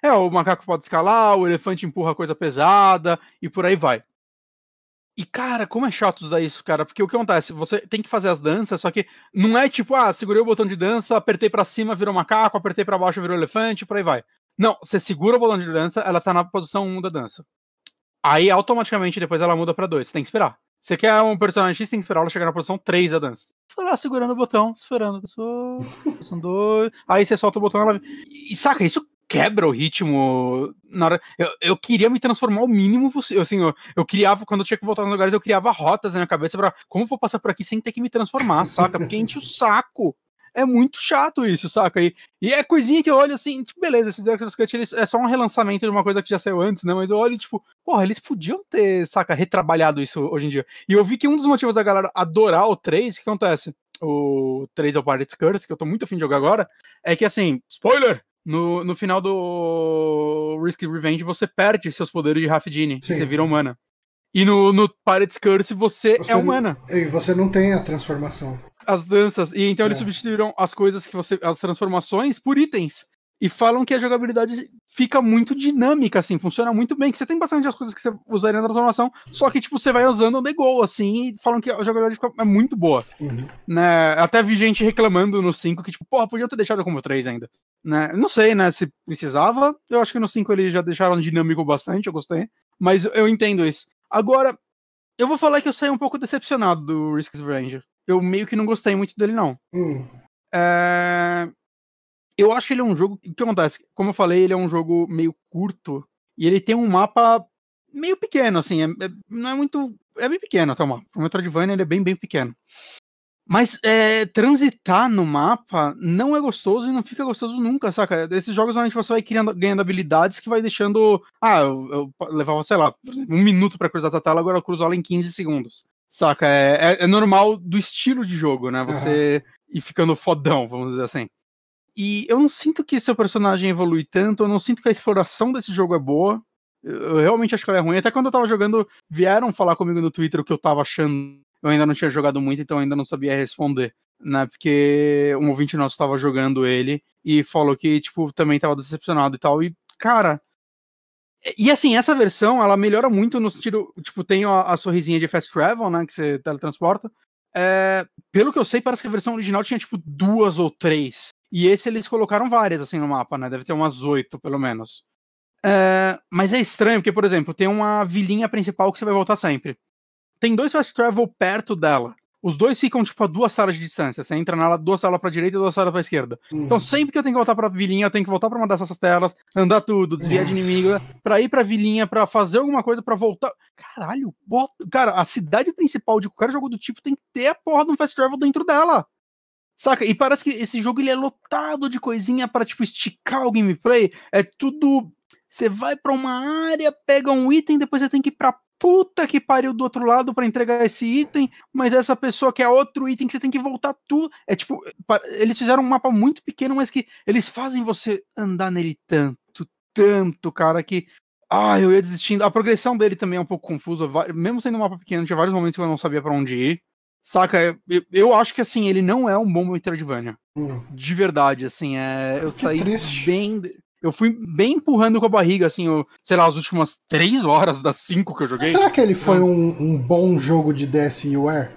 [SPEAKER 1] é, o macaco pode escalar, o elefante empurra coisa pesada e por aí vai. E, cara, como é chato usar isso, cara, porque o que acontece? Você tem que fazer as danças, só que não é tipo, ah, segurei o botão de dança, apertei para cima, virou macaco, apertei para baixo, virou elefante, por aí vai. Não, você segura o botão de dança, ela tá na posição 1 da dança. Aí, automaticamente, depois ela muda para 2, você tem que esperar. Você quer um personagem X, tem que esperar ela chegar na posição 3 da dança. Foi lá segurando o botão, esperando. Posição 2. Aí você solta o botão, ela. E saca, isso quebra o ritmo na hora. Eu, eu queria me transformar o mínimo possível. Assim, eu, eu criava, quando eu tinha que voltar nos lugares, eu criava rotas na minha cabeça para como vou passar por aqui sem ter que me transformar, saca? Porque enche o saco. É muito chato isso, saca? E, e é coisinha que eu olho assim, tipo, beleza, esses Director's Cut eles, é só um relançamento de uma coisa que já saiu antes, né? Mas eu olho, tipo, porra, eles podiam ter, saca, retrabalhado isso hoje em dia. E eu vi que um dos motivos da galera adorar o 3, o que acontece? O 3 é o Pirate's Curse, que eu tô muito afim de jogar agora, é que assim, spoiler! No, no final do Risk Revenge, você perde seus poderes de Rafdini, você vira humana. E no, no Pirate's Curse, você, é você é humana.
[SPEAKER 2] E você não tem a transformação.
[SPEAKER 1] As danças. E então é. eles substituíram as coisas que você. as transformações por itens. E falam que a jogabilidade fica muito dinâmica, assim, funciona muito bem. Que você tem bastante as coisas que você usaria na transformação, só que, tipo, você vai usando de gol, assim, e falam que a jogabilidade fica, é muito boa.
[SPEAKER 2] Uhum.
[SPEAKER 1] Né? Até vi gente reclamando no 5 que, tipo, porra, podia ter deixado como 3 ainda. Né? Não sei, né, se precisava. Eu acho que no 5 eles já deixaram dinâmico bastante, eu gostei. Mas eu entendo isso. Agora, eu vou falar que eu saí um pouco decepcionado do Risk's Ranger. Eu meio que não gostei muito dele, não.
[SPEAKER 2] Hum.
[SPEAKER 1] É eu acho que ele é um jogo. O que acontece? Como eu falei, ele é um jogo meio curto e ele tem um mapa meio pequeno, assim. É, é, não é muito. É bem pequeno até o mapa. O Metroidvania ele é bem, bem pequeno. Mas é, transitar no mapa não é gostoso e não fica gostoso nunca, saca? Esses jogos normalmente você vai criando, ganhando habilidades que vai deixando. Ah, eu, eu levava, sei lá, um minuto para cruzar a tela, agora eu cruzo ela em 15 segundos. Saca? É, é, é normal do estilo de jogo, né? Você uhum. ir ficando fodão, vamos dizer assim. E eu não sinto que seu personagem evolui tanto, eu não sinto que a exploração desse jogo é boa. Eu realmente acho que ela é ruim. Até quando eu tava jogando, vieram falar comigo no Twitter o que eu tava achando. Eu ainda não tinha jogado muito, então ainda não sabia responder. Né, porque um ouvinte nosso tava jogando ele e falou que, tipo, também tava decepcionado e tal. E, cara, e assim, essa versão, ela melhora muito no sentido, tipo, tem a, a sorrisinha de fast travel, né, que você teletransporta. É, pelo que eu sei, parece que a versão original tinha, tipo, duas ou três. E esse eles colocaram várias, assim, no mapa, né, deve ter umas oito, pelo menos. É, mas é estranho, porque, por exemplo, tem uma vilinha principal que você vai voltar sempre. Tem dois fast travel perto dela. Os dois ficam, tipo, a duas salas de distância. Você entra nela, duas salas pra direita e duas salas pra esquerda. Uhum. Então, sempre que eu tenho que voltar pra vilinha, eu tenho que voltar pra uma dessas telas, andar tudo, desviar de inimigo, pra ir pra vilinha, pra fazer alguma coisa, pra voltar. Caralho, bota... cara, a cidade principal de qualquer jogo do tipo tem que ter a porra de um fast travel dentro dela. Saca? E parece que esse jogo ele é lotado de coisinha para tipo, esticar o gameplay. É tudo. Você vai para uma área, pega um item, depois você tem que ir pra puta que pariu do outro lado para entregar esse item, mas essa pessoa quer outro item que você tem que voltar tudo. É tipo, eles fizeram um mapa muito pequeno, mas que eles fazem você andar nele tanto, tanto, cara, que ah, eu ia desistindo. A progressão dele também é um pouco confusa, mesmo sendo um mapa pequeno, tinha vários momentos que eu não sabia para onde ir. Saca, eu, eu, acho que assim, ele não é um bom Metroidvania. Hum. De verdade, assim, é, eu que saí triste. bem eu fui bem empurrando com a barriga, assim, eu, sei lá, as últimas três horas das cinco que eu joguei.
[SPEAKER 2] Será que ele foi um, um bom jogo de DSiWare?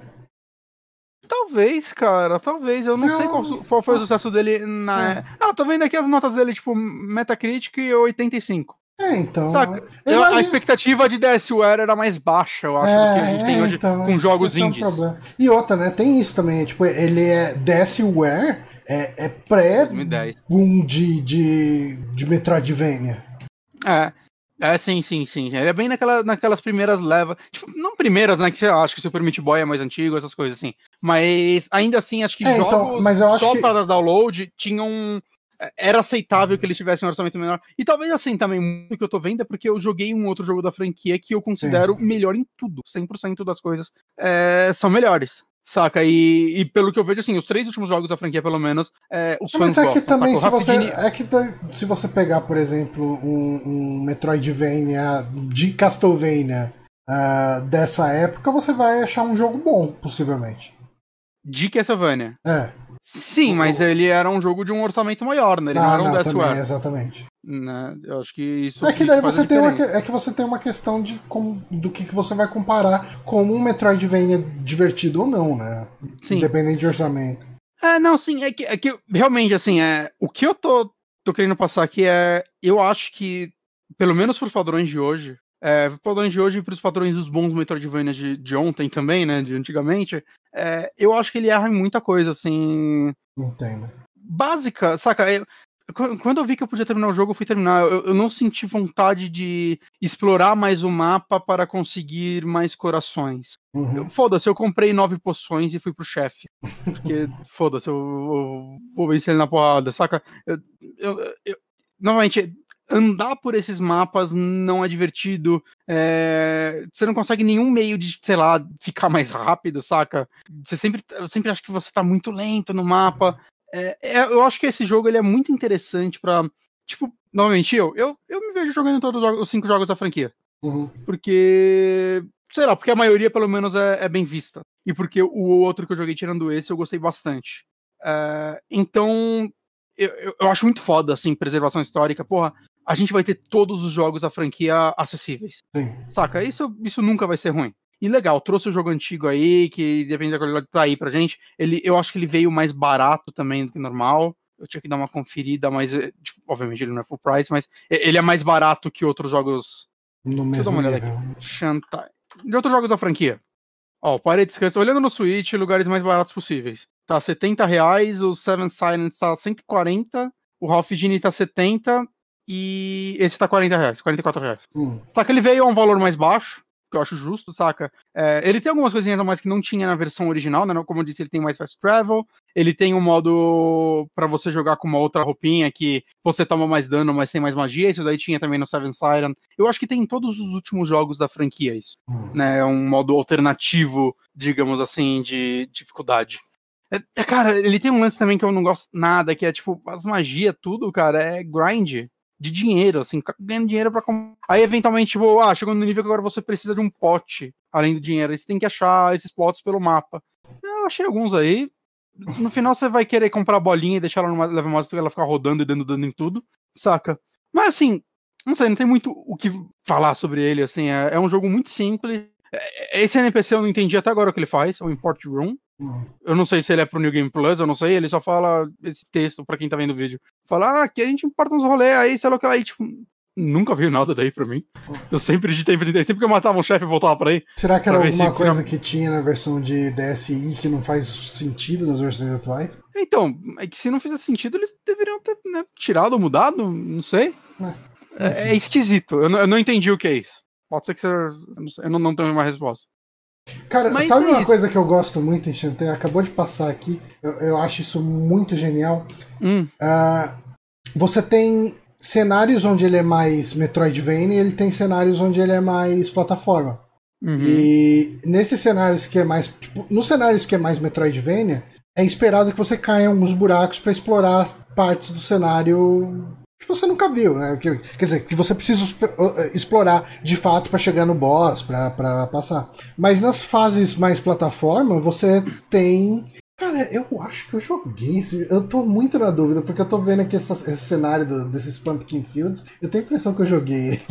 [SPEAKER 1] Talvez, cara, talvez. Eu não sei qual, qual, foi o sucesso dele na. É. Ah, tô vendo aqui as notas dele, tipo, Metacritic 85.
[SPEAKER 2] É, então.
[SPEAKER 1] Saca? Eu, a expectativa de DSWare era mais baixa, eu acho, é, do que a gente é, tem hoje então, com jogos indies. É um
[SPEAKER 2] e outra, né? Tem isso também, tipo, ele é DSWare, é, é pré-boom de, de, de Metroidvania.
[SPEAKER 1] É. É, sim, sim, sim. Ele é bem naquela, naquelas primeiras levas. Tipo, não primeiras, né? Que eu acho que o Super Meat Boy é mais antigo, essas coisas assim. Mas ainda assim, acho que é,
[SPEAKER 2] então, jogos então, mas eu acho
[SPEAKER 1] só
[SPEAKER 2] que...
[SPEAKER 1] para download tinham era aceitável que eles tivessem um orçamento menor. E talvez assim também, o que eu tô vendo é porque eu joguei um outro jogo da franquia que eu considero Sim. melhor em tudo. 100% das coisas é, são melhores. Saca? E, e, pelo que eu vejo, assim, os três últimos jogos da franquia, pelo menos, é, os
[SPEAKER 2] fãs Mas é que também, se você, é que se você pegar, por exemplo, um, um Metroidvania de Castlevania uh, dessa época, você vai achar um jogo bom, possivelmente.
[SPEAKER 1] De Castlevania?
[SPEAKER 2] É.
[SPEAKER 1] Sim, mas ele era um jogo de um orçamento maior, né? Ele
[SPEAKER 2] não, não era um também, Exatamente.
[SPEAKER 1] Né? Eu acho que isso.
[SPEAKER 2] É que daí você tem uma, é que você tem uma questão de como, do que, que você vai comparar como um Metroidvania divertido ou não, né? Sim. Independente de orçamento.
[SPEAKER 1] É, não, sim, é que, é que realmente, assim, é, o que eu tô, tô querendo passar aqui é. Eu acho que, pelo menos por padrões de hoje, é, padrões de hoje e para os padrões dos bons Metroidvania de, de ontem também, né? De antigamente, é, eu acho que ele erra em muita coisa, assim.
[SPEAKER 2] Entendo.
[SPEAKER 1] Básica, saca? Eu, quando eu vi que eu podia terminar o jogo, eu fui terminar. Eu, eu não senti vontade de explorar mais o mapa para conseguir mais corações. Uhum. Foda-se, eu comprei nove poções e fui pro chefe. Porque, [laughs] foda-se, eu, eu, vou vencer ele na porrada, saca? Eu, eu, novamente, andar por esses mapas não é divertido. É... Você não consegue nenhum meio de, sei lá, ficar mais rápido, saca? Você sempre, eu sempre acho que você tá muito lento no mapa. É, é, eu acho que esse jogo ele é muito interessante para Tipo, novamente, eu, eu, eu me vejo jogando todos os cinco jogos da franquia.
[SPEAKER 2] Uhum.
[SPEAKER 1] Porque. Sei lá, porque a maioria, pelo menos, é, é, bem vista. E porque o outro que eu joguei tirando esse, eu gostei bastante. É, então, eu, eu, acho muito foda, assim, preservação histórica. Porra, a gente vai ter todos os jogos da franquia acessíveis.
[SPEAKER 2] Sim.
[SPEAKER 1] Saca? Isso, isso nunca vai ser ruim. E legal, trouxe o jogo antigo aí, que depende da qualidade que tá aí pra gente. Ele, eu acho que ele veio mais barato também do que normal. Eu tinha que dar uma conferida, mas eh, tipo, obviamente ele não é full price, mas ele é mais barato que outros jogos.
[SPEAKER 2] No mesmo nível.
[SPEAKER 1] Shantai. De outros jogos da franquia. Ó, parei descanso. Olhando no Switch, lugares mais baratos possíveis. Tá 70 reais, o Seven Silence tá 140, o Ralph Genie tá 70 e esse tá 40 reais, 44 reais.
[SPEAKER 2] Hum.
[SPEAKER 1] Só que ele veio a um valor mais baixo, que eu acho justo, saca? É, ele tem algumas coisinhas a mais que não tinha na versão original, né? Como eu disse, ele tem mais fast travel, ele tem um modo para você jogar com uma outra roupinha que você toma mais dano, mas tem mais magia, isso daí tinha também no Seven Siren. Eu acho que tem em todos os últimos jogos da franquia isso,
[SPEAKER 2] hum.
[SPEAKER 1] né? É um modo alternativo, digamos assim, de dificuldade. É, é, cara, ele tem um lance também que eu não gosto nada, que é tipo, as magias, tudo, cara, é grind de dinheiro, assim, ganhando dinheiro comprar. Aí, eventualmente, tipo, ah, chegou no nível que agora você precisa de um pote, além do dinheiro. Aí você tem que achar esses potes pelo mapa. Eu achei alguns aí. No final você vai querer comprar a bolinha e deixar ela numa level master ela ficar rodando e dando dano em tudo, saca? Mas assim, não sei, não tem muito o que falar sobre ele, assim, é, é um jogo muito simples. É, esse NPC eu não entendi até agora o que ele faz, o Import Room.
[SPEAKER 2] Uhum.
[SPEAKER 1] Eu não sei se ele é pro New Game Plus, eu não sei, ele só fala esse texto pra quem tá vendo o vídeo. Fala, ah, aqui a gente importa uns rolês aí, sei lá o que lá, e tipo, nunca veio nada daí pra mim. Eu sempre editei, sempre que eu matava um chefe eu voltava pra aí.
[SPEAKER 2] Será que era alguma
[SPEAKER 1] se-
[SPEAKER 2] coisa que tinha na versão de DSi que não faz sentido nas versões atuais?
[SPEAKER 1] Então, é que se não fizesse sentido, eles deveriam ter né, tirado ou mudado, não sei. É, é esquisito, eu não, eu não entendi o que é isso. Pode ser que você. Eu não, sei, eu não, não tenho uma resposta.
[SPEAKER 2] Cara,
[SPEAKER 1] Mas
[SPEAKER 2] sabe
[SPEAKER 1] é
[SPEAKER 2] uma
[SPEAKER 1] isso.
[SPEAKER 2] coisa que eu gosto muito em Shantae? Acabou de passar aqui, eu, eu acho isso muito genial.
[SPEAKER 1] Hum,
[SPEAKER 2] Ah, você tem cenários onde ele é mais Metroidvania e ele tem cenários onde ele é mais plataforma.
[SPEAKER 1] uhum.
[SPEAKER 2] E nesses cenários que é mais. Tipo, nos cenários que é mais Metroidvania, é esperado que você caia em alguns buracos para explorar partes do cenário que você nunca viu, né? Que- quer dizer, que você precisa esp- uh, explorar de fato para chegar no boss, para passar. Mas nas fases mais plataforma, você tem. Cara, eu acho que eu joguei. Eu tô muito na dúvida, porque eu tô vendo aqui essa- esse cenário do- desses Pumpkin Fields. Eu tenho a impressão que eu joguei ele.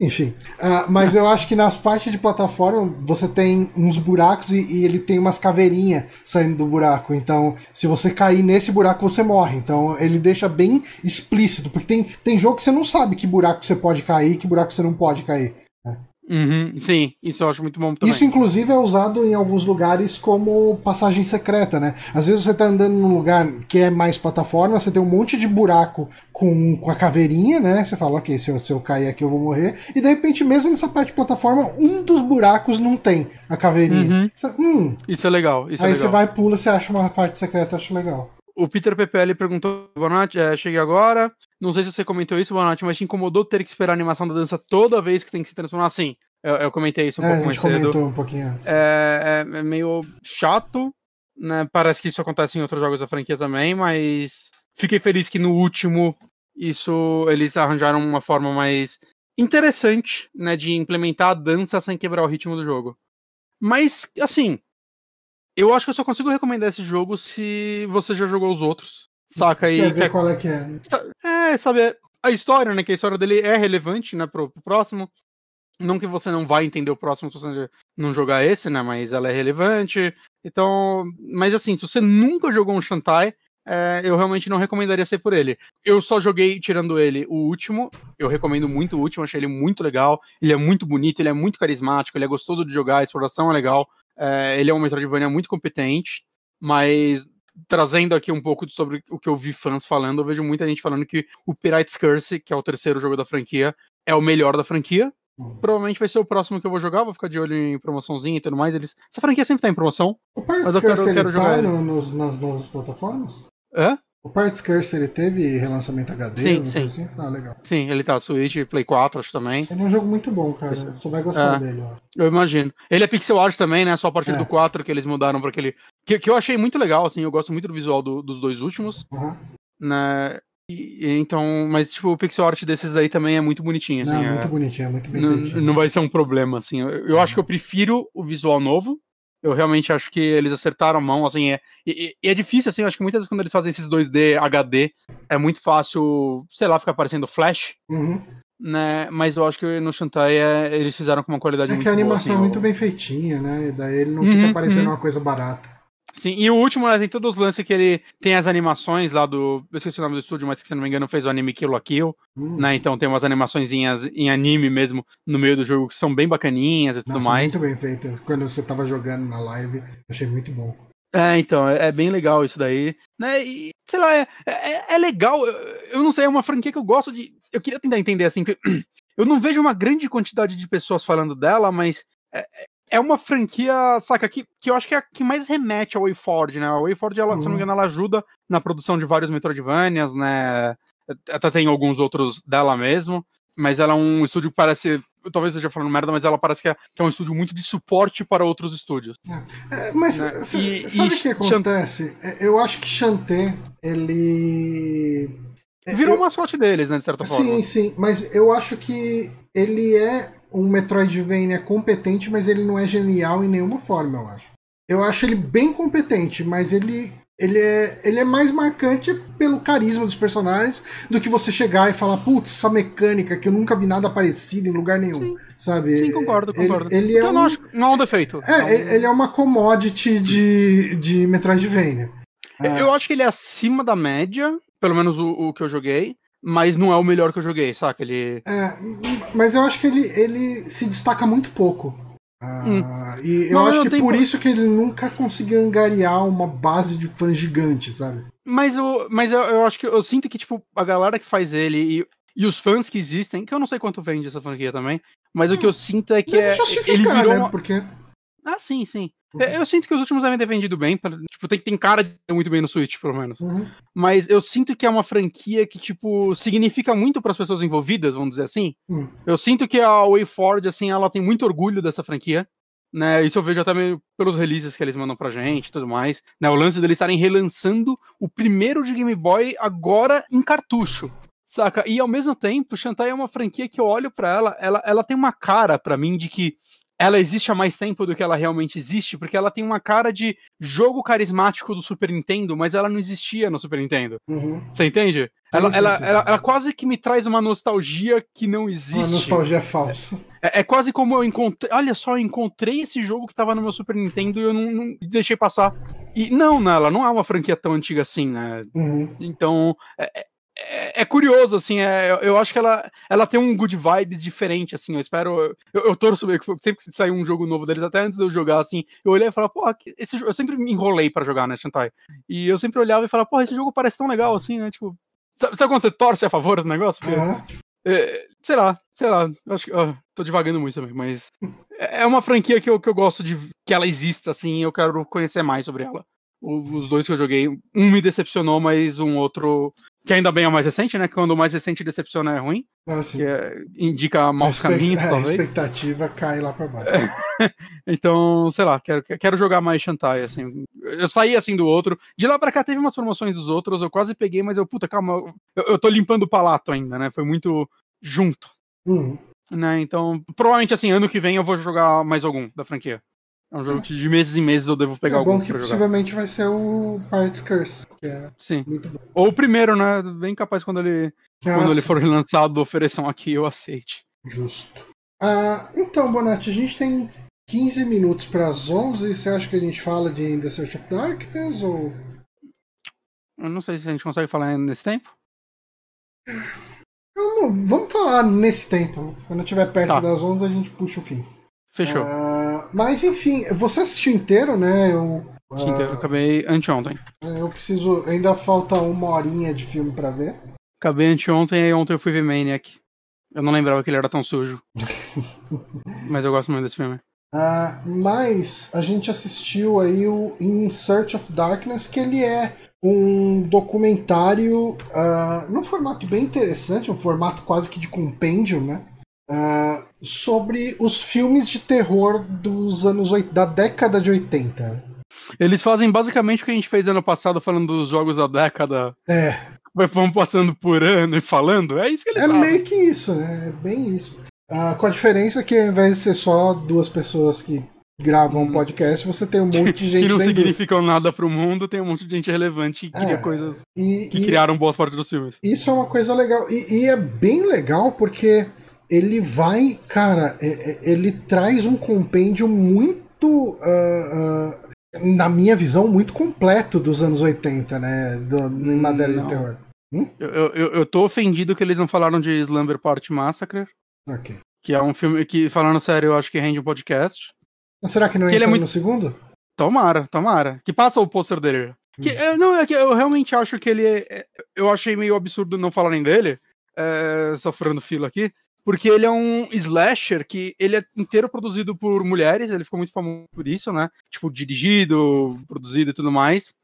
[SPEAKER 2] Enfim. Ah, mas eu acho que nas partes de plataforma você tem uns buracos e, e ele tem umas caveirinhas saindo do buraco. Então, se você cair nesse buraco, você morre. Então, ele deixa bem explícito. Porque tem, tem jogo que você não sabe que buraco você pode cair que buraco você não pode cair.
[SPEAKER 1] Uhum, sim, isso eu acho muito bom também.
[SPEAKER 2] Isso, inclusive, é usado em alguns lugares como passagem secreta, né? Às vezes você tá andando num lugar que é mais plataforma, você tem um monte de buraco com, com a caveirinha, né? Você fala, ok, se eu, se eu cair aqui eu vou morrer. E de repente, mesmo nessa parte de plataforma, um dos buracos não tem a caveirinha.
[SPEAKER 1] Uhum.
[SPEAKER 2] Você, hum,
[SPEAKER 1] Isso é legal. Isso é
[SPEAKER 2] aí
[SPEAKER 1] legal.
[SPEAKER 2] você vai, pula, você acha uma parte secreta, eu acho legal.
[SPEAKER 1] O Peter PPL perguntou: Boa noite, é, cheguei agora. Não sei se você comentou isso, boa noite, mas te incomodou ter que esperar a animação da dança toda vez que tem que se transformar? Sim, eu, eu comentei isso um
[SPEAKER 2] é, a
[SPEAKER 1] pouco mais
[SPEAKER 2] gente
[SPEAKER 1] cedo.
[SPEAKER 2] comentou um pouquinho antes.
[SPEAKER 1] É, é- é meio chato, né? Parece que isso acontece em outros jogos da franquia também, mas fiquei feliz que no último isso eles arranjaram uma forma mais interessante, né, de implementar a dança sem quebrar o ritmo do jogo. Mas assim, eu acho que eu só consigo recomendar esse jogo se você já jogou os outros. Saca aí?
[SPEAKER 2] Quer ver qual é que é?
[SPEAKER 1] É, sabe, a história, né? Que a história dele é relevante, né, pro, pro próximo. Não que você não vai entender o próximo se você não jogar esse, né? Mas ela é relevante. Então, mas assim, se você nunca jogou um Shantai, é, eu realmente não recomendaria ser por ele. Eu só joguei, tirando ele, o último. Eu recomendo muito o último, achei ele muito legal. Ele é muito bonito, ele é muito carismático, ele é gostoso de jogar, a exploração é legal. É, ele é um Metroidvania muito competente, mas trazendo aqui um pouco sobre o que eu vi fãs falando, eu vejo muita gente falando que o Pirates Curse, que é o terceiro jogo da franquia, é o melhor da franquia.
[SPEAKER 2] Uhum.
[SPEAKER 1] Provavelmente vai ser o próximo que eu vou jogar, vou ficar de olho em promoçãozinha e tudo mais. Eles... Essa franquia sempre tá em promoção.
[SPEAKER 2] O Parts
[SPEAKER 1] Mas eu quero-
[SPEAKER 2] Curse
[SPEAKER 1] eu quero jogar
[SPEAKER 2] tá
[SPEAKER 1] ele.
[SPEAKER 2] no- nos- nas novas plataformas?
[SPEAKER 1] É?
[SPEAKER 2] O Parts Curse ele teve relançamento HD?
[SPEAKER 1] Sim, sim.
[SPEAKER 2] assim? Ah, legal.
[SPEAKER 1] Sim, ele tá Switch, Play 4, acho também.
[SPEAKER 2] Ele é um jogo muito bom, cara. Você vai gostar
[SPEAKER 1] É.
[SPEAKER 2] dele, ó.
[SPEAKER 1] Eu imagino. Ele é pixel art também, né? Só a partir
[SPEAKER 2] É.
[SPEAKER 1] do 4 que eles mudaram pra aquele. Que, que eu achei muito legal, assim. Eu gosto muito do visual do- dos dois últimos,
[SPEAKER 2] Aham.
[SPEAKER 1] né? E- então, mas tipo, o pixel art desses aí também é muito bonitinho, assim.
[SPEAKER 2] Não,
[SPEAKER 1] é-
[SPEAKER 2] muito bonitinho, é muito bem
[SPEAKER 1] não, não vai ser um problema, assim. Eu, eu acho que eu prefiro o visual novo. Eu realmente acho que eles acertaram a mão, assim, é, e, e é difícil, assim, eu acho que muitas vezes quando eles fazem esses 2D HD, é muito fácil, sei lá, ficar parecendo flash,
[SPEAKER 2] Uhum.
[SPEAKER 1] né, mas eu acho que no Shantae é, eles fizeram com uma qualidade
[SPEAKER 2] É
[SPEAKER 1] muito
[SPEAKER 2] que a
[SPEAKER 1] boa,
[SPEAKER 2] animação
[SPEAKER 1] assim,
[SPEAKER 2] é muito
[SPEAKER 1] o-
[SPEAKER 2] bem feitinha, né? E daí ele não
[SPEAKER 1] Uhum,
[SPEAKER 2] fica parecendo
[SPEAKER 1] uhum.
[SPEAKER 2] uma coisa barata.
[SPEAKER 1] Sim, e o último, né, tem todos os lances que ele tem as animações lá do, eu esqueci o nome do estúdio, mas que se não me engano fez o anime Kill la Kill,
[SPEAKER 2] Hum.
[SPEAKER 1] né, então tem umas animaçõezinhas em anime mesmo, no meio do jogo, que são bem bacaninhas e tudo
[SPEAKER 2] Nossa,
[SPEAKER 1] mais.
[SPEAKER 2] muito bem feita. Quando você tava jogando na live, achei muito bom.
[SPEAKER 1] É, então, é, é bem legal isso daí. Né? E, sei lá, é, é, é legal. Eu, eu não sei, é uma franquia que eu gosto de. Eu queria tentar entender assim. que [clears throat] Eu não vejo uma grande quantidade de pessoas falando dela, mas é, é uma franquia, saca, que, que eu acho que é a que mais remete ao WayForward, né? A WayForward, ela, se não me
[SPEAKER 2] Uhum.
[SPEAKER 1] engano, ela ajuda na produção de vários Metroidvanias, né? Até tem alguns outros dela mesmo. Mas ela é um estúdio que parece. Talvez eu esteja falando merda, mas ela parece que é, que é um estúdio muito de suporte para outros estúdios.
[SPEAKER 2] É, mas
[SPEAKER 1] Né? E-
[SPEAKER 2] sabe o que acontece? É, Eu acho que Chanté, ele.
[SPEAKER 1] Virou o mascote deles, né, de certa forma.
[SPEAKER 2] Sim, sim, mas eu acho que ele é um Metroidvania competente, mas ele não é genial em nenhuma forma, eu acho. Eu acho ele bem competente, mas ele ele é, ele é mais marcante pelo carisma dos personagens do que você chegar e falar, putz, essa mecânica que eu nunca vi nada parecido em lugar nenhum.
[SPEAKER 1] Sim.
[SPEAKER 2] Sabe?
[SPEAKER 1] Sim, concordo, concordo.
[SPEAKER 2] Ele, ele é
[SPEAKER 1] um... não, acho, não é um defeito.
[SPEAKER 2] É, é um... ele é uma commodity de, de Metroidvania.
[SPEAKER 1] Eu acho que ele é acima da média, pelo menos o, o que eu joguei mas não é o melhor que eu joguei, saca? Ele.
[SPEAKER 2] É, mas eu acho que ele, ele se destaca muito pouco. Ah, hum. E eu não, acho que por isso que ele nunca conseguiu angariar uma base de fãs gigante, sabe?
[SPEAKER 1] Mas, eu, mas eu, eu acho que eu sinto que, tipo, a galera que faz ele e, e os fãs que existem, que eu não sei quanto vende essa franquia também, mas hum, o que eu sinto é que é,
[SPEAKER 2] ele virou né? Uma... Porque...
[SPEAKER 1] Ah, sim, sim. Uhum. Eu sinto que os últimos devem ter vendido bem. Pra, tipo, tem, tem cara de muito bem no Switch, pelo menos. Uhum. Mas eu sinto que é uma franquia que, tipo, significa muito para as pessoas envolvidas, vamos dizer assim. Uhum. Eu sinto que a WayForward, assim, ela tem muito orgulho dessa franquia. Né, isso eu vejo até pelos releases que eles mandam pra gente e tudo mais. Né, o lance deles estarem relançando o primeiro de Game Boy agora em cartucho. Saca? E ao mesmo tempo, Shantae é uma franquia que eu olho para ela, ela, ela tem uma cara para mim de que ela existe há mais tempo do que ela realmente existe, porque ela tem uma cara de jogo carismático do Super Nintendo, mas ela não existia no Super Nintendo. Uhum. Você entende? Ela, sim, ela, sim, ela, sim. ela, quase que me traz uma nostalgia que não existe. Uma
[SPEAKER 2] nostalgia falsa.
[SPEAKER 1] É, é, quase como eu encontrei. Olha só, eu encontrei esse jogo que tava no meu Super Nintendo e eu não, não deixei passar. E não, não, ela não é uma franquia tão antiga assim, né? Uhum. Então, é, é, é, curioso, assim, é, eu acho que ela, ela tem um good vibes diferente, assim, eu espero, eu, eu torço sempre que sair um jogo novo deles, até antes de eu jogar, assim, eu olhei e falava, pô, esse, eu sempre me enrolei para jogar, né, Shantai, e eu sempre olhava e falava, pô, esse jogo parece tão legal, assim, né, tipo, sabe, sabe quando você torce a favor do negócio? Porque, uhum. é, sei lá, sei lá, acho que, ó, tô devagando muito também, mas é, é uma franquia que eu, que eu gosto de, que ela exista, assim, eu quero conhecer mais sobre ela os dois que eu joguei, um me decepcionou, mas um outro que ainda bem é o mais recente, né? Quando o mais recente decepciona é ruim.
[SPEAKER 2] Ah,
[SPEAKER 1] que é, indica maus caminhos,
[SPEAKER 2] é,
[SPEAKER 1] talvez.
[SPEAKER 2] A expectativa cai lá pra baixo. [laughs]
[SPEAKER 1] então, sei lá, quero, quero jogar mais Shantai, assim. Eu saí assim do outro. De lá pra cá teve umas promoções dos outros, eu quase peguei, mas eu, puta, calma, eu, eu tô limpando o palato ainda, né? Foi muito junto. Uhum. Né? Então, provavelmente assim, ano que vem eu vou jogar mais algum da franquia. É um jogo que de meses em meses eu devo pegar é algum.
[SPEAKER 2] Bom que possivelmente vai ser o Pirates Curse, que é
[SPEAKER 1] Sim. muito bom. Ou o primeiro, né? Bem capaz quando ele, ah, quando ele for relançado, ofereçam aqui, eu aceite.
[SPEAKER 2] Justo. Ah, então, Bonatti, a gente tem 15 minutos para as 11. Você acha que a gente fala de The Search of Darkness ou.
[SPEAKER 1] Eu não sei se a gente consegue falar nesse tempo.
[SPEAKER 2] Vamos, vamos falar nesse tempo. Quando estiver perto tá. das 11, a gente puxa o fim.
[SPEAKER 1] Fechou. Uh,
[SPEAKER 2] mas enfim, você assistiu inteiro, né? Eu,
[SPEAKER 1] uh, eu acabei anteontem.
[SPEAKER 2] É, eu preciso. Ainda falta uma horinha de filme para ver.
[SPEAKER 1] Acabei anteontem e ontem eu fui ver Maniac. Eu não lembrava que ele era tão sujo. [laughs] mas eu gosto muito desse filme.
[SPEAKER 2] Uh, mas a gente assistiu aí o In Search of Darkness, que ele é um documentário uh, num formato bem interessante, um formato quase que de compêndio, né? Uh, sobre os filmes de terror dos anos da década de 80.
[SPEAKER 1] Eles fazem basicamente o que a gente fez ano passado falando dos jogos da década.
[SPEAKER 2] É.
[SPEAKER 1] Vamos passando por ano e falando. É isso que eles
[SPEAKER 2] É
[SPEAKER 1] fazem.
[SPEAKER 2] meio que isso, né? É bem isso. Uh, com a diferença que ao invés de ser só duas pessoas que gravam um hum. podcast, você tem um [laughs] monte de gente.
[SPEAKER 1] que não significam nada pro mundo, tem um monte de gente relevante que cria é, coisas e, que e criaram boas partes dos filmes.
[SPEAKER 2] Isso é uma coisa legal. E, e é bem legal porque ele vai, cara, é, é, ele traz um compêndio muito, uh, uh, na minha visão, muito completo dos anos 80, né? Do, em matéria de terror.
[SPEAKER 1] Hum? Eu, eu, eu tô ofendido que eles não falaram de Slumber Party Massacre.
[SPEAKER 2] Ok.
[SPEAKER 1] Que é um filme que, falando sério, eu acho que rende um podcast.
[SPEAKER 2] Mas será que não que entra ele é muito... no segundo?
[SPEAKER 1] Tomara, tomara. Que passa o pôster dele. Que, hum. não, é que eu realmente acho que ele é. Eu achei meio absurdo não falarem dele. É, sofrendo fila aqui porque ele é um slasher que ele é inteiro produzido por mulheres, ele ficou muito famoso por isso, né? Tipo, dirigido, produzido e tudo mais.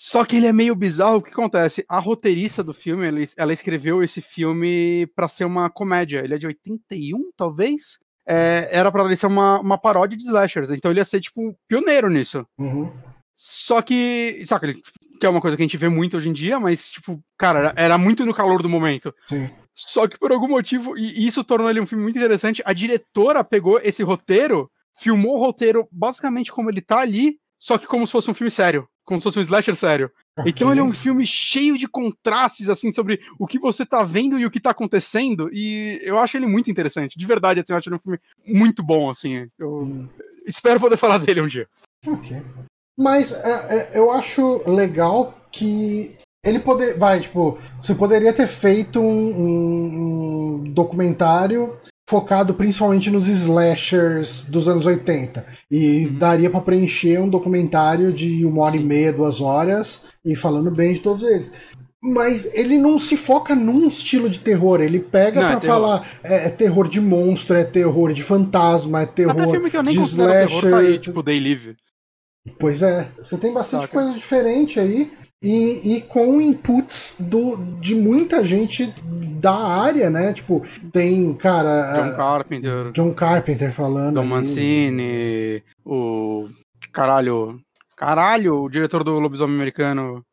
[SPEAKER 1] Só que ele é meio bizarro. O que acontece? A roteirista do filme, ela, ela escreveu esse filme para ser uma comédia. Ele é de 81, talvez? É, era para ele ser uma, uma paródia de slashers. Então ele ia ser, tipo, pioneiro nisso.
[SPEAKER 2] Uhum.
[SPEAKER 1] Só que, saca, que é uma coisa que a gente vê muito hoje em dia, mas, tipo, cara, era, era muito no calor do momento.
[SPEAKER 2] Sim.
[SPEAKER 1] Só que por algum motivo, e isso tornou ele um filme muito interessante, a diretora pegou esse roteiro, filmou o roteiro basicamente como ele tá ali, só que como se fosse um filme sério, como se fosse um slasher sério. Então ele é um filme cheio de contrastes, assim, sobre o que você tá vendo e o que tá acontecendo, e eu acho ele muito interessante, de verdade, assim, eu acho ele um filme muito bom, assim, eu
[SPEAKER 2] Hum,
[SPEAKER 1] espero poder falar [laughs] dele um dia.
[SPEAKER 2] Ok. Mas é, é, eu acho legal que ele poder. Vai, tipo, você poderia ter feito um, um- um documentário focado principalmente nos slashers dos anos 80. E
[SPEAKER 1] Uhum.
[SPEAKER 2] daria pra preencher um documentário de uma hora e meia, duas horas, e falando bem de todos eles. Mas ele não se foca num estilo de terror, ele pega
[SPEAKER 1] Não, é
[SPEAKER 2] falar é, é terror de monstro, é terror de fantasma, é terror
[SPEAKER 1] filme que eu nem
[SPEAKER 2] de
[SPEAKER 1] considero terror
[SPEAKER 2] slasher.
[SPEAKER 1] tá aí, tipo Day Live.
[SPEAKER 2] Pois é, você tem bastante
[SPEAKER 1] Saca.
[SPEAKER 2] coisa diferente aí e, e com inputs do, de muita gente da área, né? Tipo, tem, cara,
[SPEAKER 1] John Carpenter,
[SPEAKER 2] John Carpenter falando.
[SPEAKER 1] Don
[SPEAKER 2] ali.
[SPEAKER 1] Mancini, o. Caralho. Caralho, o diretor do Lobisomem Americano.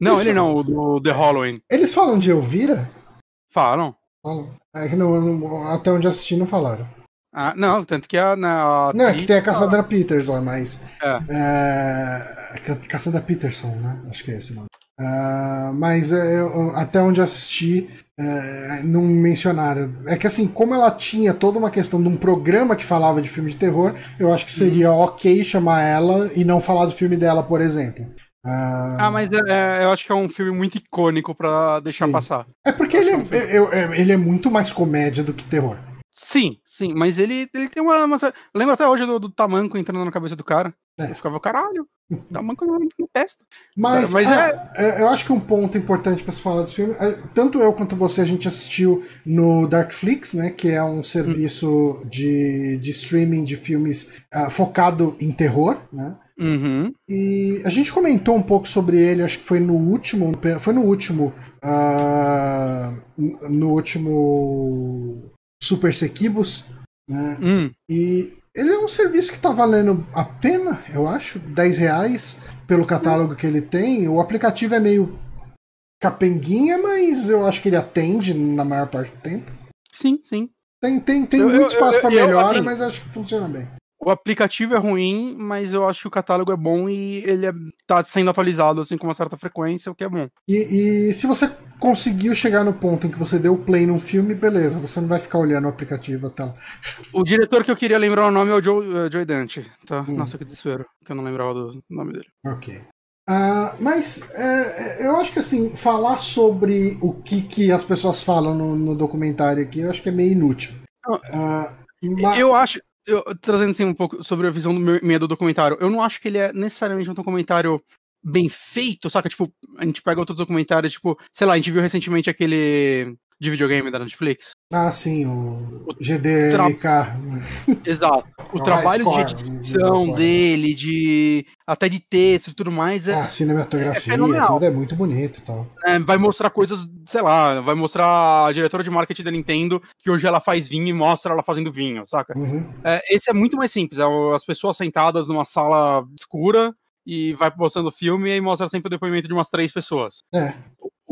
[SPEAKER 1] Não,
[SPEAKER 2] Isso.
[SPEAKER 1] ele não, o do The Halloween.
[SPEAKER 2] Eles falam de Elvira?
[SPEAKER 1] Falam.
[SPEAKER 2] Falam. É que não- até onde assisti não falaram.
[SPEAKER 1] Ah, não, tanto que a. Na,
[SPEAKER 2] Não, é
[SPEAKER 1] atriz
[SPEAKER 2] que tem a. Cassandra Peters lá, mas.
[SPEAKER 1] É.
[SPEAKER 2] É, Ca- Cassandra Peterson, né? Acho que é esse o nome. Ah, mas é, eu- até onde assisti, é, não mencionaram. É que assim, como ela tinha toda uma questão de um programa que falava de filme de terror, eu acho que seria
[SPEAKER 1] Uhum.
[SPEAKER 2] ok chamar ela e não falar do filme dela, por exemplo. Ah,
[SPEAKER 1] Ah, mas é- é, eu acho que é um filme muito icônico pra deixar
[SPEAKER 2] Sim.
[SPEAKER 1] passar.
[SPEAKER 2] é porque ele é, eu- eu- ele é muito mais comédia do que terror.
[SPEAKER 1] Sim, sim, mas ele, ele tem uma, uma- Eu lembro até hoje do, do tamanco entrando na cabeça do cara.
[SPEAKER 2] É.
[SPEAKER 1] Eu ficava, caralho, [laughs] tamanco não, não testa.
[SPEAKER 2] Mas,
[SPEAKER 1] Mas
[SPEAKER 2] ah, é, eu acho que um ponto importante para se falar desse filme, é, tanto eu quanto você a gente assistiu no Darkflix, né, que é um serviço de, de streaming de filmes ah, focado em terror, né?
[SPEAKER 1] Uhum.
[SPEAKER 2] E a gente comentou um pouco sobre ele, acho que foi no último, foi no último, ah, no último Super Sequibus, né?
[SPEAKER 1] Hum.
[SPEAKER 2] E ele é um serviço que tá valendo a pena, eu acho, 10 reais pelo catálogo que ele tem. O aplicativo é meio capenguinha, mas eu acho que ele atende na maior parte do tempo.
[SPEAKER 1] Sim, sim.
[SPEAKER 2] Tem, tem, tem
[SPEAKER 1] Eu-
[SPEAKER 2] muito
[SPEAKER 1] eu-
[SPEAKER 2] espaço
[SPEAKER 1] eu-
[SPEAKER 2] para
[SPEAKER 1] eu,
[SPEAKER 2] melhora,
[SPEAKER 1] assim,
[SPEAKER 2] mas eu acho que funciona bem.
[SPEAKER 1] O aplicativo é ruim, mas eu acho que o catálogo é bom e ele é, tá sendo atualizado assim com uma certa frequência, o que é bom.
[SPEAKER 2] E, e se você conseguiu chegar no ponto em que você deu play num filme, beleza, você não vai ficar olhando o aplicativo até lá.
[SPEAKER 1] O diretor que eu queria lembrar o nome é o Joe, eh, Joe Dante, tá?
[SPEAKER 2] Hum.
[SPEAKER 1] Nossa, que desespero, que eu não lembrava do nome dele.
[SPEAKER 2] Ok. Ah, mas é, é, eu acho que assim, falar sobre o que, que as pessoas falam no, no documentário aqui, eu acho que é meio inútil.
[SPEAKER 1] Não.
[SPEAKER 2] Ah, ma-
[SPEAKER 1] Eu acho, eu- trazendo assim um pouco sobre a visão do meu, minha do documentário, eu não acho que ele é necessariamente um documentário bem feito, saca? Tipo, a gente pega outros documentários, tipo, sei lá, a gente viu recentemente aquele de videogame da Netflix.
[SPEAKER 2] Ah, sim, o
[SPEAKER 1] O
[SPEAKER 2] GDLK.
[SPEAKER 1] Exato. O
[SPEAKER 2] É
[SPEAKER 1] trabalho de
[SPEAKER 2] score,
[SPEAKER 1] edição
[SPEAKER 2] né?
[SPEAKER 1] dele, de até de texto e tudo mais, é,
[SPEAKER 2] Ah, cinematografia,
[SPEAKER 1] É
[SPEAKER 2] tudo é muito bonito e tal.
[SPEAKER 1] é, vai mostrar coisas, sei lá, vai mostrar a diretora de marketing da Nintendo que hoje ela faz vinho e mostra ela fazendo vinho, saca?
[SPEAKER 2] Uhum.
[SPEAKER 1] É, esse é muito mais simples, é as pessoas sentadas numa sala escura e vai mostrando o filme e aí mostra sempre o depoimento de umas três pessoas.
[SPEAKER 2] É.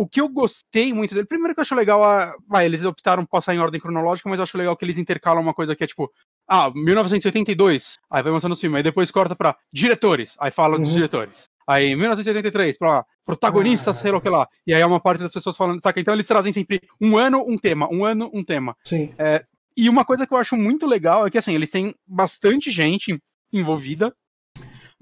[SPEAKER 1] O que eu gostei muito dele, primeiro que eu acho legal, a, vai, eles optaram por passar em ordem cronológica, mas eu acho legal que eles intercalam uma coisa que é tipo, ah, 1982, aí vai mostrando os filmes, aí depois corta pra diretores, aí fala dos
[SPEAKER 2] Uhum.
[SPEAKER 1] diretores. Aí 1983, pra protagonistas,
[SPEAKER 2] Ah.
[SPEAKER 1] sei lá o que lá. E aí é uma parte das pessoas falando, saca? Então eles trazem sempre um ano, um tema, um ano, um tema.
[SPEAKER 2] Sim.
[SPEAKER 1] E uma coisa que eu acho muito legal é que, assim, eles têm bastante gente envolvida,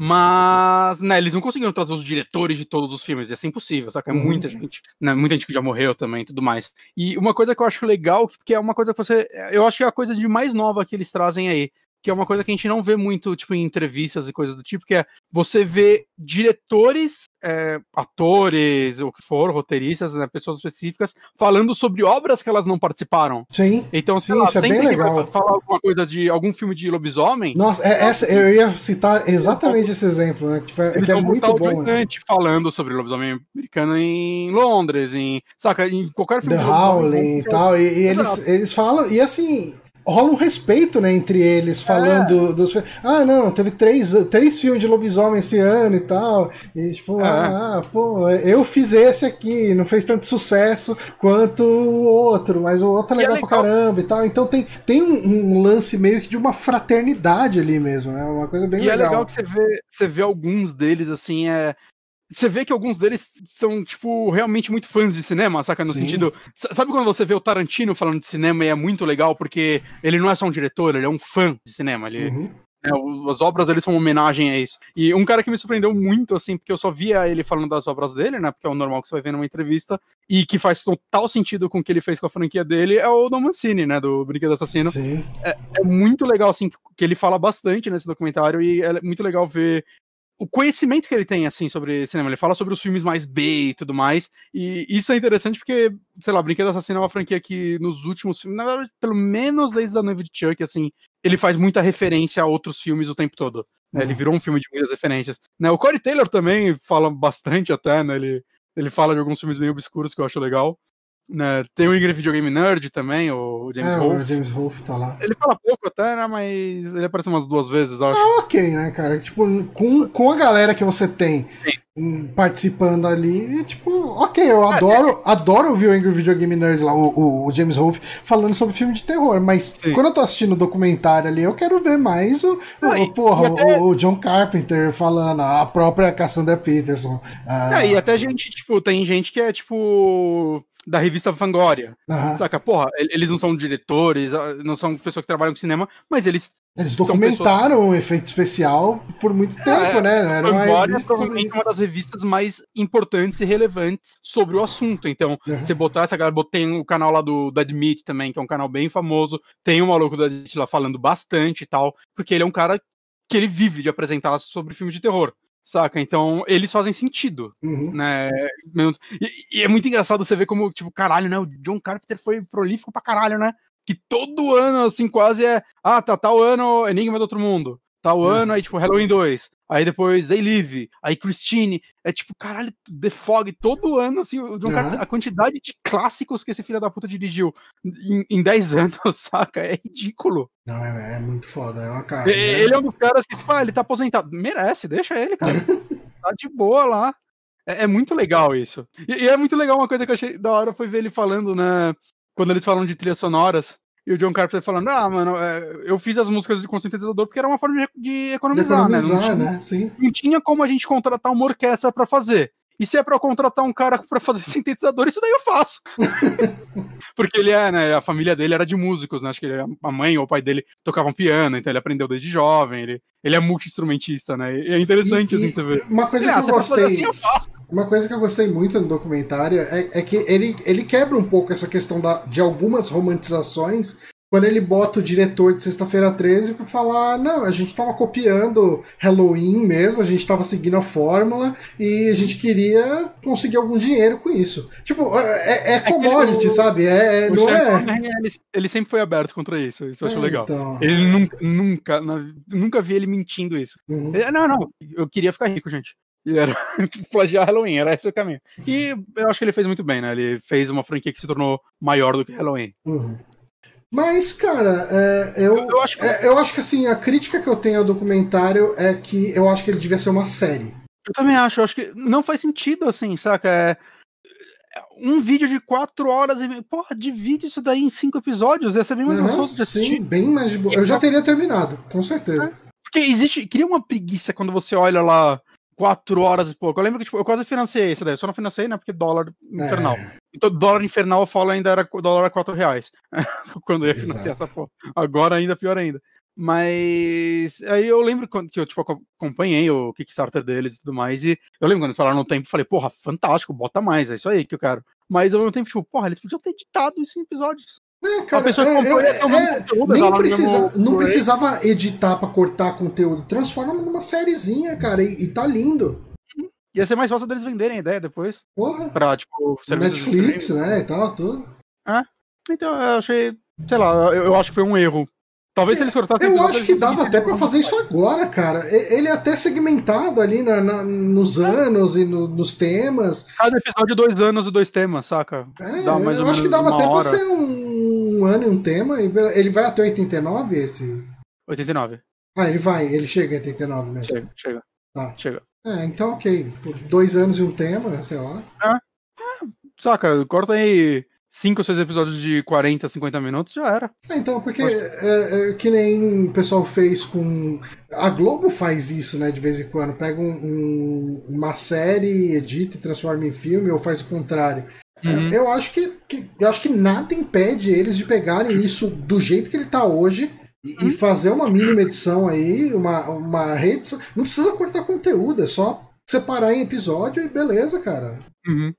[SPEAKER 1] mas, né, eles não conseguiram trazer os diretores de todos os filmes, ia ser impossível, saca? É
[SPEAKER 2] Uhum.
[SPEAKER 1] muita gente, né? Muita gente que já morreu também e tudo mais. E uma coisa que eu acho legal, que é uma coisa que você. Eu acho que é a coisa de mais nova que eles trazem aí. Que é uma coisa que a gente não vê muito, tipo, em entrevistas e coisas do tipo, que é você vê diretores, é, atores, o que for, roteiristas, né, pessoas específicas, falando sobre obras que elas não participaram.
[SPEAKER 2] Sim.
[SPEAKER 1] Então,
[SPEAKER 2] Sim,
[SPEAKER 1] lá,
[SPEAKER 2] isso é bem legal.
[SPEAKER 1] falar alguma coisa de algum filme de lobisomem,
[SPEAKER 2] Nossa, é, essa, eu ia citar exatamente esse exemplo, né? Que, foi- que é muito bom. Né?
[SPEAKER 1] Falando sobre lobisomem americano em Londres, em, saca, em qualquer filme
[SPEAKER 2] The Howling e
[SPEAKER 1] vão-
[SPEAKER 2] tal. E, e eles, eles falam, e assim, rola um respeito, né, entre eles, falando é. dos Ah, não, teve três, três filmes de lobisomem esse ano e tal. E tipo, é. ah, pô, eu fiz esse aqui, não fez tanto sucesso quanto o outro, mas o outro é legal, é legal. pra caramba e tal. Então tem, tem um, um, lance meio que de uma fraternidade ali mesmo, né? Uma coisa bem
[SPEAKER 1] e
[SPEAKER 2] legal.
[SPEAKER 1] E é legal que você vê, você vê alguns deles, assim, é você vê que alguns deles são, tipo, realmente muito fãs de cinema, saca? No Sim. sentido. Sabe quando você vê o Tarantino falando de cinema e é muito legal, porque ele não é só um diretor, ele é um fã de cinema. Ele, uhum. é, as obras dele são uma homenagem a isso. E um cara que me surpreendeu muito, assim, porque eu só via ele falando das obras dele, né? Porque é o normal que você vai ver numa entrevista, e que faz total sentido com o que ele fez com a franquia dele, é o Don Mancini, né? Do Brinquedo Assassino. É, é muito legal, assim, que ele fala bastante nesse documentário, e é muito legal ver o conhecimento que ele tem, assim, sobre cinema. Ele fala sobre os filmes mais B e tudo mais. E isso é interessante porque, sei lá, Brinquedo Assassino é uma franquia que nos últimos filmes, na verdade, pelo menos desde a noiva de Chuck, assim, ele faz muita referência a outros filmes o tempo todo. Né? Ele uhum. virou um filme de muitas referências. Né? O Corey Taylor também fala bastante até, né? Ele, ele fala de alguns filmes meio obscuros que eu acho legal. Né? Tem o Ingrid Videogame Nerd também, o James
[SPEAKER 2] é,
[SPEAKER 1] Rolfe.
[SPEAKER 2] o James Rolfe tá lá.
[SPEAKER 1] Ele fala pouco até, né? Mas ele aparece umas duas vezes, acho.
[SPEAKER 2] Ah, ok, né, cara? Tipo, com, com a galera que você tem Sim. participando ali, tipo, ok, eu é, adoro, é, adoro ouvir o Angry Video Game Nerd lá, o, o James Rolfe, falando sobre filme de terror, mas Sim. quando eu tô assistindo o documentário ali, eu quero ver mais o, ah, o, porra, até... o, o, John Carpenter falando, a própria Cassandra Peterson.
[SPEAKER 1] Ah, é, e até gente, tipo, tem gente que é, tipo da revista Fangoria. Uhum. Saca? Porra, eles não são diretores, ah, não são pessoas que trabalham com cinema, mas eles.
[SPEAKER 2] Eles documentaram pessoas... o efeito especial por muito é, tempo, é, né?
[SPEAKER 1] Era Fangoria é provavelmente uma das revistas mais importantes e relevantes sobre o assunto. Então, uhum. você botar essa galera, tem o canal lá do Dead Meat também, que é um canal bem famoso. Tem o maluco da Dead lá falando bastante e tal, porque ele é um cara que ele vive de apresentar sobre filmes de terror. Saca? Então, eles fazem sentido,
[SPEAKER 2] uhum.
[SPEAKER 1] né? E, e, é muito engraçado você ver como, tipo, caralho, né? O John Carpenter foi prolífico pra caralho, né? Que todo ano, assim, quase é. Ah, tá, tal ano, Enigma do Outro Mundo. Tal uhum. ano, aí, tipo, Halloween 2. Aí depois They Live, aí Christine. É tipo, caralho, The Fog, todo ano, assim, a quantidade de clássicos que esse filho da puta dirigiu em, em 10 [laughs] anos, saca? É ridículo.
[SPEAKER 2] Não, é, é muito foda, é uma cara.
[SPEAKER 1] Né? Ele é um dos caras que, tipo, ah, ele tá aposentado. Merece, deixa ele, cara. [laughs] tá de boa lá. É, é muito legal isso. E, e, é muito legal uma coisa que eu achei da hora foi ver ele falando, né? Quando eles falam de trilhas sonoras, e o John Carpenter falando, ah, mano, é, eu fiz as músicas com sintetizador porque era uma forma de, de economizar,
[SPEAKER 2] de economizar,
[SPEAKER 1] né? Não
[SPEAKER 2] tinha, né? Sim.
[SPEAKER 1] não tinha como a gente contratar uma orquestra para fazer. E se é para contratar um cara para fazer [laughs] sintetizador, isso daí eu faço. [laughs] Porque ele é, né? A família dele era de músicos, né? Acho que ele, a mãe ou o pai dele tocavam piano, então ele aprendeu desde jovem. Ele, ele é multi-instrumentista, né? E é interessante, e, assim, você ver.
[SPEAKER 2] Uma coisa que eu gostei. Assim, eu uma coisa que eu gostei muito no documentário é, é que ele, ele quebra um pouco essa questão da, de algumas romantizações quando ele bota o diretor de Sexta-feira 13 para falar: não, a gente estava copiando Halloween mesmo, a gente estava seguindo a fórmula e a gente queria conseguir algum dinheiro com isso. Tipo, é, é, é commodity, o, sabe? É, é não é.
[SPEAKER 1] Ele, ele, sempre foi aberto contra isso, isso eu acho é, legal. Então... Ele nunca, nunca, nunca vi ele mentindo isso. Uhum. Ele, não, não, eu queria ficar rico, gente. E era [laughs] plagiar Halloween, era esse o caminho. E eu acho que ele fez muito bem, né? Ele fez uma franquia que se tornou maior do que Halloween.
[SPEAKER 2] Uhum. Mas, cara, é, eu, eu, acho que... É, eu acho que assim, a crítica que eu tenho ao documentário é que eu acho que ele devia ser uma série.
[SPEAKER 1] Eu também acho, eu acho que não faz sentido, assim, saca? É, um vídeo de quatro horas e. Porra, divide isso daí em cinco episódios, ia ser bem mais uhum, gostoso de assistir.
[SPEAKER 2] Sim, bem mais de boa. Eu já teria terminado, com certeza. É,
[SPEAKER 1] porque existe. Cria uma preguiça quando você olha lá quatro horas e pouco. Eu lembro que tipo, eu quase financei isso daí, só não financei, né? Porque dólar infernal. É. Então, dólar infernal eu falo ainda era dólar a quatro reais. [laughs] Quando eu ia financiar essa porra. Agora ainda pior ainda. Mas aí eu lembro que eu tipo, acompanhei o Kickstarter deles e tudo mais. E eu lembro quando eles falaram no tempo, falei, porra, fantástico, bota mais, é isso aí que eu quero. Mas ao mesmo tempo, tipo, porra, eles podiam ter editado isso em episódios.
[SPEAKER 2] É, cara, é, é, é, conteúdo, nem precisa, não precisava editar para cortar conteúdo. Transforma numa sériezinha, cara, e, e tá lindo.
[SPEAKER 1] Ia ser mais fácil deles venderem a ideia depois.
[SPEAKER 2] Porra.
[SPEAKER 1] Pra, tipo,
[SPEAKER 2] Netflix, né, e tal, tudo.
[SPEAKER 1] É. Então, eu achei, sei lá, eu, eu acho que foi um erro. Talvez se eles cortassem
[SPEAKER 2] Eu acho que dava até pra fazer isso agora, cara. Ele é até segmentado ali na- na- nos anos e no- nos temas.
[SPEAKER 1] Cada episódio, dois anos e dois temas, saca?
[SPEAKER 2] É,
[SPEAKER 1] Dá mais
[SPEAKER 2] eu acho que dava até
[SPEAKER 1] hora.
[SPEAKER 2] pra ser um, um ano e um tema. Ele vai até 89, esse?
[SPEAKER 1] 89.
[SPEAKER 2] Ah, ele vai, ele chega em 89 mesmo.
[SPEAKER 1] Chega, chega.
[SPEAKER 2] Tá.
[SPEAKER 1] Chega.
[SPEAKER 2] É, então ok. Por Dois anos e um tema, sei lá.
[SPEAKER 1] Saca, corta aí 5 ou 6 episódios de 40, 50 minutos, já era.
[SPEAKER 2] É, então, porque é, é, que nem o pessoal fez com. A Globo faz isso, né, de vez em quando. Pega um- um- uma série, edita e transforma em filme, ou faz o contrário.
[SPEAKER 1] Uhum.
[SPEAKER 2] É, Eu acho que, que- eu acho que nada impede eles de pegarem isso do jeito que ele tá hoje e, e fazer uma mínima edição aí, uma, uma rede. Não precisa cortar conteúdo, é só separar em episódio e beleza, cara.
[SPEAKER 1] Uhum.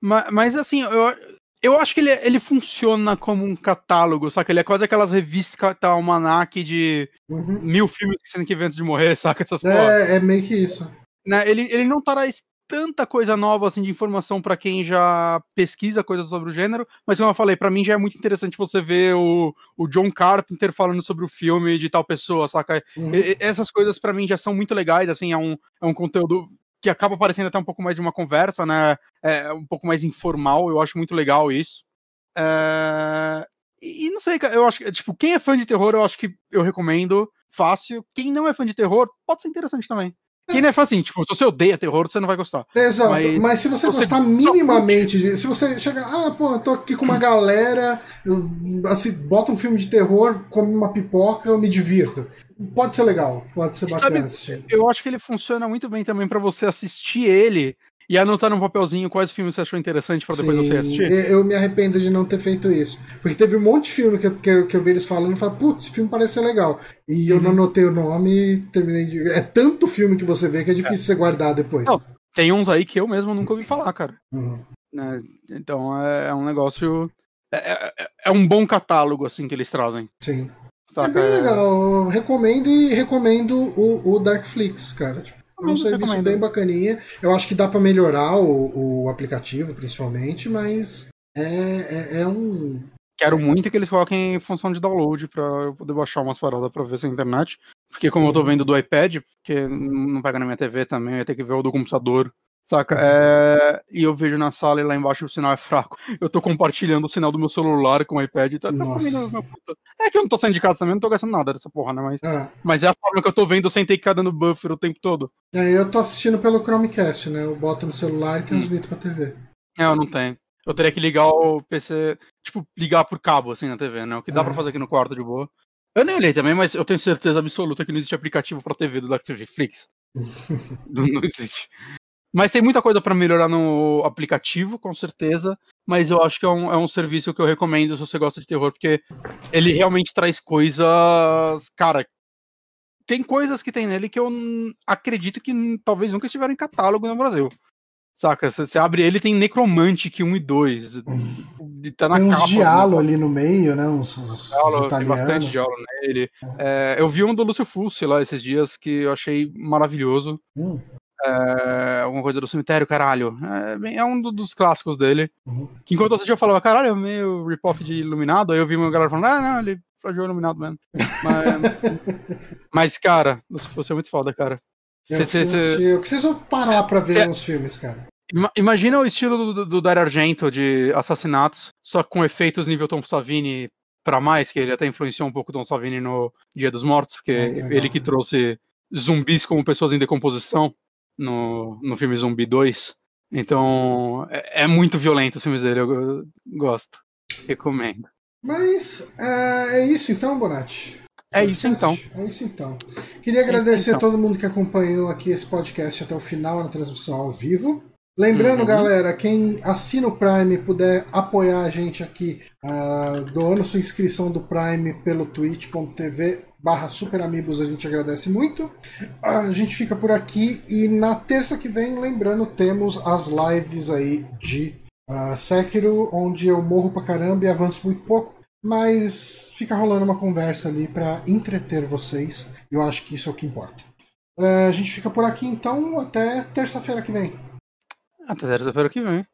[SPEAKER 1] Ma- Mas, assim, eu, eu acho que ele, ele funciona como um catálogo, saca? Ele é quase aquelas revistas que tá almanac de
[SPEAKER 2] Uhum.
[SPEAKER 1] mil filmes que você tem que ver antes de morrer, [laughs] saca? Essas.
[SPEAKER 2] É, é meio que isso.
[SPEAKER 1] Né? Ele, ele não traz tanta coisa nova assim de informação pra quem já pesquisa coisas sobre o gênero, mas como eu falei, pra mim já é muito interessante você ver o, o John Carpenter falando sobre o filme de tal pessoa, saca?
[SPEAKER 2] Uhum.
[SPEAKER 1] E- essas coisas pra mim já são muito legais, assim, é um, é um conteúdo que acaba parecendo até um pouco mais de uma conversa, né? É um pouco mais informal, eu acho muito legal isso. É, E não sei, eu acho que, tipo, quem é fã de terror, eu acho que eu recomendo, fácil. Quem não é fã de terror, pode ser interessante também. Não é assim, tipo, se você odeia terror, você não vai gostar.
[SPEAKER 2] Exato, mas,
[SPEAKER 1] Mas
[SPEAKER 2] se você
[SPEAKER 1] você
[SPEAKER 2] gostar minimamente, de, se você chegar, ah, pô, eu tô aqui com uma galera, eu, assim, bota um filme de terror, come uma pipoca, eu me divirto. Pode ser legal, pode ser
[SPEAKER 1] E
[SPEAKER 2] bacana
[SPEAKER 1] sabe-
[SPEAKER 2] assistir.
[SPEAKER 1] Eu acho que ele funciona muito bem também pra você assistir ele e anotar num papelzinho quais filmes você achou interessante pra depois você
[SPEAKER 2] Sim,
[SPEAKER 1] assistir.
[SPEAKER 2] eu eu me arrependo de não ter feito isso. Porque teve um monte de filme que, eu- que, eu- que eu vi eles falando e falei, putz, esse filme parece ser legal. E eu
[SPEAKER 1] Uhum.
[SPEAKER 2] não anotei o nome e terminei de. É tanto filme que você vê que é difícil você guardar depois.
[SPEAKER 1] Não. Tem uns aí que eu mesmo nunca ouvi falar, cara.
[SPEAKER 2] Uhum.
[SPEAKER 1] né? Então é, é um negócio. É, é- é um bom catálogo, assim, que eles trazem.
[SPEAKER 2] Sim. É
[SPEAKER 1] Saca?
[SPEAKER 2] bem legal. Eu recomendo e recomendo o, o Darkflix, cara. Tipo, é um serviço
[SPEAKER 1] recomendo.
[SPEAKER 2] bem bacaninha. Eu acho que dá pra melhorar o, o aplicativo, principalmente, mas é, é, é um.
[SPEAKER 1] Quero muito que eles coloquem em função de download pra eu poder baixar umas paradas pra ver se é internet. Porque como eu tô vendo do iPad, porque não pega na minha TV também, eu ia ter que ver o do computador. Saca? É, E eu vejo na sala e lá embaixo o sinal é fraco. Eu tô compartilhando o sinal do meu celular com o iPad. Tá, tá. É que eu não tô saindo de casa também, não tô gastando nada dessa porra, né? Mas,
[SPEAKER 2] Ah,
[SPEAKER 1] mas é a forma que eu tô vendo sem ter que ficar dando buffer o tempo todo.
[SPEAKER 2] é, eu tô assistindo pelo Chromecast, né? Eu boto no celular e
[SPEAKER 1] Hum.
[SPEAKER 2] transmito pra TV.
[SPEAKER 1] É, eu não tenho. Eu teria que ligar o PC, tipo, ligar por cabo, assim, na TV, né? O que dá pra
[SPEAKER 2] Aham.
[SPEAKER 1] fazer aqui no quarto de boa. Eu nem olhei também, mas eu tenho certeza absoluta que não existe aplicativo pra TV do Netflix. [laughs] não, não existe. Mas tem muita coisa pra melhorar no aplicativo, com certeza. Mas eu acho que é um, é um serviço que eu recomendo se você gosta de terror, porque ele realmente traz coisas. Cara, tem coisas que tem nele que eu acredito que talvez nunca estiveram em catálogo no Brasil. Saca? Você abre ele tem Necromantic 1 e 2. e Tá na
[SPEAKER 2] Tem uns
[SPEAKER 1] capa,
[SPEAKER 2] diálo
[SPEAKER 1] né?
[SPEAKER 2] ali no meio, né? Uns, uns, uns
[SPEAKER 1] tem bastante diálogo nele. É, eu vi um do Lúcio Fulci lá esses dias que eu achei maravilhoso.
[SPEAKER 2] Hum,
[SPEAKER 1] É, alguma coisa do cemitério, caralho. É, bem- é um do- dos clássicos dele.
[SPEAKER 2] uhum.
[SPEAKER 1] Que enquanto eu assistia eu falava, caralho, é meio rip-off de Iluminado. Aí eu vi uma galera falando, ah, não, ele plagiou Iluminado mesmo. Mas, [laughs] mas, cara, Fulci é muito foda, cara.
[SPEAKER 2] Eu,
[SPEAKER 1] Cê- cê-
[SPEAKER 2] preciso
[SPEAKER 1] cê-
[SPEAKER 2] assistir- eu preciso parar pra ver
[SPEAKER 1] Cê-
[SPEAKER 2] uns filmes, cara.
[SPEAKER 1] Ima- Imagina o estilo do, do Dario Argento de assassinatos, só com efeitos nível Tom Savini pra mais, que ele até influenciou um pouco Tom Savini no Dia dos Mortos, porque
[SPEAKER 2] que legal.
[SPEAKER 1] ele que trouxe zumbis como pessoas em decomposição no, no filme Zumbi 2. Então, é, é muito violento os filmes dele, eu, go- gosto. Recomendo.
[SPEAKER 2] Mas é, é isso então, Bonatti.
[SPEAKER 1] É isso então.
[SPEAKER 2] É isso então. Queria agradecer
[SPEAKER 1] então.
[SPEAKER 2] a todo mundo que acompanhou aqui esse podcast até o final na transmissão ao vivo. Lembrando,
[SPEAKER 1] Uhum.
[SPEAKER 2] galera, quem assina o Prime puder apoiar a gente aqui, ah, doando sua inscrição do Prime pelo twitch.tv barra superamigos, a gente agradece muito. A gente fica por aqui e na terça que vem, lembrando, temos as lives aí de ah, Sekiro, onde eu morro pra caramba e avanço muito pouco. Mas fica rolando uma conversa ali pra entreter vocês. Eu acho que isso é o que importa. Ah, a gente fica por aqui então, até terça-feira que vem.
[SPEAKER 1] Até terça-feira que vem.